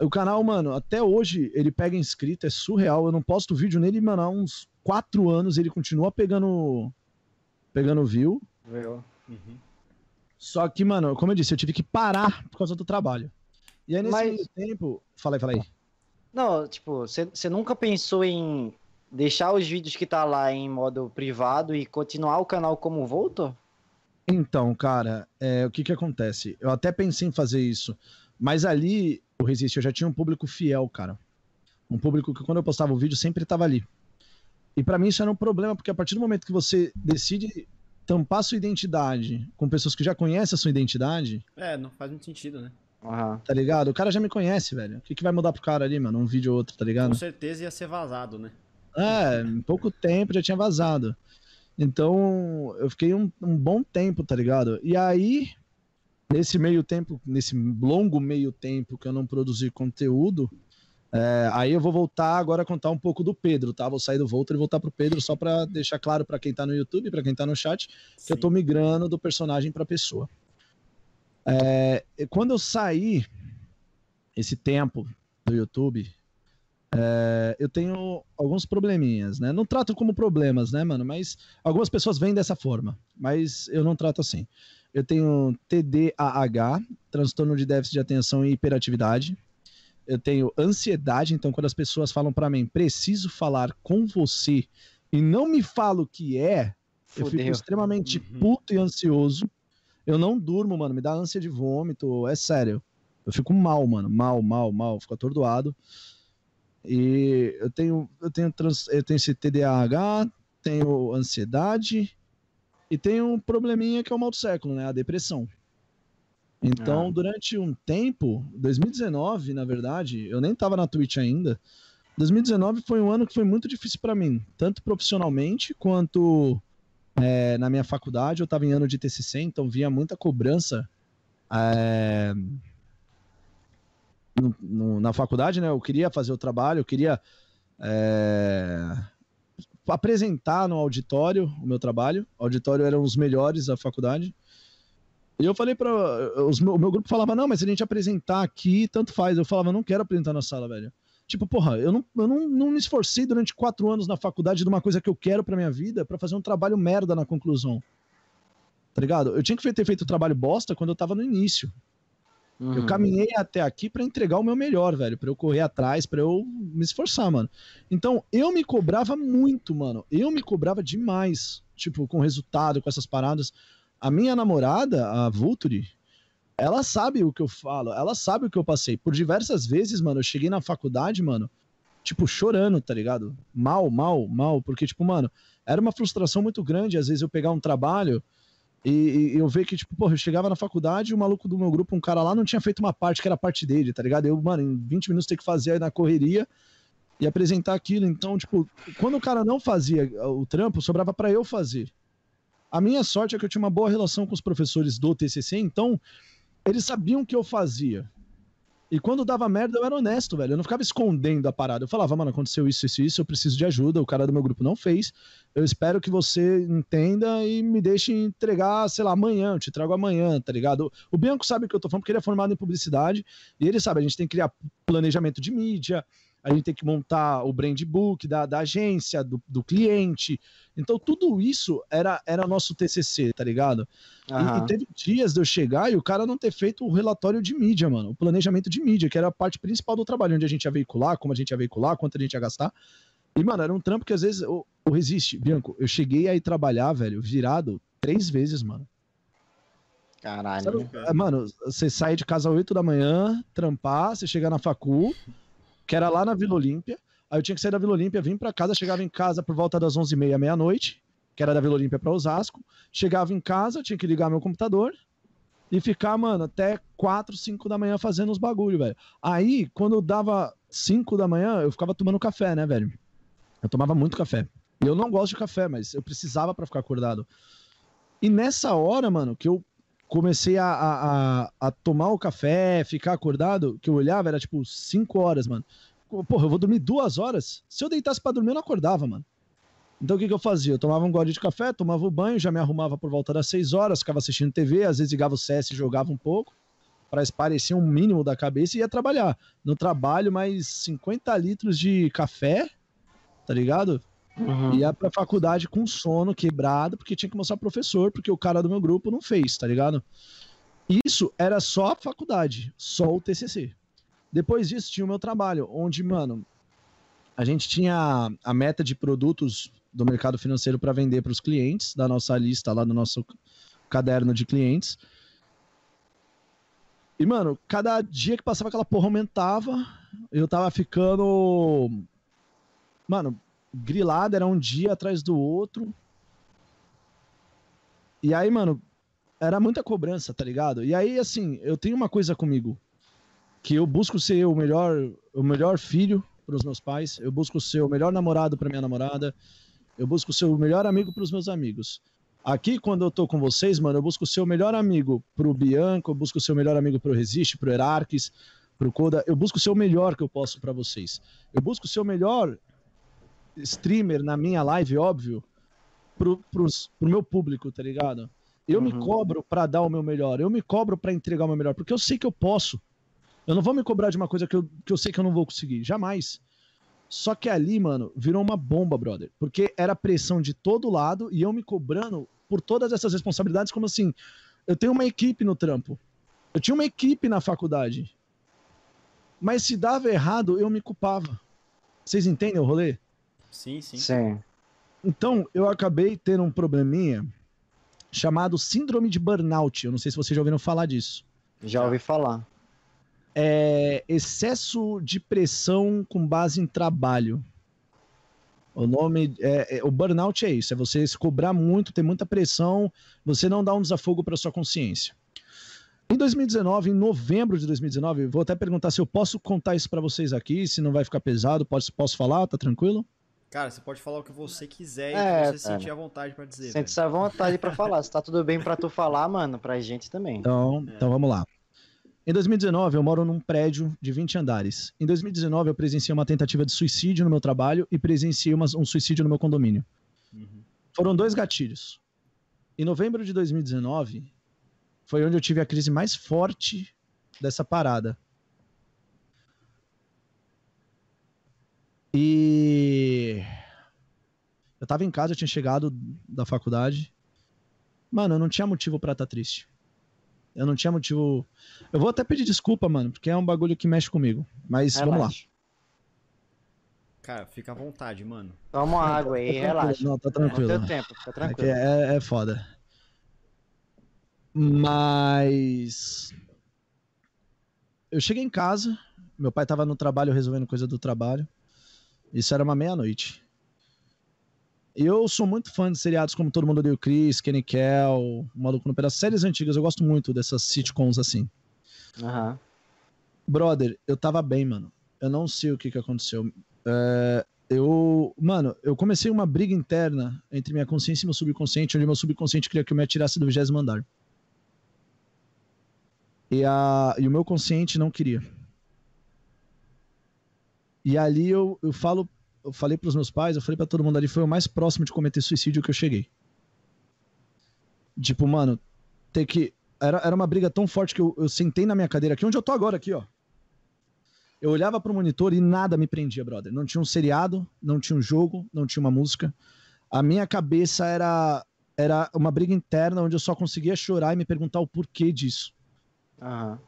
O canal, mano, até hoje ele pega inscrito, é surreal. Eu não posto vídeo nele, mano, há uns quatro anos ele continua pegando pegando view. Uhum. Só que, mano, como eu disse, eu tive que parar por causa do trabalho. E aí nesse Mas... tempo. Fala aí, fala aí. Não, tipo, você nunca pensou em deixar os vídeos que tá lá em modo privado e continuar o canal como voltou? Então, cara, é, o que que acontece? Eu até pensei em fazer isso, mas ali, o Resist, eu já tinha um público fiel, cara. Um público que quando eu postava o vídeo sempre tava ali. E para mim isso era um problema, porque a partir do momento que você decide tampar sua identidade com pessoas que já conhecem a sua identidade. É, não faz muito sentido, né? Uhum. Tá ligado? O cara já me conhece, velho. O que, que vai mudar pro cara ali, mano? Um vídeo ou outro, tá ligado? Com certeza ia ser vazado, né? É, em pouco tempo já tinha vazado. Então, eu fiquei um, um bom tempo, tá ligado? E aí, nesse meio tempo, nesse longo meio tempo que eu não produzi conteúdo, é, aí eu vou voltar agora a contar um pouco do Pedro, tá? Vou sair do Volta e voltar pro Pedro só para deixar claro para quem tá no YouTube, para quem tá no chat, Sim. que eu tô migrando do personagem para pessoa. É, quando eu saí esse tempo do YouTube, é, eu tenho alguns probleminhas, né? Não trato como problemas, né, mano? Mas algumas pessoas vêm dessa forma, mas eu não trato assim. Eu tenho TDAH, transtorno de déficit de atenção e hiperatividade. Eu tenho ansiedade, então quando as pessoas falam para mim, preciso falar com você e não me falo o que é, Fudeu. eu fico extremamente uhum. puto e ansioso. Eu não durmo, mano, me dá ânsia de vômito, é sério. Eu fico mal, mano, mal, mal, mal, fico atordoado. E eu tenho, eu tenho, trans, eu tenho esse TDAH, tenho ansiedade e tenho um probleminha que é o mal do século, né? A depressão. Então, ah. durante um tempo, 2019, na verdade, eu nem tava na Twitch ainda. 2019 foi um ano que foi muito difícil para mim, tanto profissionalmente quanto é, na minha faculdade. Eu tava em ano de TCC, então via muita cobrança é, no, no, na faculdade, né? Eu queria fazer o trabalho, eu queria é, apresentar no auditório o meu trabalho. O auditório eram os melhores da faculdade. E eu falei para o meu grupo falava não, mas se a gente apresentar aqui, tanto faz. Eu falava não quero apresentar na sala, velho. Tipo, porra, eu não, eu não, não me esforcei durante quatro anos na faculdade de uma coisa que eu quero pra minha vida para fazer um trabalho merda na conclusão. Tá ligado? Eu tinha que ter feito o trabalho bosta quando eu tava no início. Uhum. Eu caminhei até aqui para entregar o meu melhor, velho, para eu correr atrás, para eu me esforçar, mano. Então, eu me cobrava muito, mano. Eu me cobrava demais. tipo, com resultado, com essas paradas. A minha namorada, a Vulturi, ela sabe o que eu falo, ela sabe o que eu passei. Por diversas vezes, mano, eu cheguei na faculdade, mano, tipo, chorando, tá ligado? Mal, mal, mal, porque, tipo, mano, era uma frustração muito grande, às vezes eu pegar um trabalho e, e eu ver que, tipo, porra, eu chegava na faculdade e o maluco do meu grupo, um cara lá, não tinha feito uma parte que era parte dele, tá ligado? Eu, mano, em 20 minutos ter que fazer aí na correria e apresentar aquilo. Então, tipo, quando o cara não fazia o trampo, sobrava para eu fazer. A minha sorte é que eu tinha uma boa relação com os professores do TCC, então eles sabiam o que eu fazia. E quando dava merda, eu era honesto, velho. Eu não ficava escondendo a parada. Eu falava, mano, aconteceu isso, isso, isso, eu preciso de ajuda. O cara do meu grupo não fez. Eu espero que você entenda e me deixe entregar, sei lá, amanhã. Eu te trago amanhã, tá ligado? O Bianco sabe o que eu tô falando, porque ele é formado em publicidade. E ele sabe, a gente tem que criar planejamento de mídia, a gente tem que montar o brand book da, da agência, do, do cliente. Então, tudo isso era, era nosso TCC, tá ligado? Uhum. E, e, teve dias de eu chegar e o cara não ter feito o relatório de mídia, mano, o planejamento de mídia, que era a parte principal do trabalho, onde a gente ia veicular, como a gente ia veicular, quanto a gente ia gastar. E, mano, era um trampo que às vezes. O, o Resiste, Bianco, eu cheguei aí trabalhar, velho, virado três vezes, mano. Caralho. Sabe, é, mano, você sai de casa às 8 da manhã, trampar, você chega na facul, que era lá na Vila Olímpia. Aí eu tinha que sair da Vila Olímpia, vim para casa, chegava em casa por volta das 11h30, meia-noite, que era da Vila Olímpia para Osasco. Chegava em casa, tinha que ligar meu computador e ficar, mano, até 4, 5 da manhã fazendo os bagulho, velho. Aí, quando dava 5 da manhã, eu ficava tomando café, né, velho? Eu tomava muito café. E eu não gosto de café, mas eu precisava para ficar acordado. E nessa hora, mano, que eu comecei a, a, a, tomar o café, ficar acordado, que eu olhava, era tipo 5 horas, mano. Porra, eu vou dormir duas horas? Se eu deitasse pra dormir, eu não acordava, mano. Então o que, que eu fazia? Eu tomava um gole de café, tomava o banho, já me arrumava por volta das 6 horas, ficava assistindo TV, às vezes ligava o CS e jogava um pouco, para esparecer um mínimo da cabeça e ia trabalhar. No trabalho, mais 50 litros de café, tá ligado? Uhum. Ia pra faculdade com sono quebrado, porque tinha que mostrar pro professor, porque o cara do meu grupo não fez, tá ligado? Isso era só a faculdade, só o TCC. Depois disso tinha o meu trabalho, onde, mano, a gente tinha a meta de produtos do mercado financeiro para vender para os clientes, da nossa lista lá do nosso caderno de clientes. E, mano, cada dia que passava aquela porra aumentava, eu tava ficando. Mano, grilada, era um dia atrás do outro. E aí, mano, era muita cobrança, tá ligado? E aí, assim, eu tenho uma coisa comigo, que eu busco ser o melhor, o melhor filho para os meus pais, eu busco ser o melhor namorado para minha namorada, eu busco ser o melhor amigo para os meus amigos. Aqui, quando eu tô com vocês, mano, eu busco ser o melhor amigo pro Bianco, eu busco ser o melhor amigo pro Resiste, pro Herarques, pro Koda, eu busco ser o melhor que eu posso para vocês. Eu busco ser o melhor streamer na minha live, óbvio, pro, pros, pro meu público, tá ligado? Eu uhum. me cobro para dar o meu melhor, eu me cobro para entregar o meu melhor, porque eu sei que eu posso. Eu não vou me cobrar de uma coisa que eu, que eu sei que eu não vou conseguir, jamais. Só que ali, mano, virou uma bomba, brother. Porque era pressão de todo lado e eu me cobrando por todas essas responsabilidades, como assim, eu tenho uma equipe no trampo. Eu tinha uma equipe na faculdade. Mas se dava errado, eu me culpava. Vocês entendem o rolê? Sim, sim. Sim. Então, eu acabei tendo um probleminha chamado síndrome de burnout. Eu não sei se vocês já ouviram falar disso. Já ouvi falar. É excesso de pressão com base em trabalho. O nome é, é, o burnout é isso, é você se cobrar muito, ter muita pressão, você não dá um desafogo para sua consciência. Em 2019, em novembro de 2019, vou até perguntar se eu posso contar isso para vocês aqui, se não vai ficar pesado, posso, posso falar, tá tranquilo? Cara, você pode falar o que você quiser é, e você é. sentir a vontade para dizer. Sente-se à vontade para falar. Se tá tudo bem para tu falar, mano, pra gente também. Então, é. então vamos lá. Em 2019, eu moro num prédio de 20 andares. Em 2019, eu presenciei uma tentativa de suicídio no meu trabalho e presenciei uma, um suicídio no meu condomínio. Uhum. Foram dois gatilhos. Em novembro de 2019, foi onde eu tive a crise mais forte dessa parada. E eu tava em casa, eu tinha chegado da faculdade. Mano, eu não tinha motivo para estar tá triste. Eu não tinha motivo. Eu vou até pedir desculpa, mano, porque é um bagulho que mexe comigo. Mas Relaxa. vamos lá. Cara, fica à vontade, mano. Toma uma água aí, relaxa. Não, tá tranquilo. teu tempo, É, que tranquilo. é, é foda. Mas. Eu cheguei em casa, meu pai tava no trabalho resolvendo coisa do trabalho. Isso era uma meia-noite. Eu sou muito fã de seriados como Todo Mundo o Chris, Kenny Kell, O Maluco no Pedaço. Séries antigas, eu gosto muito dessas sitcoms assim. Aham. Brother, eu tava bem, mano. Eu não sei o que que aconteceu. É, eu, mano, eu comecei uma briga interna entre minha consciência e meu subconsciente, onde meu subconsciente queria que eu me atirasse do vigésimo andar. E, a, e o meu consciente não queria. E ali eu, eu falo, eu falei pros meus pais, eu falei pra todo mundo ali, foi o mais próximo de cometer suicídio que eu cheguei. Tipo, mano, ter que. Era, era uma briga tão forte que eu, eu sentei na minha cadeira aqui, onde eu tô agora, aqui, ó. Eu olhava pro monitor e nada me prendia, brother. Não tinha um seriado, não tinha um jogo, não tinha uma música. A minha cabeça era era uma briga interna onde eu só conseguia chorar e me perguntar o porquê disso. Aham.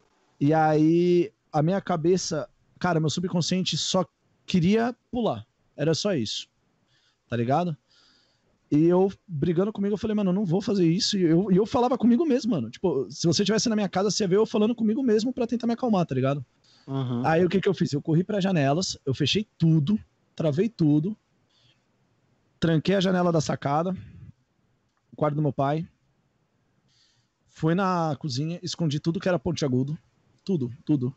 E aí a minha cabeça, cara, meu subconsciente só queria pular. Era só isso. Tá ligado? E eu brigando comigo, eu falei, mano, eu não vou fazer isso. E eu, e eu falava comigo mesmo, mano. Tipo, se você estivesse na minha casa, você ia ver eu falando comigo mesmo pra tentar me acalmar, tá ligado? Uhum. Aí o que que eu fiz? Eu corri para janelas, eu fechei tudo, travei tudo, tranquei a janela da sacada, o quarto do meu pai, fui na cozinha, escondi tudo que era pontiagudo, tudo, tudo.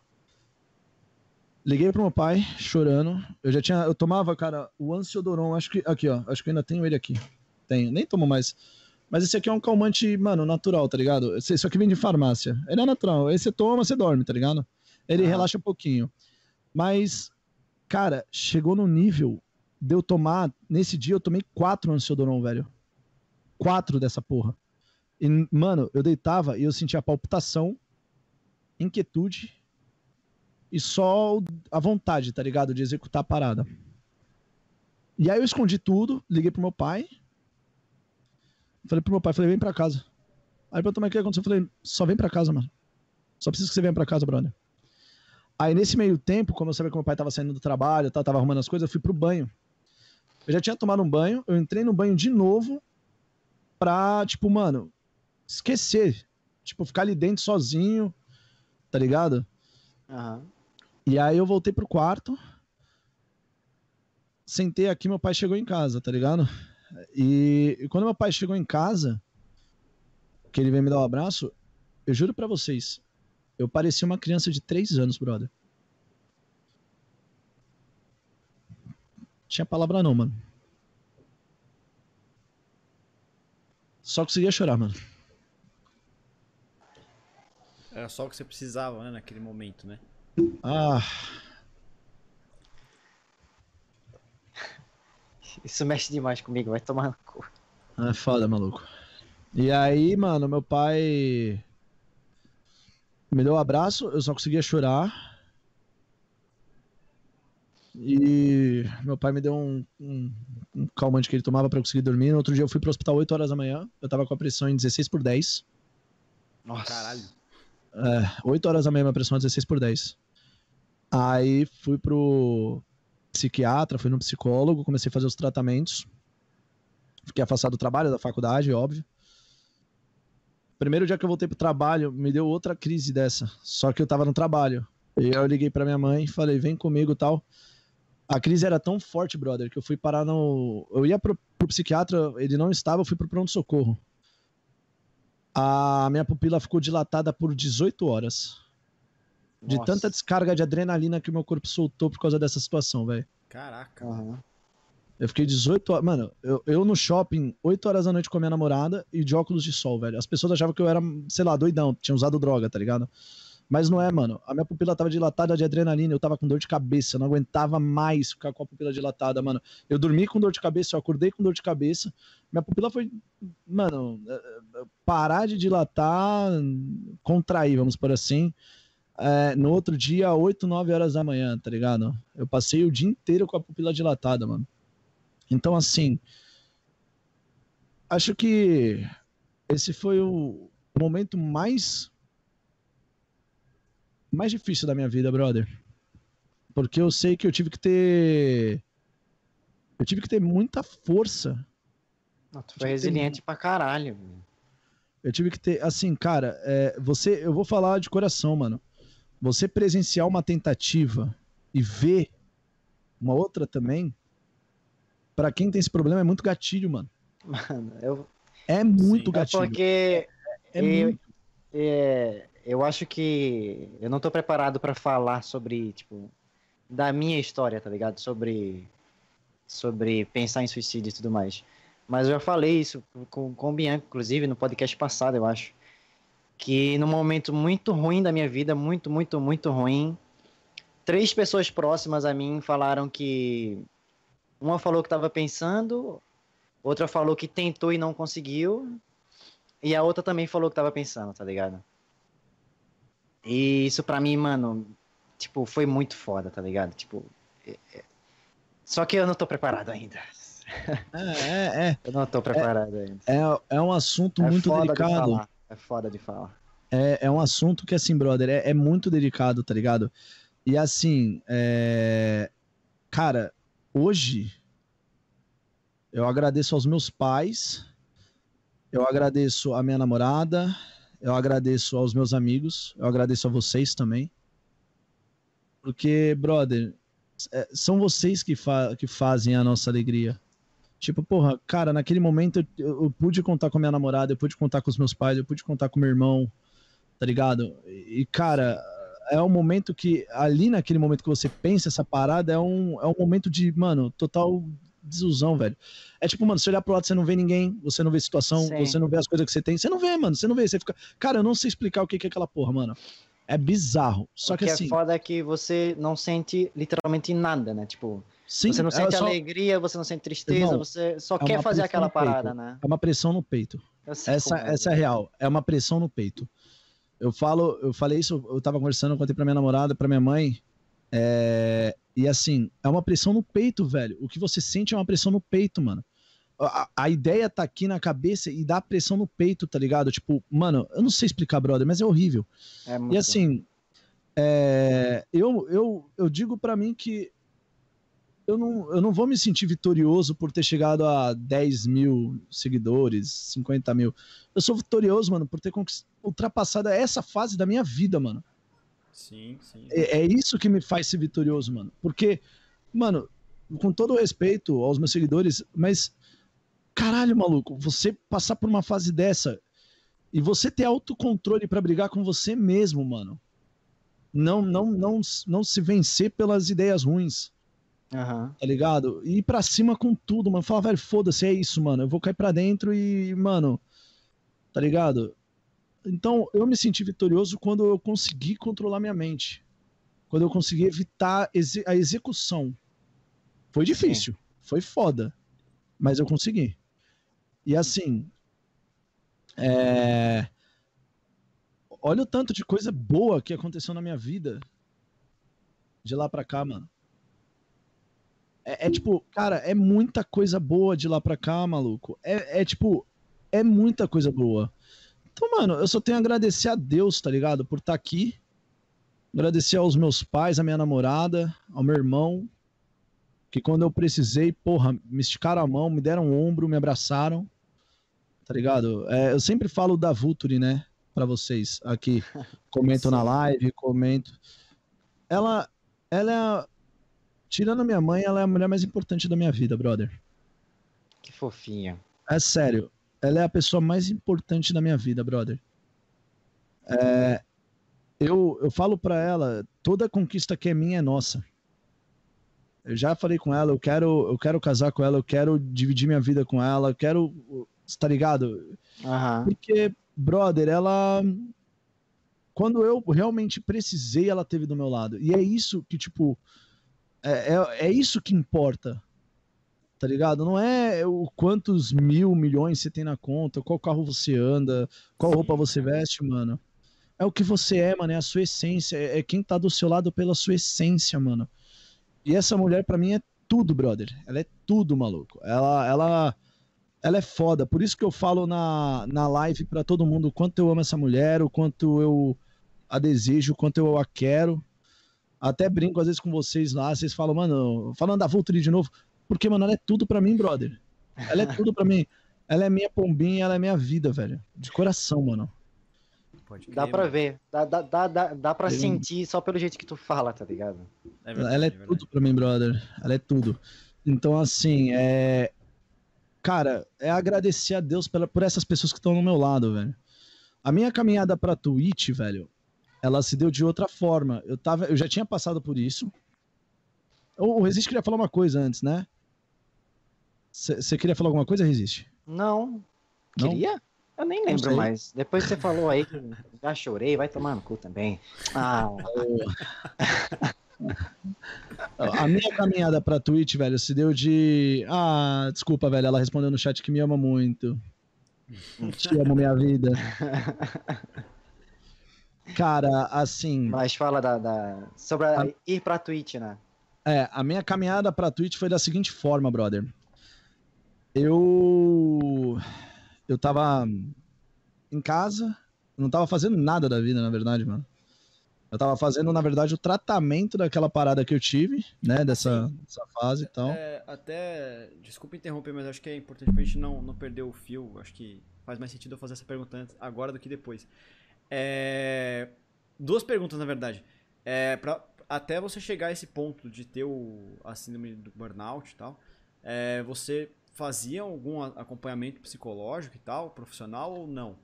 Liguei pro meu pai, chorando. Eu já tinha, eu tomava, cara, o Ansiodoron, acho que aqui, ó, acho que eu ainda tenho ele aqui. Tenho, nem tomo mais. Mas esse aqui é um calmante, mano, natural, tá ligado? Isso aqui vem de farmácia. Ele é natural. Aí você toma, você dorme, tá ligado? Ele Ah. relaxa um pouquinho. Mas, cara, chegou no nível de eu tomar. Nesse dia eu tomei quatro Ansiodoron, velho. Quatro dessa porra. E, mano, eu deitava e eu sentia palpitação, inquietude e só a vontade, tá ligado? De executar a parada. E aí eu escondi tudo, liguei pro meu pai. Falei pro meu pai, falei, vem pra casa. Aí pra tomar o que aconteceu, eu falei, só vem pra casa, mano. Só preciso que você venha pra casa, brother. Aí nesse meio tempo, como eu sabia que meu pai tava saindo do trabalho, tal, tava arrumando as coisas, eu fui pro banho. Eu já tinha tomado um banho, eu entrei no banho de novo pra, tipo, mano, esquecer. Tipo, ficar ali dentro sozinho, tá ligado? Aham. E aí eu voltei pro quarto. Sentei aqui, meu pai chegou em casa, tá ligado? E, e quando meu pai chegou em casa, que ele veio me dar um abraço, eu juro pra vocês, eu parecia uma criança de três anos, brother. Tinha palavra não, mano. Só conseguia chorar, mano. Era só o que você precisava, né, naquele momento, né? Ah, Isso mexe demais comigo, vai tomar no cu. É foda, maluco. E aí, mano, meu pai me deu um abraço, eu só conseguia chorar. E meu pai me deu um, um, um calmante que ele tomava pra eu conseguir dormir. No outro dia eu fui pro hospital 8 horas da manhã. Eu tava com a pressão em 16 por 10. Nossa. Caralho. É, 8 horas da manhã, minha pressão é 16 por 10. Aí fui pro psiquiatra, fui no psicólogo, comecei a fazer os tratamentos. Fiquei afastado do trabalho, da faculdade, óbvio. Primeiro dia que eu voltei pro trabalho, me deu outra crise dessa. Só que eu tava no trabalho. E eu liguei pra minha mãe e falei, vem comigo tal. A crise era tão forte, brother, que eu fui parar no. Eu ia pro, pro psiquiatra, ele não estava, eu fui pro pronto-socorro. A minha pupila ficou dilatada por 18 horas. De Nossa. tanta descarga de adrenalina que o meu corpo soltou por causa dessa situação, velho. Caraca. Aham. Eu fiquei 18 horas. Mano, eu, eu no shopping, 8 horas da noite com a minha namorada e de óculos de sol, velho. As pessoas achavam que eu era, sei lá, doidão, tinha usado droga, tá ligado? Mas não é, mano. A minha pupila tava dilatada de adrenalina, eu tava com dor de cabeça, eu não aguentava mais ficar com a pupila dilatada, mano. Eu dormi com dor de cabeça, eu acordei com dor de cabeça. Minha pupila foi, mano, eh, eh, parar de dilatar, contrair, vamos por assim. Eh, no outro dia, 8, 9 horas da manhã, tá ligado? Eu passei o dia inteiro com a pupila dilatada, mano. Então, assim, acho que esse foi o momento mais mais difícil da minha vida, brother. Porque eu sei que eu tive que ter Eu tive que ter muita força. Não, tu foi resiliente pra caralho. Eu tive que ter, assim, cara, é, você, eu vou falar de coração, mano. Você presenciar uma tentativa e ver uma outra também, para quem tem esse problema é muito gatilho, mano. Mano, eu. É muito Sim. É gatilho. porque É eu, muito. é, eu acho que eu não tô preparado pra falar sobre, tipo, da minha história, tá ligado? Sobre, sobre pensar em suicídio e tudo mais. Mas eu já falei isso com, com o Bianco, inclusive, no podcast passado, eu acho. Que num momento muito ruim da minha vida, muito, muito, muito ruim, três pessoas próximas a mim falaram que. Uma falou que tava pensando, outra falou que tentou e não conseguiu, e a outra também falou que tava pensando, tá ligado? E isso pra mim, mano, tipo, foi muito foda, tá ligado? Tipo. é- é- Só que eu não tô preparado ainda. É, é, Eu não tô preparado ainda. é, é, é um assunto É muito delicado. É foda de falar. É, é um assunto que, assim, brother, é, é muito delicado, tá ligado? E assim, é... cara, hoje eu agradeço aos meus pais, eu agradeço a minha namorada, eu agradeço aos meus amigos, eu agradeço a vocês também. Porque, brother, é, são vocês que, fa que fazem a nossa alegria. Tipo, porra, cara, naquele momento eu, eu- eu pude contar com a minha namorada, eu pude contar com os meus pais, eu pude contar com meu irmão, tá ligado? E, cara, é um momento que, ali naquele momento que você pensa essa parada, é um, é um momento de, mano, total desilusão, velho. É tipo, mano, você olhar pro lado, você não vê ninguém, você não vê situação, Sim. você não vê as coisas que você tem, você não vê, mano, você não vê, você fica, cara, eu não sei explicar o que é aquela porra, mano. É bizarro. Só o que, que assim, é foda é que você não sente literalmente nada, né? Tipo, sim, você não é sente só- alegria, você não sente tristeza, Irmão, você só é quer fazer aquela parada, né? é uma pressão no peito. Essa, é, essa é a real. É uma pressão no peito. Eu falo, eu falei isso, eu tava conversando, contei pra minha namorada, pra minha mãe. é, E assim, é uma pressão no peito, velho. O que você sente é uma pressão no peito, mano. A, a ideia tá aqui na cabeça e dá pressão no peito, tá ligado? Tipo, mano, eu não sei explicar, brother, mas é horrível. É E assim, é, eu, eu, eu digo pra mim que eu não, eu não vou me sentir vitorioso por ter chegado a 10 mil seguidores, 50 mil. Eu sou vitorioso, mano, por ter ultrapassado essa fase da minha vida, mano. Sim, sim. É, é isso que me faz ser vitorioso, mano. Porque, mano, com todo o respeito aos meus seguidores, mas caralho, maluco, você passar por uma fase dessa e você ter autocontrole pra brigar com você mesmo, mano. Não, não, não, não se vencer pelas ideias ruins, Aham. tá ligado? E ir pra cima com tudo, mano. Falar, velho, foda-se, é isso, mano. Eu vou cair pra dentro e, mano, tá ligado? Então, eu me senti vitorioso quando eu consegui controlar minha mente. Quando eu consegui evitar exe- a execução. Foi difícil, foi foda, mas eu consegui. E assim, é... olha o tanto de coisa boa que aconteceu na minha vida de lá pra cá, mano. É, é tipo, cara, é muita coisa boa de lá pra cá, maluco. É, é tipo, é muita coisa boa. Então, mano, eu só tenho a agradecer a Deus, tá ligado? Por estar aqui. Agradecer aos meus pais, à minha namorada, ao meu irmão. Que quando eu precisei, porra, me esticaram a mão, me deram um ombro, me abraçaram. Tá ligado? É, eu sempre falo da Vulturi, né? Pra vocês aqui. Comento na live, comento. Ela, ela é. a- Tirando a minha mãe, ela é a mulher mais importante da minha vida, brother. Que fofinha. É sério. Ela é a pessoa mais importante da minha vida, brother. É, eu, eu falo pra ela, toda conquista que é minha é nossa. Eu já falei com ela, eu quero, eu quero casar com ela, eu quero dividir minha vida com ela, eu quero, tá ligado? Aham. Porque, brother, ela quando eu realmente precisei, ela teve do meu lado. E é isso que, tipo, é, é, é isso que importa. Tá ligado? Não é o quantos mil, milhões você tem na conta, qual carro você anda, qual roupa você veste, mano. É o que você é, mano, é a sua essência, é quem tá do seu lado pela sua essência, mano. E essa mulher, pra mim, é tudo, brother. Ela é tudo, maluco. Ela, ela, ela é foda. Por isso que eu falo na, na live pra todo mundo o quanto eu amo essa mulher, o quanto eu a desejo, o quanto eu a quero. Até brinco às vezes com vocês lá, vocês falam, mano, falando da Vulturi de novo. Porque, mano, ela é tudo pra mim, brother. Ela é tudo pra mim. Ela é minha pombinha, ela é minha vida, velho. De coração, mano. Pode crer, dá pra mano. ver. Dá, dá, dá, dá, dá pra Eu... sentir só pelo jeito que tu fala, tá ligado? É verdade, ela é, é tudo pra mim, brother. Ela é tudo. Então, assim, é. Cara, é agradecer a Deus pela, por essas pessoas que estão no meu lado, velho. A minha caminhada pra Twitch, velho, ela se deu de outra forma. Eu, tava, eu já tinha passado por isso. O, o Resiste queria falar uma coisa antes, né? Você queria falar alguma coisa, Resiste? Não. Não? Queria? Eu nem lembro mais. Depois você falou aí que já chorei, vai tomar no cu também. Ah. A minha caminhada pra Twitch, velho, se deu de. Ah, desculpa, velho. Ela respondeu no chat que me ama muito. Te amo, minha vida. Cara, assim. Mas fala da, da... sobre a... ir pra Twitch, né? É, a minha caminhada pra Twitch foi da seguinte forma, brother. Eu. Eu tava em casa, não tava fazendo nada da vida, na verdade, mano. Eu tava fazendo, na verdade, o tratamento daquela parada que eu tive, né? Dessa, dessa fase e tal. É, até. Desculpa interromper, mas acho que é importante pra gente não, não perder o fio. Acho que faz mais sentido eu fazer essa pergunta antes, agora do que depois. É, duas perguntas, na verdade. É, pra, até você chegar a esse ponto de ter o, a síndrome do burnout e tal, é, você fazia algum acompanhamento psicológico e tal, profissional ou não?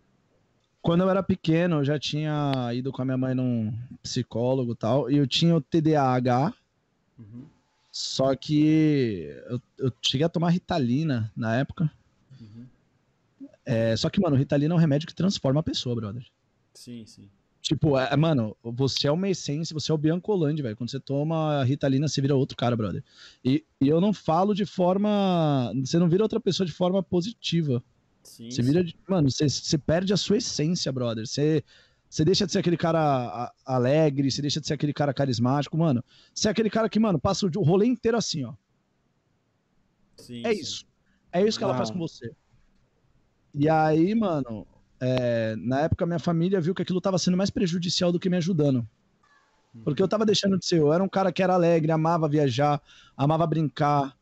Quando eu era pequeno, eu já tinha ido com a minha mãe num psicólogo e tal, e eu tinha o TDAH, uhum. só que eu, eu, cheguei a tomar Ritalina na época. Uhum. É, só que, mano, Ritalina é um remédio que transforma a pessoa, brother. Sim, sim. Tipo, é, mano, você é uma essência, você é o Biancolandi, velho. Quando você toma Ritalina, você vira outro cara, brother. E, e eu não falo de forma. Você não vira outra pessoa de forma positiva. Sim, você vira. Sim. Mano, você, você perde a sua essência, brother. Você, você deixa de ser aquele cara alegre, você deixa de ser aquele cara carismático, mano. Você é aquele cara que, mano, passa o rolê inteiro assim, ó. Sim, é sim. isso. É isso que ela faz com você. E aí, mano, é, na época minha família viu que aquilo estava sendo mais prejudicial do que me ajudando. Porque eu estava deixando de ser. Eu era um cara que era alegre, amava viajar, amava brincar.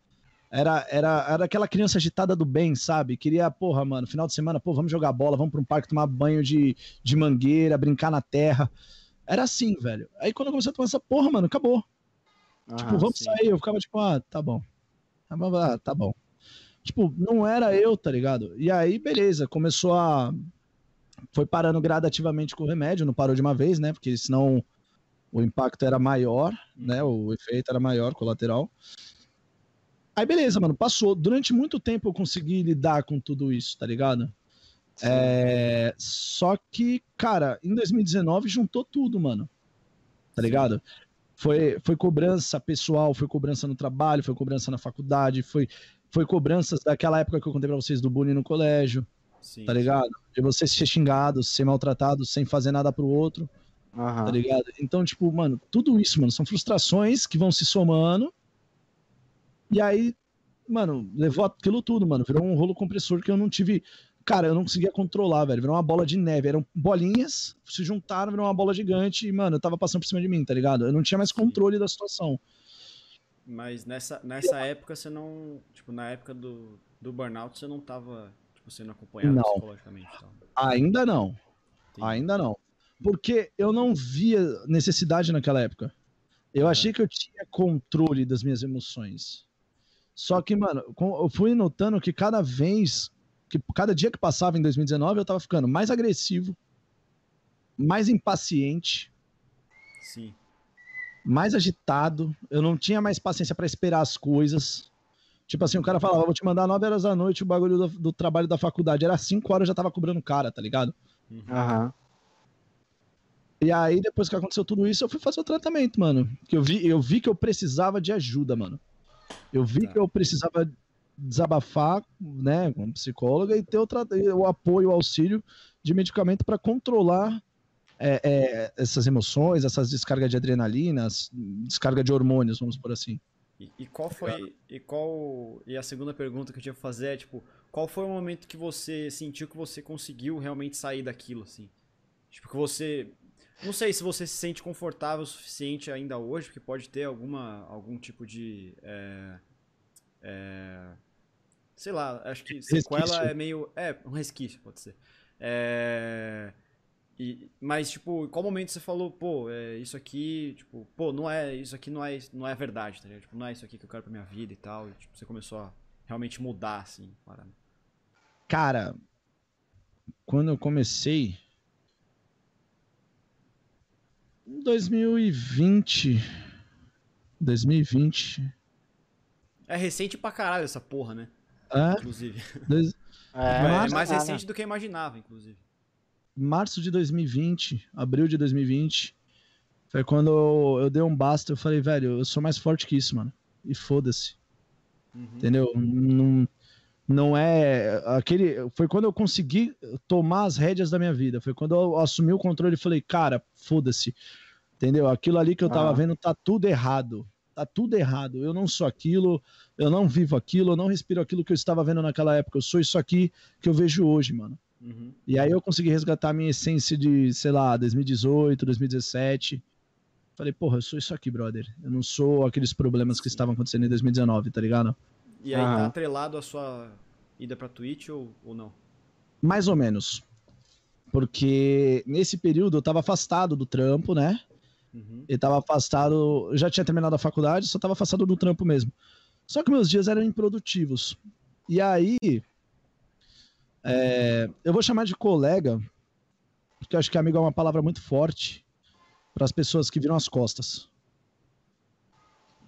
Era, era, era aquela criança agitada do bem, sabe? Queria, porra, mano, final de semana, pô, vamos jogar bola, vamos para um parque tomar banho de, de mangueira, brincar na terra. Era assim, velho. Aí quando eu comecei a tomar essa porra, mano, acabou. Ah, tipo, vamos sim. sair. Eu ficava tipo, ah, tá bom. Ah, tá bom. Tipo, não era eu, tá ligado? E aí, beleza, começou a foi parando gradativamente com o remédio, não parou de uma vez, né? Porque senão o impacto era maior, né? O efeito era maior, colateral. Aí beleza, mano, passou. Durante muito tempo eu consegui lidar com tudo isso, tá ligado? É... Só que, cara, em 2019 juntou tudo, mano. Tá ligado? Foi, foi cobrança pessoal, foi cobrança no trabalho, foi cobrança na faculdade, foi, foi cobranças daquela época que eu contei pra vocês do bullying no colégio. Sim, tá ligado? Sim. De você ser xingado, ser maltratado sem fazer nada pro outro. Uhum. Tá ligado? Então, tipo, mano, tudo isso, mano, são frustrações que vão se somando. E aí, mano, levou aquilo tudo, mano. Virou um rolo compressor que eu não tive. Cara, eu não conseguia controlar, velho. Virou uma bola de neve. Eram bolinhas, se juntaram, virou uma bola gigante e, mano, eu tava passando por cima de mim, tá ligado? Eu não tinha mais controle da situação. Mas nessa, nessa época você não. Tipo, na época do, do burnout, você não tava sendo acompanhado não. psicologicamente? Então. Ainda não. Entendi. Ainda não. Porque eu não via necessidade naquela época. Eu é. achei que eu tinha controle das minhas emoções. Só que, mano, eu fui notando que cada vez, que cada dia que passava em 2019, eu tava ficando mais agressivo, mais impaciente. Sim. Mais agitado. Eu não tinha mais paciência para esperar as coisas. Tipo assim, o cara falava, vou te mandar 9 horas da noite o bagulho do, do trabalho da faculdade. Era 5 horas, eu já tava cobrando o cara, tá ligado? Aham. E aí, depois que aconteceu tudo isso, eu fui fazer o tratamento, mano. Que eu vi, eu vi que eu precisava de ajuda, mano. Eu vi tá. que eu precisava desabafar, né, com psicóloga e ter o, o apoio, o auxílio de medicamento para controlar é, é, essas emoções, essas descargas de adrenalina, descarga de hormônios, vamos por assim. E, e, qual foi. E qual. E a segunda pergunta que eu tinha que fazer é, tipo, qual foi o momento que você sentiu que você conseguiu realmente sair daquilo, assim? Tipo, que você. Não sei se você se sente confortável o suficiente ainda hoje, porque pode ter alguma, algum tipo de. É, É, sei lá, acho que sequela é meio. É, um resquício, pode ser. É, e, mas, tipo, em qual momento você falou, pô, é, isso aqui, tipo, pô, não é, isso aqui não é, não é verdade, tá ligado? Tipo, não é isso aqui que eu quero pra minha vida e tal. E, tipo, você começou a realmente mudar, assim. Cara, quando eu comecei. Em 2020. 2020. É recente pra caralho essa porra, né? É? Inclusive. Dois... É, é mais recente do que eu imaginava, inclusive março de 2020, abril de 2020, foi quando eu, eu dei um basta. Eu falei, velho, eu sou mais forte que isso, mano. E foda-se. Uhum. Entendeu? Não, não é. aquele Foi quando eu consegui tomar as rédeas da minha vida. Foi quando eu assumi o controle e falei, cara, foda-se. Entendeu? Aquilo ali que eu tava ah. vendo tá tudo errado. Tá tudo errado. Eu não sou aquilo, eu não vivo aquilo, eu não respiro aquilo que eu estava vendo naquela época. Eu sou isso aqui que eu vejo hoje, mano. Uhum. E aí eu consegui resgatar a minha essência de, sei lá, 2018, 2017. Falei, porra, eu sou isso aqui, brother. Eu não sou aqueles problemas que estavam acontecendo em 2019, tá ligado? E aí tá atrelado a sua ida pra Twitch ou, ou não? Mais ou menos. Porque nesse período eu tava afastado do trampo, né? Uhum. Eu tava afastado, já tinha terminado a faculdade, só tava afastado do trampo mesmo. Só que meus dias eram improdutivos. E aí, é, eu vou chamar de colega, porque eu acho que amigo é uma palavra muito forte para as pessoas que viram as costas.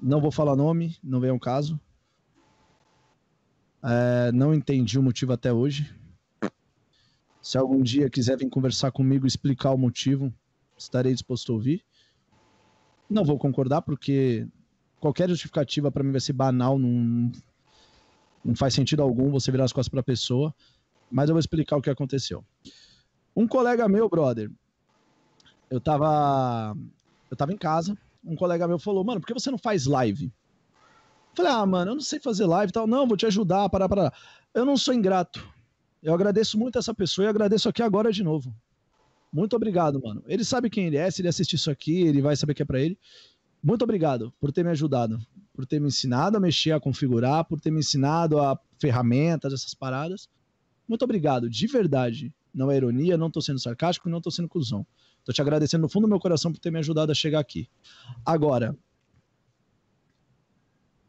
Não vou falar nome, não vem ao caso. É, não entendi o motivo até hoje. Se algum dia quiser vir conversar comigo, explicar o motivo, estarei disposto a ouvir. Não vou concordar, porque qualquer justificativa para mim vai ser banal, não, não faz sentido algum você virar as costas para a pessoa mas eu vou explicar o que aconteceu. Um colega meu, brother, eu tava, eu tava em casa, um colega meu falou, mano, por que você não faz live? Eu falei, ah, mano, eu não sei fazer live e tal. Não, vou te ajudar, parar, parar. Eu não sou ingrato. Eu agradeço muito essa pessoa e agradeço aqui agora de novo. Muito obrigado, mano. Ele sabe quem ele é, se ele assistir isso aqui, ele vai saber que é para ele. Muito obrigado por ter me ajudado, por ter me ensinado a mexer, a configurar, por ter me ensinado a ferramentas, essas paradas. Muito obrigado, de verdade. Não é ironia, não tô sendo sarcástico, não tô sendo cuzão. Tô te agradecendo no fundo do meu coração por ter me ajudado a chegar aqui. Agora,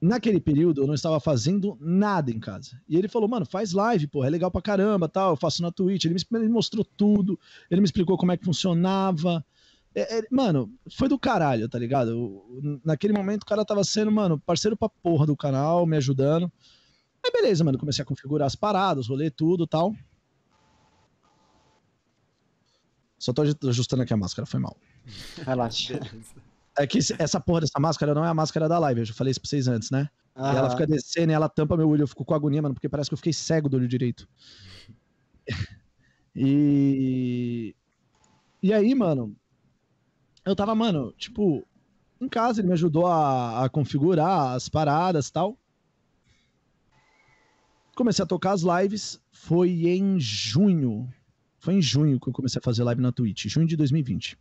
naquele período eu não estava fazendo nada em casa. E ele falou, mano, faz live, pô, é legal pra caramba, tal, eu faço na Twitch. Ele me, mostrou tudo, ele me explicou como é que funcionava. É, é, mano, foi do caralho, tá ligado? naquele momento o cara tava sendo, mano, parceiro pra porra do canal, me ajudando. Aí beleza, mano, comecei a configurar as paradas, rolei tudo tal. Só tô ajustando aqui a máscara, foi mal. Relaxa. É que essa porra dessa máscara não é a máscara da live, eu já falei isso pra vocês antes, né? E ela fica descendo e ela tampa meu olho, eu fico com agonia, mano, porque parece que eu fiquei cego do olho direito. E. E aí, mano, eu tava, mano, tipo, em casa, ele me ajudou a, a configurar as paradas e tal comecei a tocar as lives, foi em junho. Foi em junho que eu comecei a fazer live na Twitch, junho de 2020.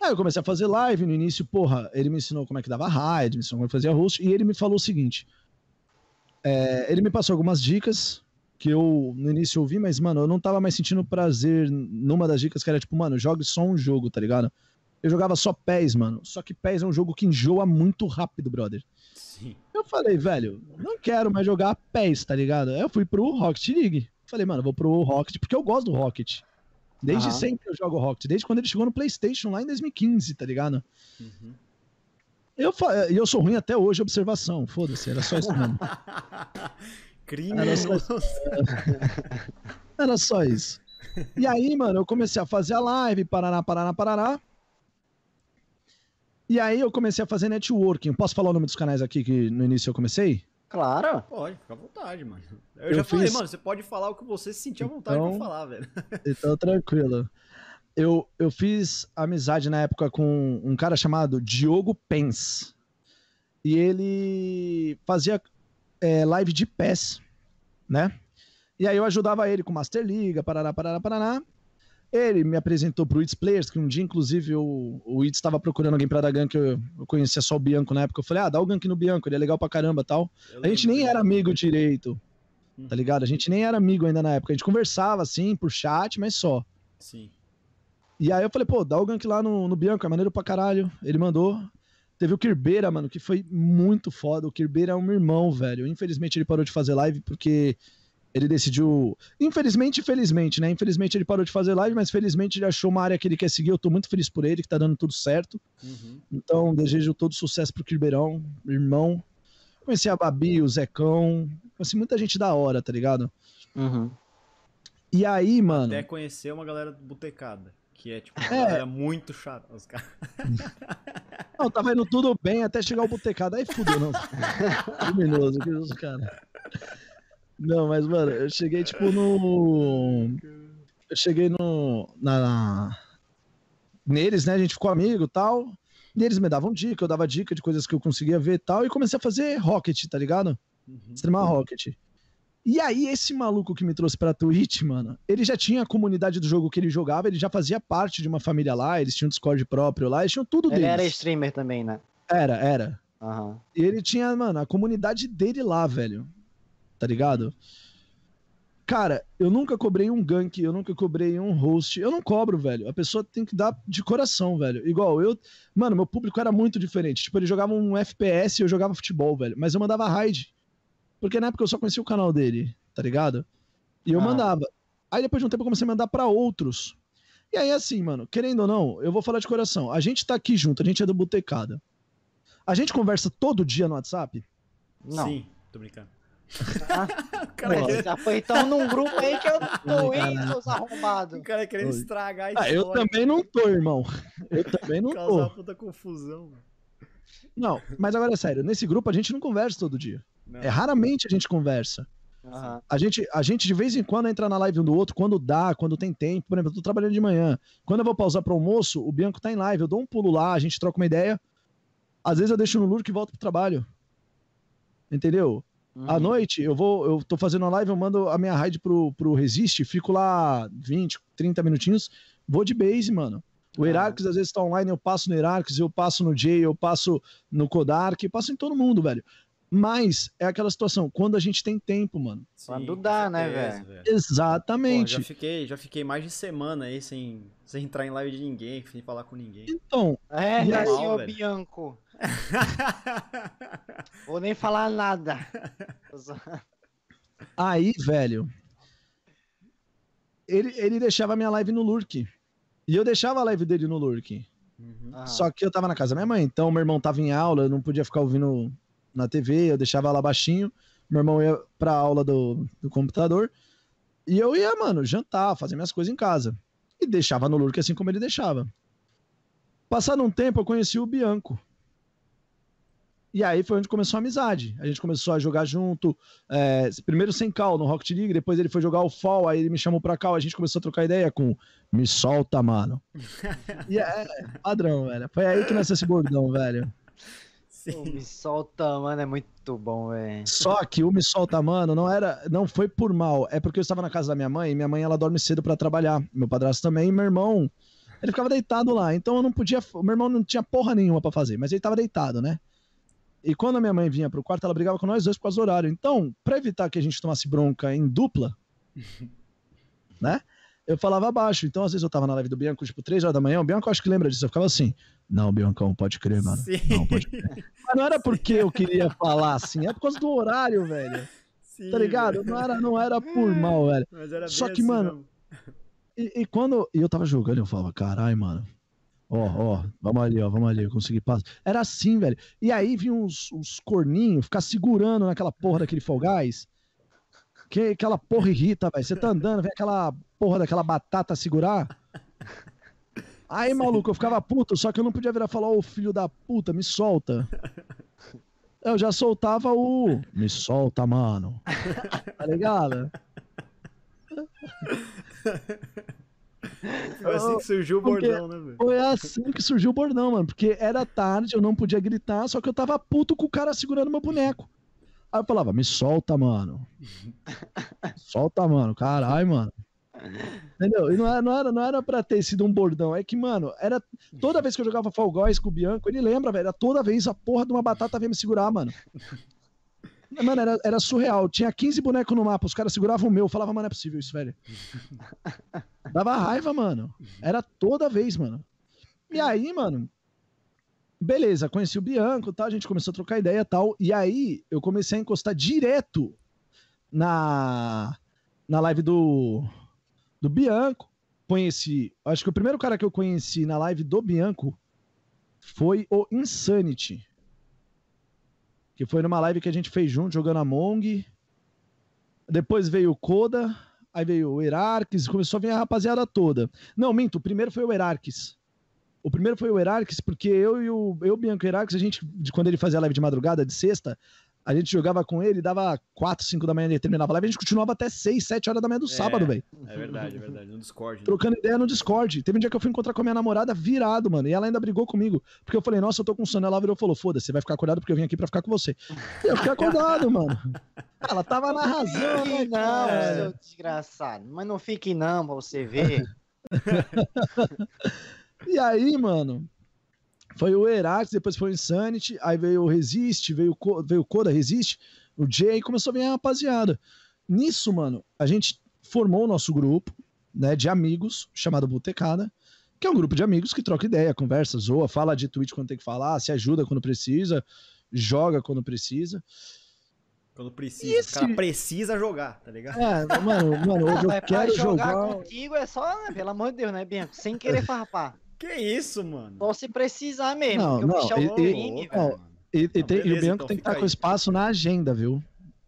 Aí eu comecei a fazer live, no início, porra, ele me ensinou como é que dava raid, me ensinou como é que fazia host, e ele me falou o seguinte, é, ele me passou algumas dicas que eu no início ouvi, mas, mano, eu não tava mais sentindo prazer numa das dicas que era tipo, mano, jogue só um jogo, tá ligado? Eu jogava só PES, mano. Só que PES é um jogo que enjoa muito rápido, brother. Sim. Eu falei, velho, não quero mais jogar PES, tá ligado? Eu fui pro Rocket League. Falei, mano, vou pro Rocket, porque eu gosto do Rocket. Desde uhum. sempre eu jogo Rocket, desde quando ele chegou no PlayStation lá em 2015, tá ligado? Uhum. Eu, eu sou ruim até hoje, observação. Foda-se, era só isso mesmo. Crime. Era só, era só isso. E aí, mano, eu comecei a fazer a live, Paraná, Paraná, Paraná. E aí eu comecei a fazer networking. Posso falar o nome dos canais aqui que no início eu comecei? Claro. Pode, fica à vontade, mano. Eu, eu já fiz... falei, mano, você pode falar o que você se sentir à vontade então, pra falar, velho. Então, tranquilo. Eu, eu fiz amizade na época com um cara chamado Diogo Pens. E ele fazia é, live de PES, né? E aí eu ajudava ele com Master Liga, parará, parará, parará. Ele me apresentou pro It's Players, que um dia, inclusive, o, o It's estava procurando alguém pra dar gank, eu, eu conhecia só o Bianco na época. Eu falei, ah, dá o gank no Bianco, ele é legal pra caramba tal. Eu A gente nem era amigo direito, Uhum. tá ligado? A gente nem era amigo ainda na época. A gente conversava, assim, por chat, mas só. Sim. E aí eu falei, pô, dá o gank lá no, no Bianco, é maneiro pra caralho. Ele mandou. Teve o Kirbeira, mano, que foi muito foda. O Kirbeira é um irmão, velho. Infelizmente ele parou de fazer live porque ele decidiu. Infelizmente, felizmente, né? Infelizmente ele parou de fazer live, mas felizmente ele achou uma área que ele quer seguir. Eu tô muito feliz por ele, que tá dando tudo certo. Uhum. Então, desejo todo sucesso pro Kirbeirão, irmão. Conheci a Babi, o Zecão. Conheci muita gente da hora, tá ligado? Uhum. E aí, mano. Até conhecer uma galera botecada. Que é, tipo, uma É. galera muito chata. Os caras. Não, tava indo tudo bem até chegar o botecado. Aí fudeu, não. Luminoso, que isso, cara. Não, mas, mano, eu cheguei, tipo, no. Eu cheguei no. Na. Neles, né? A gente ficou amigo e tal. E eles me davam dica, eu dava dica de coisas que eu conseguia ver e tal. E comecei a fazer Rocket, tá ligado? Uhum. Streamar Rocket. E aí, esse maluco que me trouxe pra Twitch, mano, ele já tinha a comunidade do jogo que ele jogava, ele já fazia parte de uma família lá, eles tinham um Discord próprio lá, eles tinham tudo Ele deles. era streamer também, né? Era, era. Aham. E ele tinha, mano, a comunidade dele lá, velho. Tá ligado? Cara, eu nunca cobrei um gank, eu nunca cobrei um host. Eu não cobro, velho. A pessoa tem que dar de coração, velho. Igual eu. Mano, meu público era muito diferente. Tipo, ele jogava um FPS e eu jogava futebol, velho. Mas eu mandava raid. Porque na época eu só conhecia o canal dele, tá ligado? E eu Ah. mandava. Aí depois de um tempo eu comecei a mandar pra outros. E aí, assim, mano, querendo ou não, eu vou falar de coração. A gente tá aqui junto, a gente é do Botecada. A gente conversa todo dia no WhatsApp? Não. Sim, tô brincando. Ah, O cara, Pô. já foi então num grupo aí que eu tô Ai, indo, seus o arrombados. cara querendo estragar a Ah, eu também não tô, irmão. Eu também não causar uma tô. puta confusão. mano. Não, mas agora é sério, nesse grupo a gente não conversa todo dia. Não. É raramente a gente conversa. Aham. A gente, a gente de vez em quando entra na live um do outro, quando dá, quando tem tempo. Por exemplo, eu tô trabalhando de manhã. Quando eu vou pausar pro almoço, o Bianco tá em live. Eu dou um pulo lá, a gente troca uma ideia. Às vezes eu deixo no Lurk e volto pro trabalho. Entendeu? À Uhum. noite, eu vou, eu tô fazendo uma live, eu mando a minha raid pro, pro Resist, fico lá 20, 30 minutinhos, vou de base, mano. O Ah. Hierarchs às vezes tá online, eu passo no Hierarchs, eu passo no Jay, eu passo no Kodark, eu passo em todo mundo, velho. Mas é aquela situação, quando a gente tem tempo, mano. Sim, Quando dá, né, velho? Pô, Exatamente. já fiquei, já fiquei mais de semana aí sem, sem entrar em live de ninguém, sem falar com ninguém. Então, É, né, senhor velho? Bianco. Vou nem falar nada. aí, velho, ele, ele deixava a minha live no Lurk. E eu deixava a live dele no Lurk. Uhum. Aham. Só que eu tava na casa da minha mãe, então meu irmão tava em aula, eu não podia ficar ouvindo na TV, eu deixava lá baixinho, meu irmão ia pra aula do, do computador, e eu ia, mano, jantar, fazer minhas coisas em casa. E deixava no Lurk assim como ele deixava. Passado um tempo, eu conheci o Bianco. E aí foi onde começou a amizade. A gente começou a jogar junto, é, primeiro sem cal no Rocket League, depois ele foi jogar o Fall, aí ele me chamou pra cal, a gente começou a trocar ideia com me solta, mano. E é padrão, velho. Foi aí que nasceu esse bordão, velho. Sim. me solta, mano, é muito bom, velho. Só que o me solta, mano, não era, não foi por mal, é porque eu estava na casa da minha mãe, e minha mãe ela dorme cedo pra trabalhar. Meu padrasto também, e meu irmão, ele ficava deitado lá. Então eu não podia, o meu irmão não tinha porra nenhuma pra fazer, mas ele tava deitado, né? E quando a minha mãe vinha pro quarto, ela brigava com nós dois por causa do horário. Então, pra evitar que a gente tomasse bronca em dupla, né? Eu falava abaixo. Então, às vezes eu tava na live do Bianco, tipo, 3 horas da manhã. O Bianco acho que lembra disso. Eu ficava assim: Não, Biancão, pode crer, mano. Sim. Não, pode Mas não era porque eu queria falar assim, é por causa do horário, velho. Sim, Tá ligado? velho. Não era, não era por mal, velho. Mas era Só que, assim mano. E, e quando e eu tava jogando, eu falava, carai, mano. Ó, ó, vamos ali, ó, vamos ali, eu consegui passar. Era assim, velho. E aí vinha uns, uns corninhos ficar segurando naquela porra daquele Fall Guys. Que aquela porra irrita, velho. Você tá andando, vem aquela porra daquela batata segurar. Aí, maluco, eu ficava puto, só que eu não podia virar e falar, ô filho da puta, me solta. Eu já soltava o. Me solta, mano. Tá ligado? Foi assim que surgiu o Porque- bordão, né, velho? Foi assim que surgiu o bordão, mano. Porque era tarde, eu não podia gritar, só que eu tava puto com o cara segurando meu boneco. Aí eu falava, me solta, mano. Solta, mano. Caralho, mano. Entendeu? E não era, não, era, não era pra ter sido um bordão. É que, mano, era. Toda vez que eu jogava Fall Guys com o Bianco, ele lembra, velho. Era toda vez a porra de uma batata vinha me segurar, mano. Mano, era, era surreal. Tinha 15 bonecos no mapa, os caras seguravam o meu. Eu falava, mano, não é possível isso, velho. Dava raiva, mano. Era toda vez, mano. E aí, mano, beleza, conheci o Bianco, tá? A gente começou a trocar ideia tal. E aí eu comecei a encostar direto na na live do do Bianco. Conheci, acho que o primeiro cara que eu conheci na live do Bianco foi o Insanity. Que foi numa live que a gente fez junto, jogando Among. Depois veio o Koda, aí veio o Herarques, começou a vir a rapaziada toda. Não, minto, o primeiro foi o Herarques. O primeiro foi o Herarques, porque eu e o eu, Bianco Herarques, a gente, quando ele fazia live de madrugada, de sexta, a gente jogava com ele, dava 4, 5 da manhã, ele terminava a live, a gente continuava até 6, 7 horas da manhã do É, sábado, velho. É verdade, é verdade. No Discord. né? Trocando ideia no Discord. Teve um dia que eu fui encontrar com a minha namorada virado, mano. E ela ainda brigou comigo. Porque eu falei, nossa, eu tô com sono. Ela virou e falou: foda-se, você vai ficar acordado porque eu vim aqui pra ficar com você. E eu fiquei acordado, mano. Ela tava na razão, né? Fique não, cara? seu desgraçado. Mas não fique não, pra você ver. E aí, mano, foi o Herax, depois foi o Insanity, aí veio o Resist, veio veio o Koda Resist, o Jay, começou a vir a rapaziada. Nisso, mano, a gente formou o nosso grupo, né, de amigos, chamado Botecada, que é um grupo de amigos que troca ideia, conversa, zoa, fala de Twitch quando tem que falar, se ajuda quando precisa, joga quando precisa. Quando precisa. Esse- O cara precisa jogar, tá ligado? É, mano, mano, hoje eu pra quero jogar jogar... contigo é só, né, pelo amor de Deus, né, Bianco? Sem querer farpar. Que isso, mano? Só se precisar mesmo. Não, não, o é e- o e- velho. mano. E, e Não, tem- e o beleza, Bianco então tem que estar com aí. espaço na agenda, viu?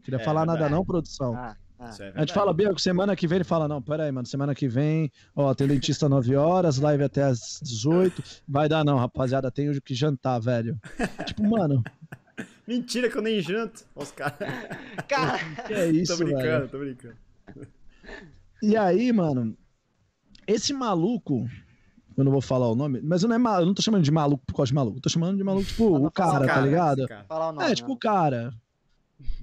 Queria É, falar nada verdade. não, produção. Ah, ah. É A gente fala, Bianco, semana que vem ele fala, não, pera aí, mano, semana que vem, ó, tem dentista 9 horas, live até às 18, vai dar não, rapaziada, tenho que jantar, velho. tipo, mano, Mentira que eu nem janto. Ó, Os caras. Cara, que é isso, tô brincando, velho. tô brincando. E aí, mano, esse maluco, eu não vou falar o nome, mas eu não, é ma- eu não tô chamando de maluco por causa de maluco, eu tô chamando de maluco, tipo, o cara, tá Cara, ligado? esse cara. o nome. É, tipo, o não. cara.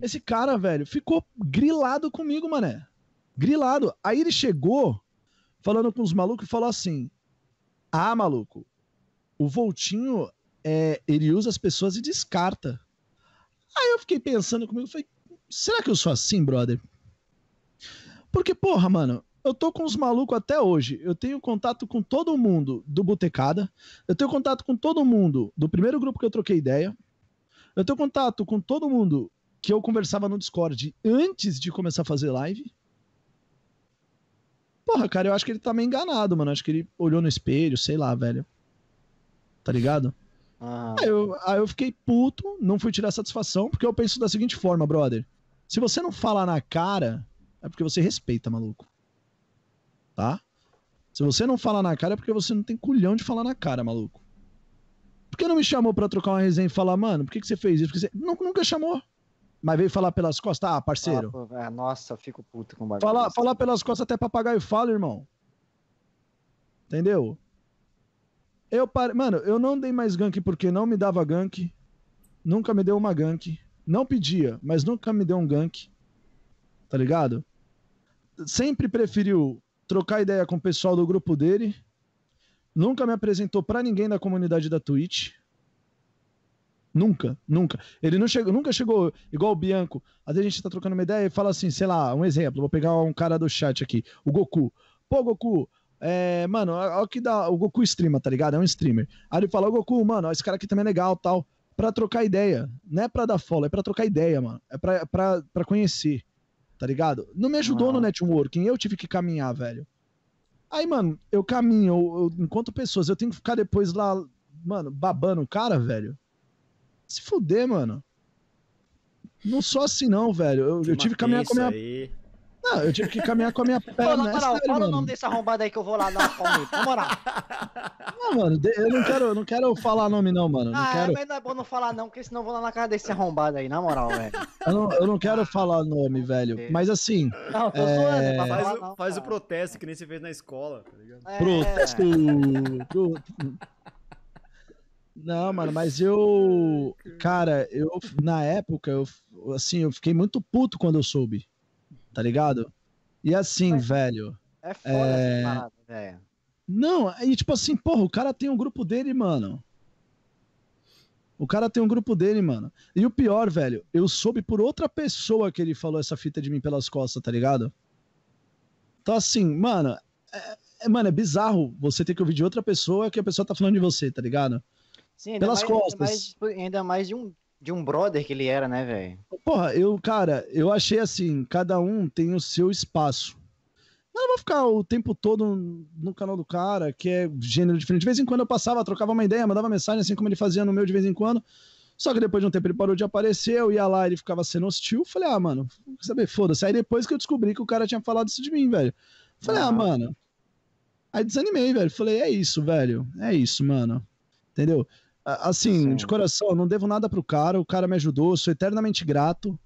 Esse cara, velho, ficou grilado comigo, mané. Grilado. Aí ele chegou falando com os malucos e falou assim: Ah, maluco, o Voltinho, é, ele usa as pessoas e descarta. Aí eu fiquei pensando comigo, falei, será que eu sou assim, brother? Porque, porra, mano, eu tô com os malucos até hoje. Eu tenho contato com todo mundo do Botecada. Eu tenho contato com todo mundo do primeiro grupo que eu troquei ideia. Eu tenho contato com todo mundo que eu conversava no Discord antes de começar a fazer live. Porra, cara, eu acho que ele tá meio enganado, mano. Acho que ele olhou no espelho, sei lá, velho. Tá ligado? Aham. Aí eu, aí eu fiquei puto, não fui tirar satisfação, porque eu penso da seguinte forma, brother. Se você não fala na cara, é porque você respeita, maluco. Tá? Se você não fala na cara, é porque você não tem culhão de falar na cara, maluco. Por que não me chamou pra trocar uma resenha e falar, mano, por que, que você fez isso? Porque você Nu- nunca chamou. Mas veio falar pelas costas, ah, parceiro. Pô, é, Nossa, eu fico puto com o bagulho. Falar, falar pelas costas até papagaio fala, irmão. Entendeu? Eu pare... Mano, eu não dei mais gank porque não me dava gank. Nunca me deu uma gank. Não pedia, mas nunca me deu um gank. Tá ligado? Sempre preferiu trocar ideia com o pessoal do grupo dele. Nunca me apresentou pra ninguém da comunidade da Twitch. Nunca, nunca. Ele não chegou, nunca chegou igual o Bianco. Às vezes a gente tá trocando uma ideia e fala assim, sei lá, um exemplo. Vou pegar um cara do chat aqui, o Goku. Pô, Goku, é, mano, olha o que dá. O Goku streama, tá ligado? É um streamer. Aí ele fala, ô Goku, mano, esse cara aqui também é legal tal. Pra trocar ideia. Não é pra dar follow, é pra trocar ideia, mano. É pra, pra, pra conhecer. Tá ligado? Não me ajudou Ah. no networking, eu tive que caminhar, velho. Aí, mano, eu caminho, eu, eu encontro pessoas, eu tenho que ficar depois lá, mano, babando o cara, velho. Se fuder, mano. Não sou assim, não, velho. Eu, eu tive que caminhar com a minha. Aí. Não, eu tive que caminhar com a minha Pô, na perna. É moral, fala o mano. nome desse arrombado aí que eu vou lá uma palma Na moral. Não, mano, de- eu não quero, eu não quero falar nome, não, mano. Não Ah, é, quero, mas não é bom não falar não, porque senão eu vou lá na casa desse arrombado aí, na moral, velho. eu, não, eu não quero falar nome, velho. Mas assim, Não, tô É, zoando, é Faz, falar o, não, faz o cara. protesto que nem você fez na escola, tá ligado? É, protesto. pro- Não, mano, mas eu. Cara, eu. Na época, eu. Assim, eu fiquei muito puto quando eu soube. Tá ligado? E assim, velho. É foda É. essa parada, velho. Não, aí tipo assim, porra, o cara tem um grupo dele, mano. O cara tem um grupo dele, mano. E o pior, velho, eu soube por outra pessoa que ele falou essa fita de mim pelas costas, tá ligado? Então assim, mano, é, é- mano, é bizarro você ter que ouvir de outra pessoa que a pessoa tá falando de você, tá ligado? Sim, ainda Pelas mais, ainda costas. mais, tipo, ainda mais de um, de um brother que ele era, né, velho? Porra, eu, cara, eu achei assim, cada um tem o seu espaço. Mas eu não vou ficar o tempo todo no canal do cara, que é gênero diferente. De vez em quando eu passava, trocava uma ideia, mandava mensagem, assim como ele fazia no meu de vez em quando. Só que depois de um tempo ele parou de aparecer, eu ia lá, ele ficava sendo hostil. Falei, ah, mano, quer saber, foda-se. Aí depois que eu descobri que o cara tinha falado isso de mim, velho. Falei, ah, Ah. mano. Aí desanimei, velho. Falei, é isso, velho. É isso, mano. Entendeu? Assim, Sim. de coração, eu não devo nada pro cara, o cara me ajudou, sou eternamente grato.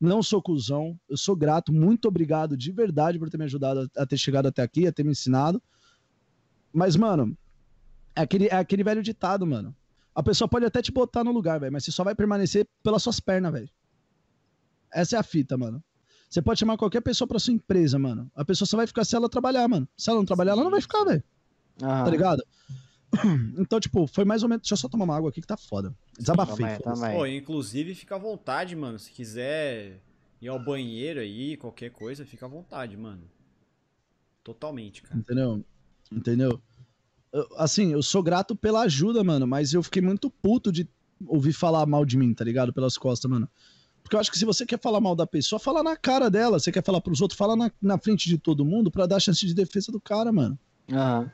Não sou cuzão, eu sou grato, muito obrigado de verdade por ter me ajudado a, ter chegado até aqui, a ter me ensinado. Mas, mano, é aquele, é aquele velho ditado, mano. A pessoa pode até te botar no lugar, velho, mas você só vai permanecer pelas suas pernas, velho. Essa é a fita, mano. Você pode chamar qualquer pessoa pra sua empresa, mano. A pessoa só vai ficar se ela trabalhar, mano. Se ela não trabalhar, ela não vai ficar, velho. Tá ligado? Então, tipo, foi mais ou menos. Deixa eu só tomar uma água aqui que tá foda. Desabafei. Também, também. Pô, inclusive fica à vontade, mano. Se quiser ir ao banheiro aí, qualquer coisa, fica à vontade, mano. Totalmente, cara. Entendeu? Entendeu? Eu- assim, eu sou grato pela ajuda, mano, mas eu fiquei muito puto de ouvir falar mal de mim, tá ligado? Pelas costas, mano. Porque eu acho que se você quer falar mal da pessoa, fala na cara dela. Você quer falar pros outros, fala na, na frente de todo mundo pra dar chance de defesa do cara, mano. Aham.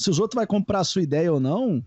Se os outros vai comprar a sua ideia ou não,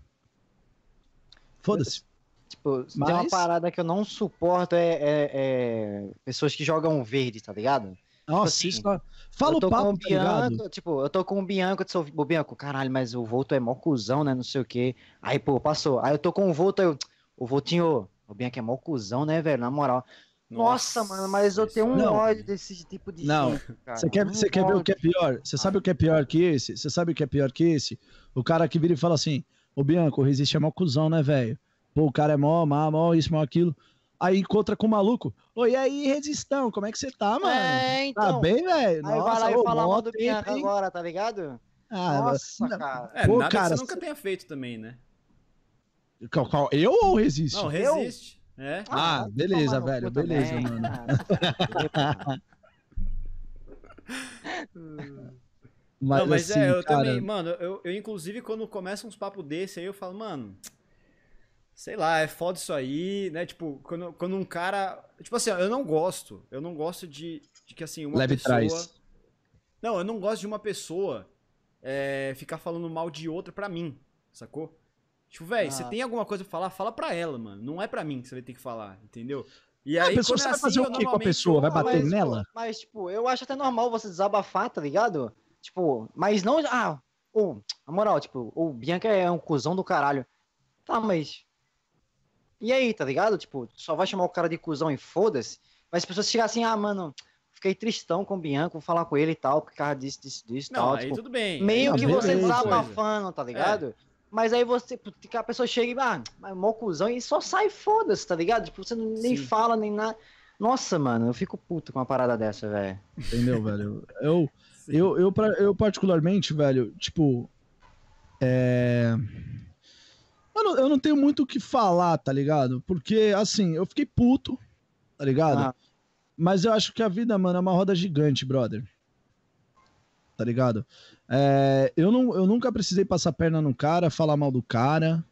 foda-se. Tipo, tem uma Mas- parada que eu não suporto é, é- é pessoas que jogam verde, tá ligado? Nossa, assim, isso tá... Fala o tô com papo, o tá? Bianco, tipo, eu tô com o Bianco, eu disse, ô Bianco, caralho, mas o Volto é mó cuzão, né, não sei o quê. Aí, pô, passou. Aí eu tô com o Volto, eu, o Voltinho, o Bianco é mó cuzão, né, velho, na moral. Nossa, mano, mas eu tenho um Não. ódio desse tipo de Não. gente, cara. Você quer, Um você quer ver o que é pior? Você sabe o que é pior que esse? Você sabe o que é pior que esse? O cara que vira e fala assim: Ô Bianco, o Resiste é mó cuzão, né, velho? Pô, o cara é mó, má, mó isso, mó aquilo. Aí encontra com o maluco. Ô, e aí, Resistão, como é que você tá, mano? É, Tá então. bem, velho? Aí vai lá e fala mal do Bianco hein? agora, tá ligado? Ah, Nossa, não- cara. É, Pô, nada cara, que você nunca tenha feito também, né? Qual, qual- eu ou o Resiste? Não, Eu? É. Ah, vai beleza, velho, beleza, também. mano. Ah, não, mas assim, é, eu cara, também, mano, eu, eu inclusive quando começa uns papos desse aí, eu falo, mano, sei lá, é foda isso aí, né? Tipo, quando, quando um cara. Tipo assim, eu não gosto. Eu não gosto de, de que assim, uma Leve pessoa. trás. Não, eu não gosto de uma pessoa é, ficar falando mal de outra pra mim, sacou? Tipo, velho, você Ah. tem alguma coisa pra falar, fala pra ela, mano. Não é pra mim que você vai ter que falar, entendeu? E Ah, a aí, pessoa, quando você é vai assim, fazer o quê com a pessoa? Vai bater mas, nela? Mas, tipo, eu acho até normal você desabafar, tá ligado? Tipo, mas não. Ah, ou, na moral, tipo, o Bianca é um cuzão do caralho. Tá, mas. E aí, tá ligado? Tipo, só vai chamar o cara de cuzão e foda-se. Mas as pessoas chegam assim, ah, mano, fiquei tristão com o Bianca, vou falar com ele e tal, por causa disso, disso, disso e Não, tal. aí tipo, tudo bem. meio Não, que você Outra desabafando, tá ligado? Mas aí você, que a pessoa chega e, ah, mas mó cuzão, e só sai foda-se, tá ligado? Tipo, você nem Sim. fala, nem nada. Nossa, mano, eu fico puto com uma parada dessa, velho. Entendeu, velho? Eu, eu, eu, pra- eu particularmente, velho, tipo. É. Eu não, eu não tenho muito o que falar, tá ligado? Porque, assim, eu fiquei puto, tá ligado? Ah. Mas eu acho que a vida, mano, é uma roda gigante, brother. Tá ligado? É, eu, não, eu nunca precisei passar perna no cara, falar mal do cara.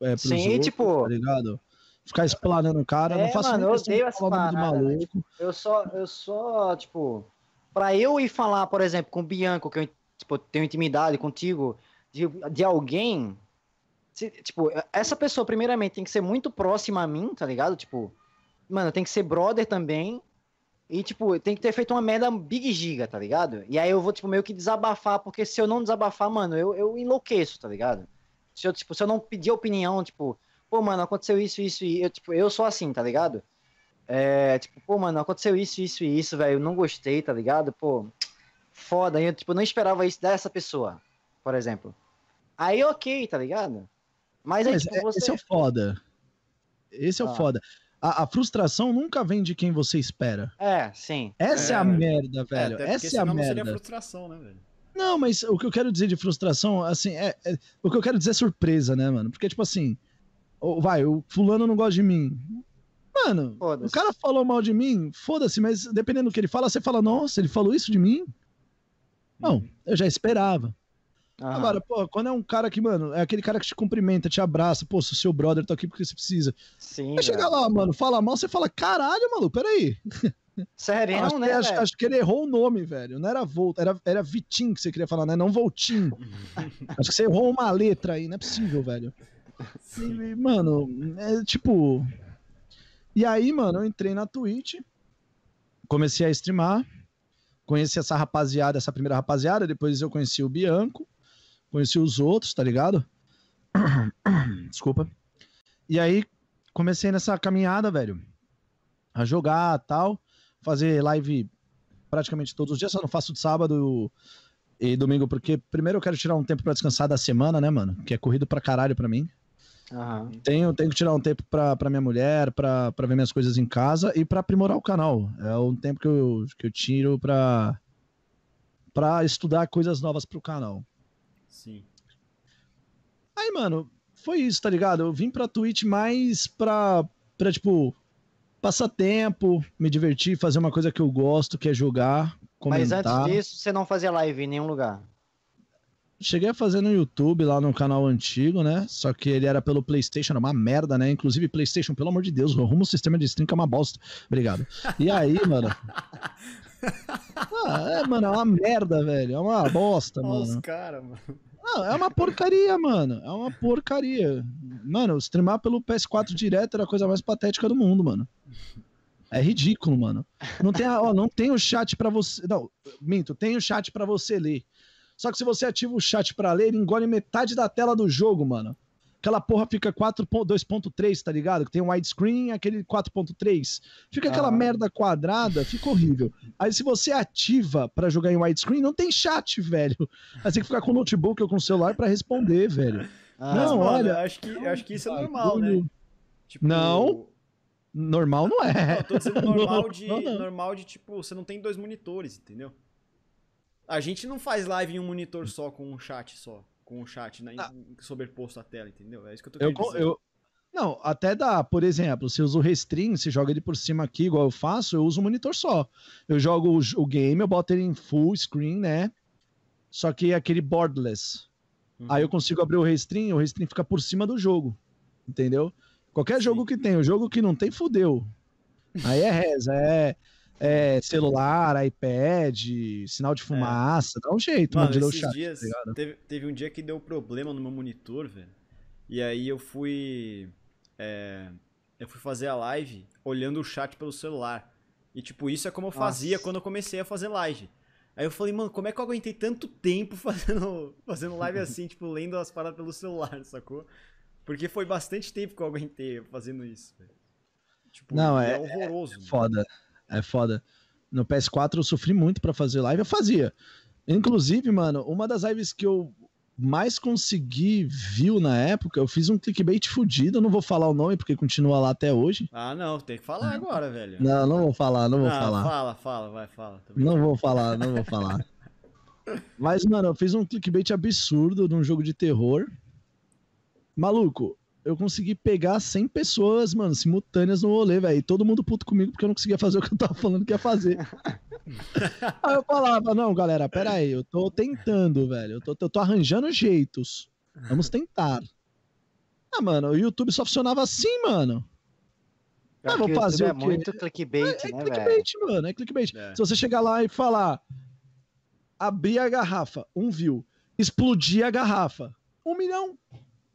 É, Sim, outros, tipo- Tá ligado? Ficar explanando o cara. É, não faço mano, eu odeio essa parada, né? maluco. Eu só, eu só, tipo, pra eu ir falar, por exemplo, com o Bianco, que eu tipo, tenho intimidade contigo, de, de alguém, se- tipo, essa pessoa, primeiramente, tem que ser muito próxima a mim, tá ligado? Tipo, mano, tem que ser brother também. E, tipo, tem que ter feito uma merda big giga, tá ligado? E aí eu vou, tipo, meio que desabafar, porque se eu não desabafar, mano, eu, eu enlouqueço, tá ligado? Se eu, tipo, se eu não pedir opinião, tipo, pô, mano, aconteceu isso, isso e eu, tipo, eu sou assim, tá ligado? É, tipo, pô, mano, aconteceu isso, isso e isso, velho, eu não gostei, tá ligado? Pô, foda, eu, tipo, não esperava isso dessa pessoa, por exemplo. Aí, ok, tá ligado? Mas aí, Mas tipo, é- você... esse é o foda. Esse é o Ah. foda. A, a frustração nunca vem de quem você espera. É, sim. Essa é, É, a velho. merda, É, velho. porque Essa é a senão não seria merda. frustração, né, velho? Não, mas o que eu quero dizer de frustração, assim, é, é- o que eu quero dizer é surpresa, né, mano? Porque, tipo assim, vai, o fulano não gosta de mim. Mano, o cara falou mal de mim, foda-se, mas dependendo do que ele fala, você fala, nossa, ele falou isso de mim? Não, eu já esperava. Aham. Agora, pô, quando é um cara que, mano, é aquele cara que te cumprimenta, te abraça, pô, sou seu brother, tô aqui porque você precisa. Sim, Aí chega velho. lá, mano, fala mal, você fala, caralho, maluco, peraí. Sério, acho, né, que, acho, acho que ele errou o nome, velho. Não era Volt, era, era Vitim que você queria falar, né? Não Voltim. acho que você errou uma letra aí, não é possível, velho. E, mano, é tipo. E aí, mano, eu entrei na Twitch, comecei a streamar, conheci essa rapaziada, essa primeira rapaziada, depois eu conheci o Bianco, conheci os outros, tá ligado? Desculpa. E aí, comecei nessa caminhada, velho, a jogar tal, fazer live praticamente todos os dias, só não faço de sábado e domingo, porque primeiro eu quero tirar um tempo pra descansar da semana, né, mano? Que é corrido pra caralho pra mim. Aham. Tenho, tenho que tirar um tempo pra, pra minha mulher, pra, pra ver minhas coisas em casa e pra aprimorar o canal. É um tempo que eu, que eu tiro pra, pra estudar coisas novas pro canal. Sim. Aí, mano, foi isso, tá ligado? Eu vim pra Twitch mais pra, pra tipo, passar tempo, me divertir, fazer uma coisa que eu gosto, que é jogar, Mas comentar. antes disso, você não fazia live em nenhum lugar. Cheguei a fazer no YouTube, lá no canal antigo, né? Só que ele era pelo PlayStation, era uma merda, né? Inclusive, PlayStation, pelo amor de Deus, arruma um sistema de stream que é uma bosta. Obrigado. E aí, mano. Ah, é, mano, é uma merda, velho. É uma bosta, Olha os mano. caras, mano. Não, é uma porcaria, mano. É uma porcaria. Mano, streamar pelo PS4 direto era a coisa mais patética do mundo, mano. É ridículo, mano. Não tem, ó, não tem o chat pra você. Não, minto, tem o chat pra você ler. Só que se você ativa o chat pra ler, ele engole metade da tela do jogo, mano. Aquela porra fica 4 pon- 2.3, tá ligado? Que tem um widescreen e aquele 4.3. Fica aquela Ah. merda quadrada, fica horrível. Aí se você ativa pra jogar em widescreen, não tem chat, velho. Aí você tem que ficar com o notebook ou com o celular pra responder, velho. Ah, Não, mano, olha, acho que, acho que isso é normal, né? Tipo, Não. Normal não Não, é. eu tô dizendo normal de, Não, não. normal de, tipo, você não tem dois monitores, entendeu? A gente não faz live em um monitor só, com um chat só. Com um chat né, Ah. sobreposto à tela, entendeu? É isso que eu tô Eu, querendo dizer. eu- não, até dá, por exemplo, se eu uso o Restream, se joga ele por cima aqui, igual eu faço, eu uso um monitor só. Eu jogo o, o game, eu boto ele em full screen, né? Só que é aquele borderless. Uhum. Aí eu consigo abrir o Restream, o Restream fica por cima do jogo. Entendeu? Qualquer Sim. jogo que tem, o jogo que não tem, fudeu. Aí é reza, é, é celular, iPad, sinal de fumaça, dá um jeito, mano, Mano, de chat, dias tá teve, teve um dia que deu problema no meu monitor, velho. E aí eu fui. é, eu fui fazer a live olhando o chat pelo celular. E tipo, isso é como eu fazia Nossa. quando eu comecei a fazer live. Aí eu falei, mano, como é que eu aguentei tanto tempo fazendo, fazendo live assim, tipo, lendo as paradas pelo celular, sacou? Porque foi bastante tempo que eu aguentei fazendo isso, velho. Tipo, Não, e é- horroroso. mano. Foda. É foda. No PS4 eu sofri muito pra fazer live. Eu fazia. Inclusive, mano, uma das lives que eu mais consegui view na época, eu fiz um clickbait fudido. Eu não vou falar o nome porque continua lá até hoje. Ah, não, tem que falar agora, velho. Não, não vou falar, não vou Ah, falar. Fala, fala, vai, fala. Não vou falar, não vou falar. Mas, mano, eu fiz um clickbait absurdo num jogo de terror. Maluco, eu consegui pegar 100 pessoas, mano, simultâneas no rolê, velho. E todo mundo puto comigo porque eu não conseguia fazer o que eu tava falando que ia fazer. aí eu falava, não, galera, pera aí, eu tô tentando, velho. Eu tô, eu tô arranjando jeitos. Vamos tentar. Ah, mano, o YouTube só funcionava assim, mano. Pior Ah, vou o fazer é o quê? muito clickbait, É né, velho? clickbait, mano, é clickbait. É. Se você chegar lá e falar, abrir a garrafa, um view, explodir a garrafa, um milhão.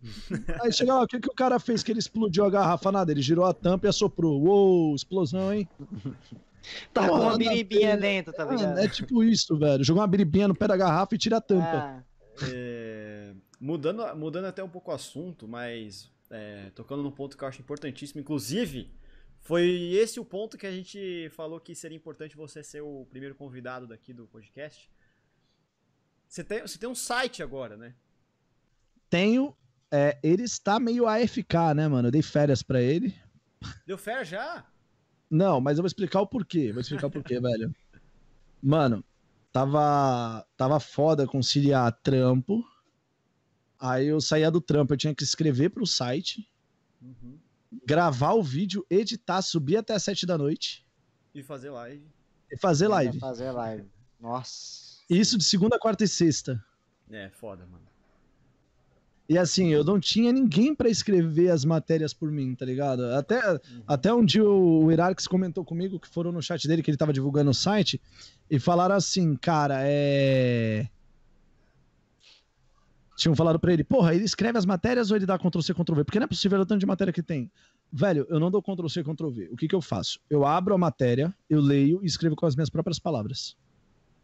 Aí chega lá, o que, que o cara fez que ele explodiu a garrafa? Nada, ele girou a tampa e assoprou. Uou, explosão, hein? Tá com uma biribinha dentro, tá ligado? Mano, é tipo isso, velho. Jogou uma biribinha no pé da garrafa e tira a tampa. Ah, É, mudando, mudando até um pouco o assunto, mas é, tocando num ponto que eu acho importantíssimo, inclusive, foi esse o ponto que a gente falou que seria importante você ser o primeiro convidado daqui do podcast. Você tem, você tem um site agora, né? Tenho. É, ele está meio AFK, né, mano? Eu dei férias pra ele. Deu fé já? Não, mas eu vou explicar o porquê. Vou explicar o porquê, velho. Mano, tava, tava foda conciliar trampo. Aí eu saía do trampo, eu tinha que escrever pro site, Uhum. gravar o vídeo, editar, subir até as sete da noite E fazer live. e fazer live. Fazer live. Nossa. Isso de segunda, quarta e sexta. É, foda, mano. E assim, eu não tinha ninguém pra escrever as matérias por mim, tá ligado? Até, até um dia o, Hierarx comentou comigo que foram no chat dele, que ele tava divulgando o site, e falaram assim, cara, é. Tinham falado pra ele, porra, ele escreve as matérias ou ele dá Ctrl-C, Ctrl-V? Porque não é possível o tanto de matéria que tem. Velho, eu não dou Ctrl-C, Ctrl-V. O que que eu faço? Eu abro a matéria, eu leio e escrevo com as minhas próprias palavras.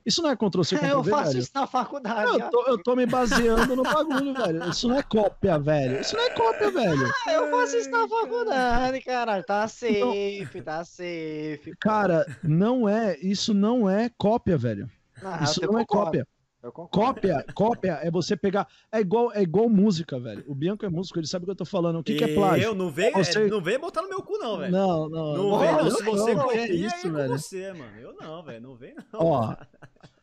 Isso não é Ctrl-C, eu Ctrl-V, faço velho? isso na faculdade. Não, eu, tô, eu tô me baseando no bagulho, velho. Isso não é cópia, velho. Isso não é cópia, velho. Ah, eu faço isso na faculdade, caralho. Tá safe, tá safe. Cara, não é. Isso não é cópia, velho. Ah, Isso eu não é cópia. Cópia, cópia é você pegar. É igual, é igual música, velho. O Bianco é músico, ele sabe o que eu tô falando. O que, que é plágio? Eu não venho, Você- é, não venho botar no meu cu, não, velho. Não, não. Não Não, vem, não. eu Se você não, copia, é isso, é com velho. você, mano. Eu não, velho. Não vem, não. Ó,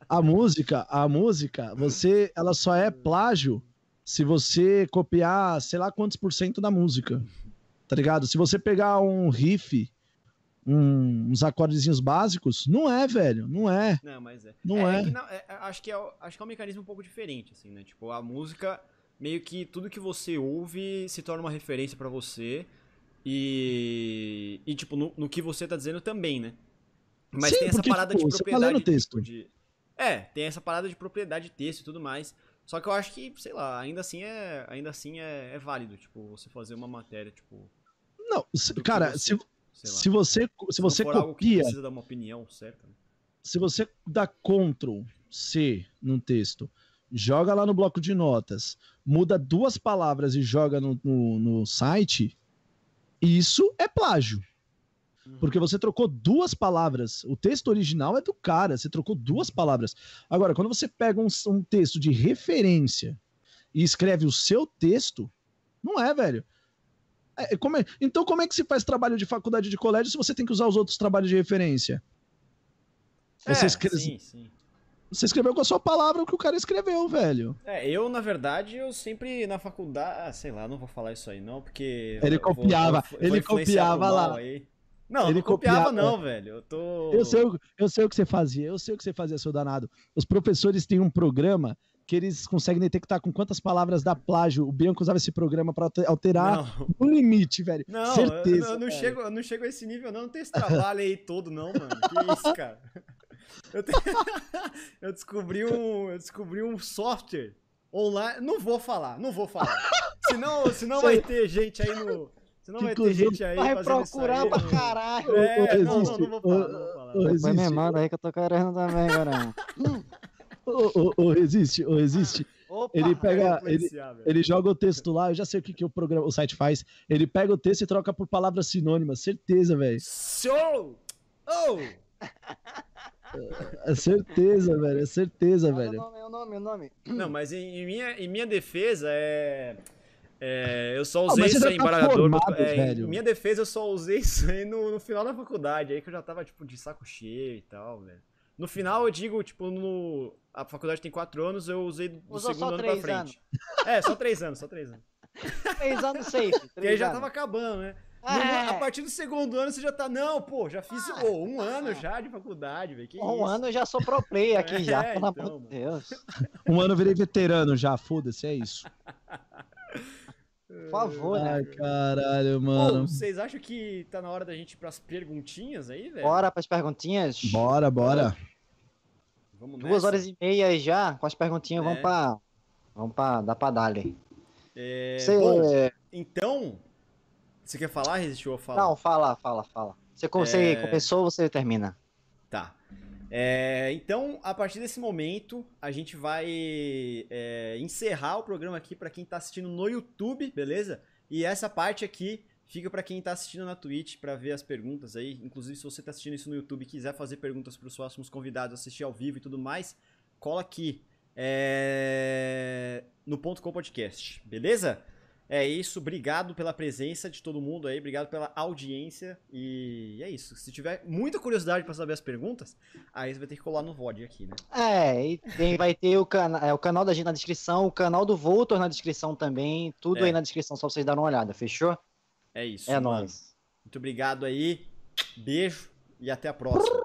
a música, a música, você, ela só é plágio se você copiar, sei lá quantos por cento da música. Tá ligado? Se você pegar um riff, um- uns acordezinhos básicos, não é, velho, não é. Não, mas é. Não é. que não- é- é- acho, que é, acho que é um mecanismo um pouco diferente, assim, né? Tipo, a música, meio que tudo que você ouve se torna uma referência pra você. E. E, tipo, no, no que você tá dizendo também, né? Mas Sim, tem essa porque, parada tipo, de tá propriedade. lendo texto. de- É, tem essa parada de propriedade de texto e tudo mais. Só que eu acho que, sei lá, ainda assim é. Ainda assim é, é válido, tipo, você fazer uma matéria, tipo. Não, se- cara, você- se. Se você, se não você copia, precisa dar uma opinião certa. né? se você dá Ctrl C num texto, joga lá no bloco de notas, muda duas palavras e joga no, no, no site, isso é plágio. Uhum. Porque você trocou duas palavras. O texto original é do cara, você trocou duas palavras. Agora, quando você pega um, um texto de referência e escreve o seu texto, não é, velho. É, como é- então, como é que se faz trabalho de faculdade de colégio se você tem que usar os outros trabalhos de referência? Você, É, escre- sim, sim. você escreveu com a sua palavra o que o cara escreveu, velho. É, eu, na verdade, eu sempre na faculdade. Ah, sei lá, não vou falar isso aí não, porque. Ele vou- copiava, vou- vou ele pro copiava lá. aí. Não, Ele não copiava, copiava. não, velho. Eu tô. Eu sei, eu sei o que você fazia, eu sei o que você fazia, seu danado. Os professores têm um programa que eles conseguem detectar com quantas palavras dá plágio. O Bianco usava esse programa pra alter- alterar Não, no limite, velho. não, eu- Certeza. eu, não velho. chego, eu não chego a esse nível, não. Não tem esse trabalho aí todo, não, mano. Que isso, cara. Eu, te- eu descobri um. Eu descobri um software online. Não vou falar, não vou falar. Senão, senão vai ter gente aí no. Senão vai ter gente aí. Vai procurar aí pra caralho. É, não, não, não vou falar, não vou falar. Aí que eu tô querendo também, cara. Ô, ô, ô, resiste, ô, resiste. Opa, Ele pega, ele, ele joga o texto lá, eu já sei o que, que o programa, o site faz. Ele pega o texto e troca por palavras sinônimas, certeza, velho. Show! Oh! É certeza, velho, é certeza, Fala velho. O nome, o nome, o nome. Não, mas em, em minha, em minha defesa é. é, eu só Ah, usei você isso aí em tá embaralhador. formado, é, velho. Em minha defesa, eu só usei isso aí no, no final da faculdade. Aí que eu já tava, tipo, de saco cheio e tal, velho. No final, eu digo, tipo, no. A faculdade tem quatro anos, eu usei do Usou segundo ano pra frente. É, só três anos, só três anos. Três anos safe. Porque aí já anos. tava acabando, né? No- É. A partir do segundo ano você já tá. Não, pô, já fiz Ah. ô, um ano já de faculdade, velho. Um isso? ano eu já sou pro player aqui É, já, pelo então, amor de. Deus. Um ano eu virei veterano já, foda-se, é isso. Por favor, né? Ai, caralho, Ô, mano. vocês acham que tá na hora da gente ir pras perguntinhas aí, velho? Bora pras perguntinhas. Bora, bora. Vamos Duas nessa? horas e meia já, com as perguntinhas, É. vamos pra. Vamos pra. Dá pra dar ali. É, Você- bom, então. Você quer falar, Resistiu ou falar? Não, fala, fala, fala. Você, você É. começou, você termina. Tá. É, então, a partir desse momento, a gente vai é, encerrar o programa aqui pra quem tá assistindo no YouTube, beleza? E essa parte aqui fica pra quem tá assistindo na Twitch pra ver as perguntas aí. Inclusive, se você tá assistindo isso no YouTube e quiser fazer perguntas pros próximos convidados, assistir ao vivo e tudo mais, cola aqui é, no ponto com podcast, beleza? É isso, obrigado pela presença de todo mundo aí, obrigado pela audiência e é isso. Se tiver muita curiosidade para saber as perguntas, aí você vai ter que colar no VOD aqui, né? É, e tem, vai ter o, cana é, o canal da gente na descrição, o canal do Voltor na descrição também, tudo É. aí na descrição, só pra vocês darem uma olhada, fechou? É isso. É mano. nóis. Muito obrigado aí, beijo e até a próxima.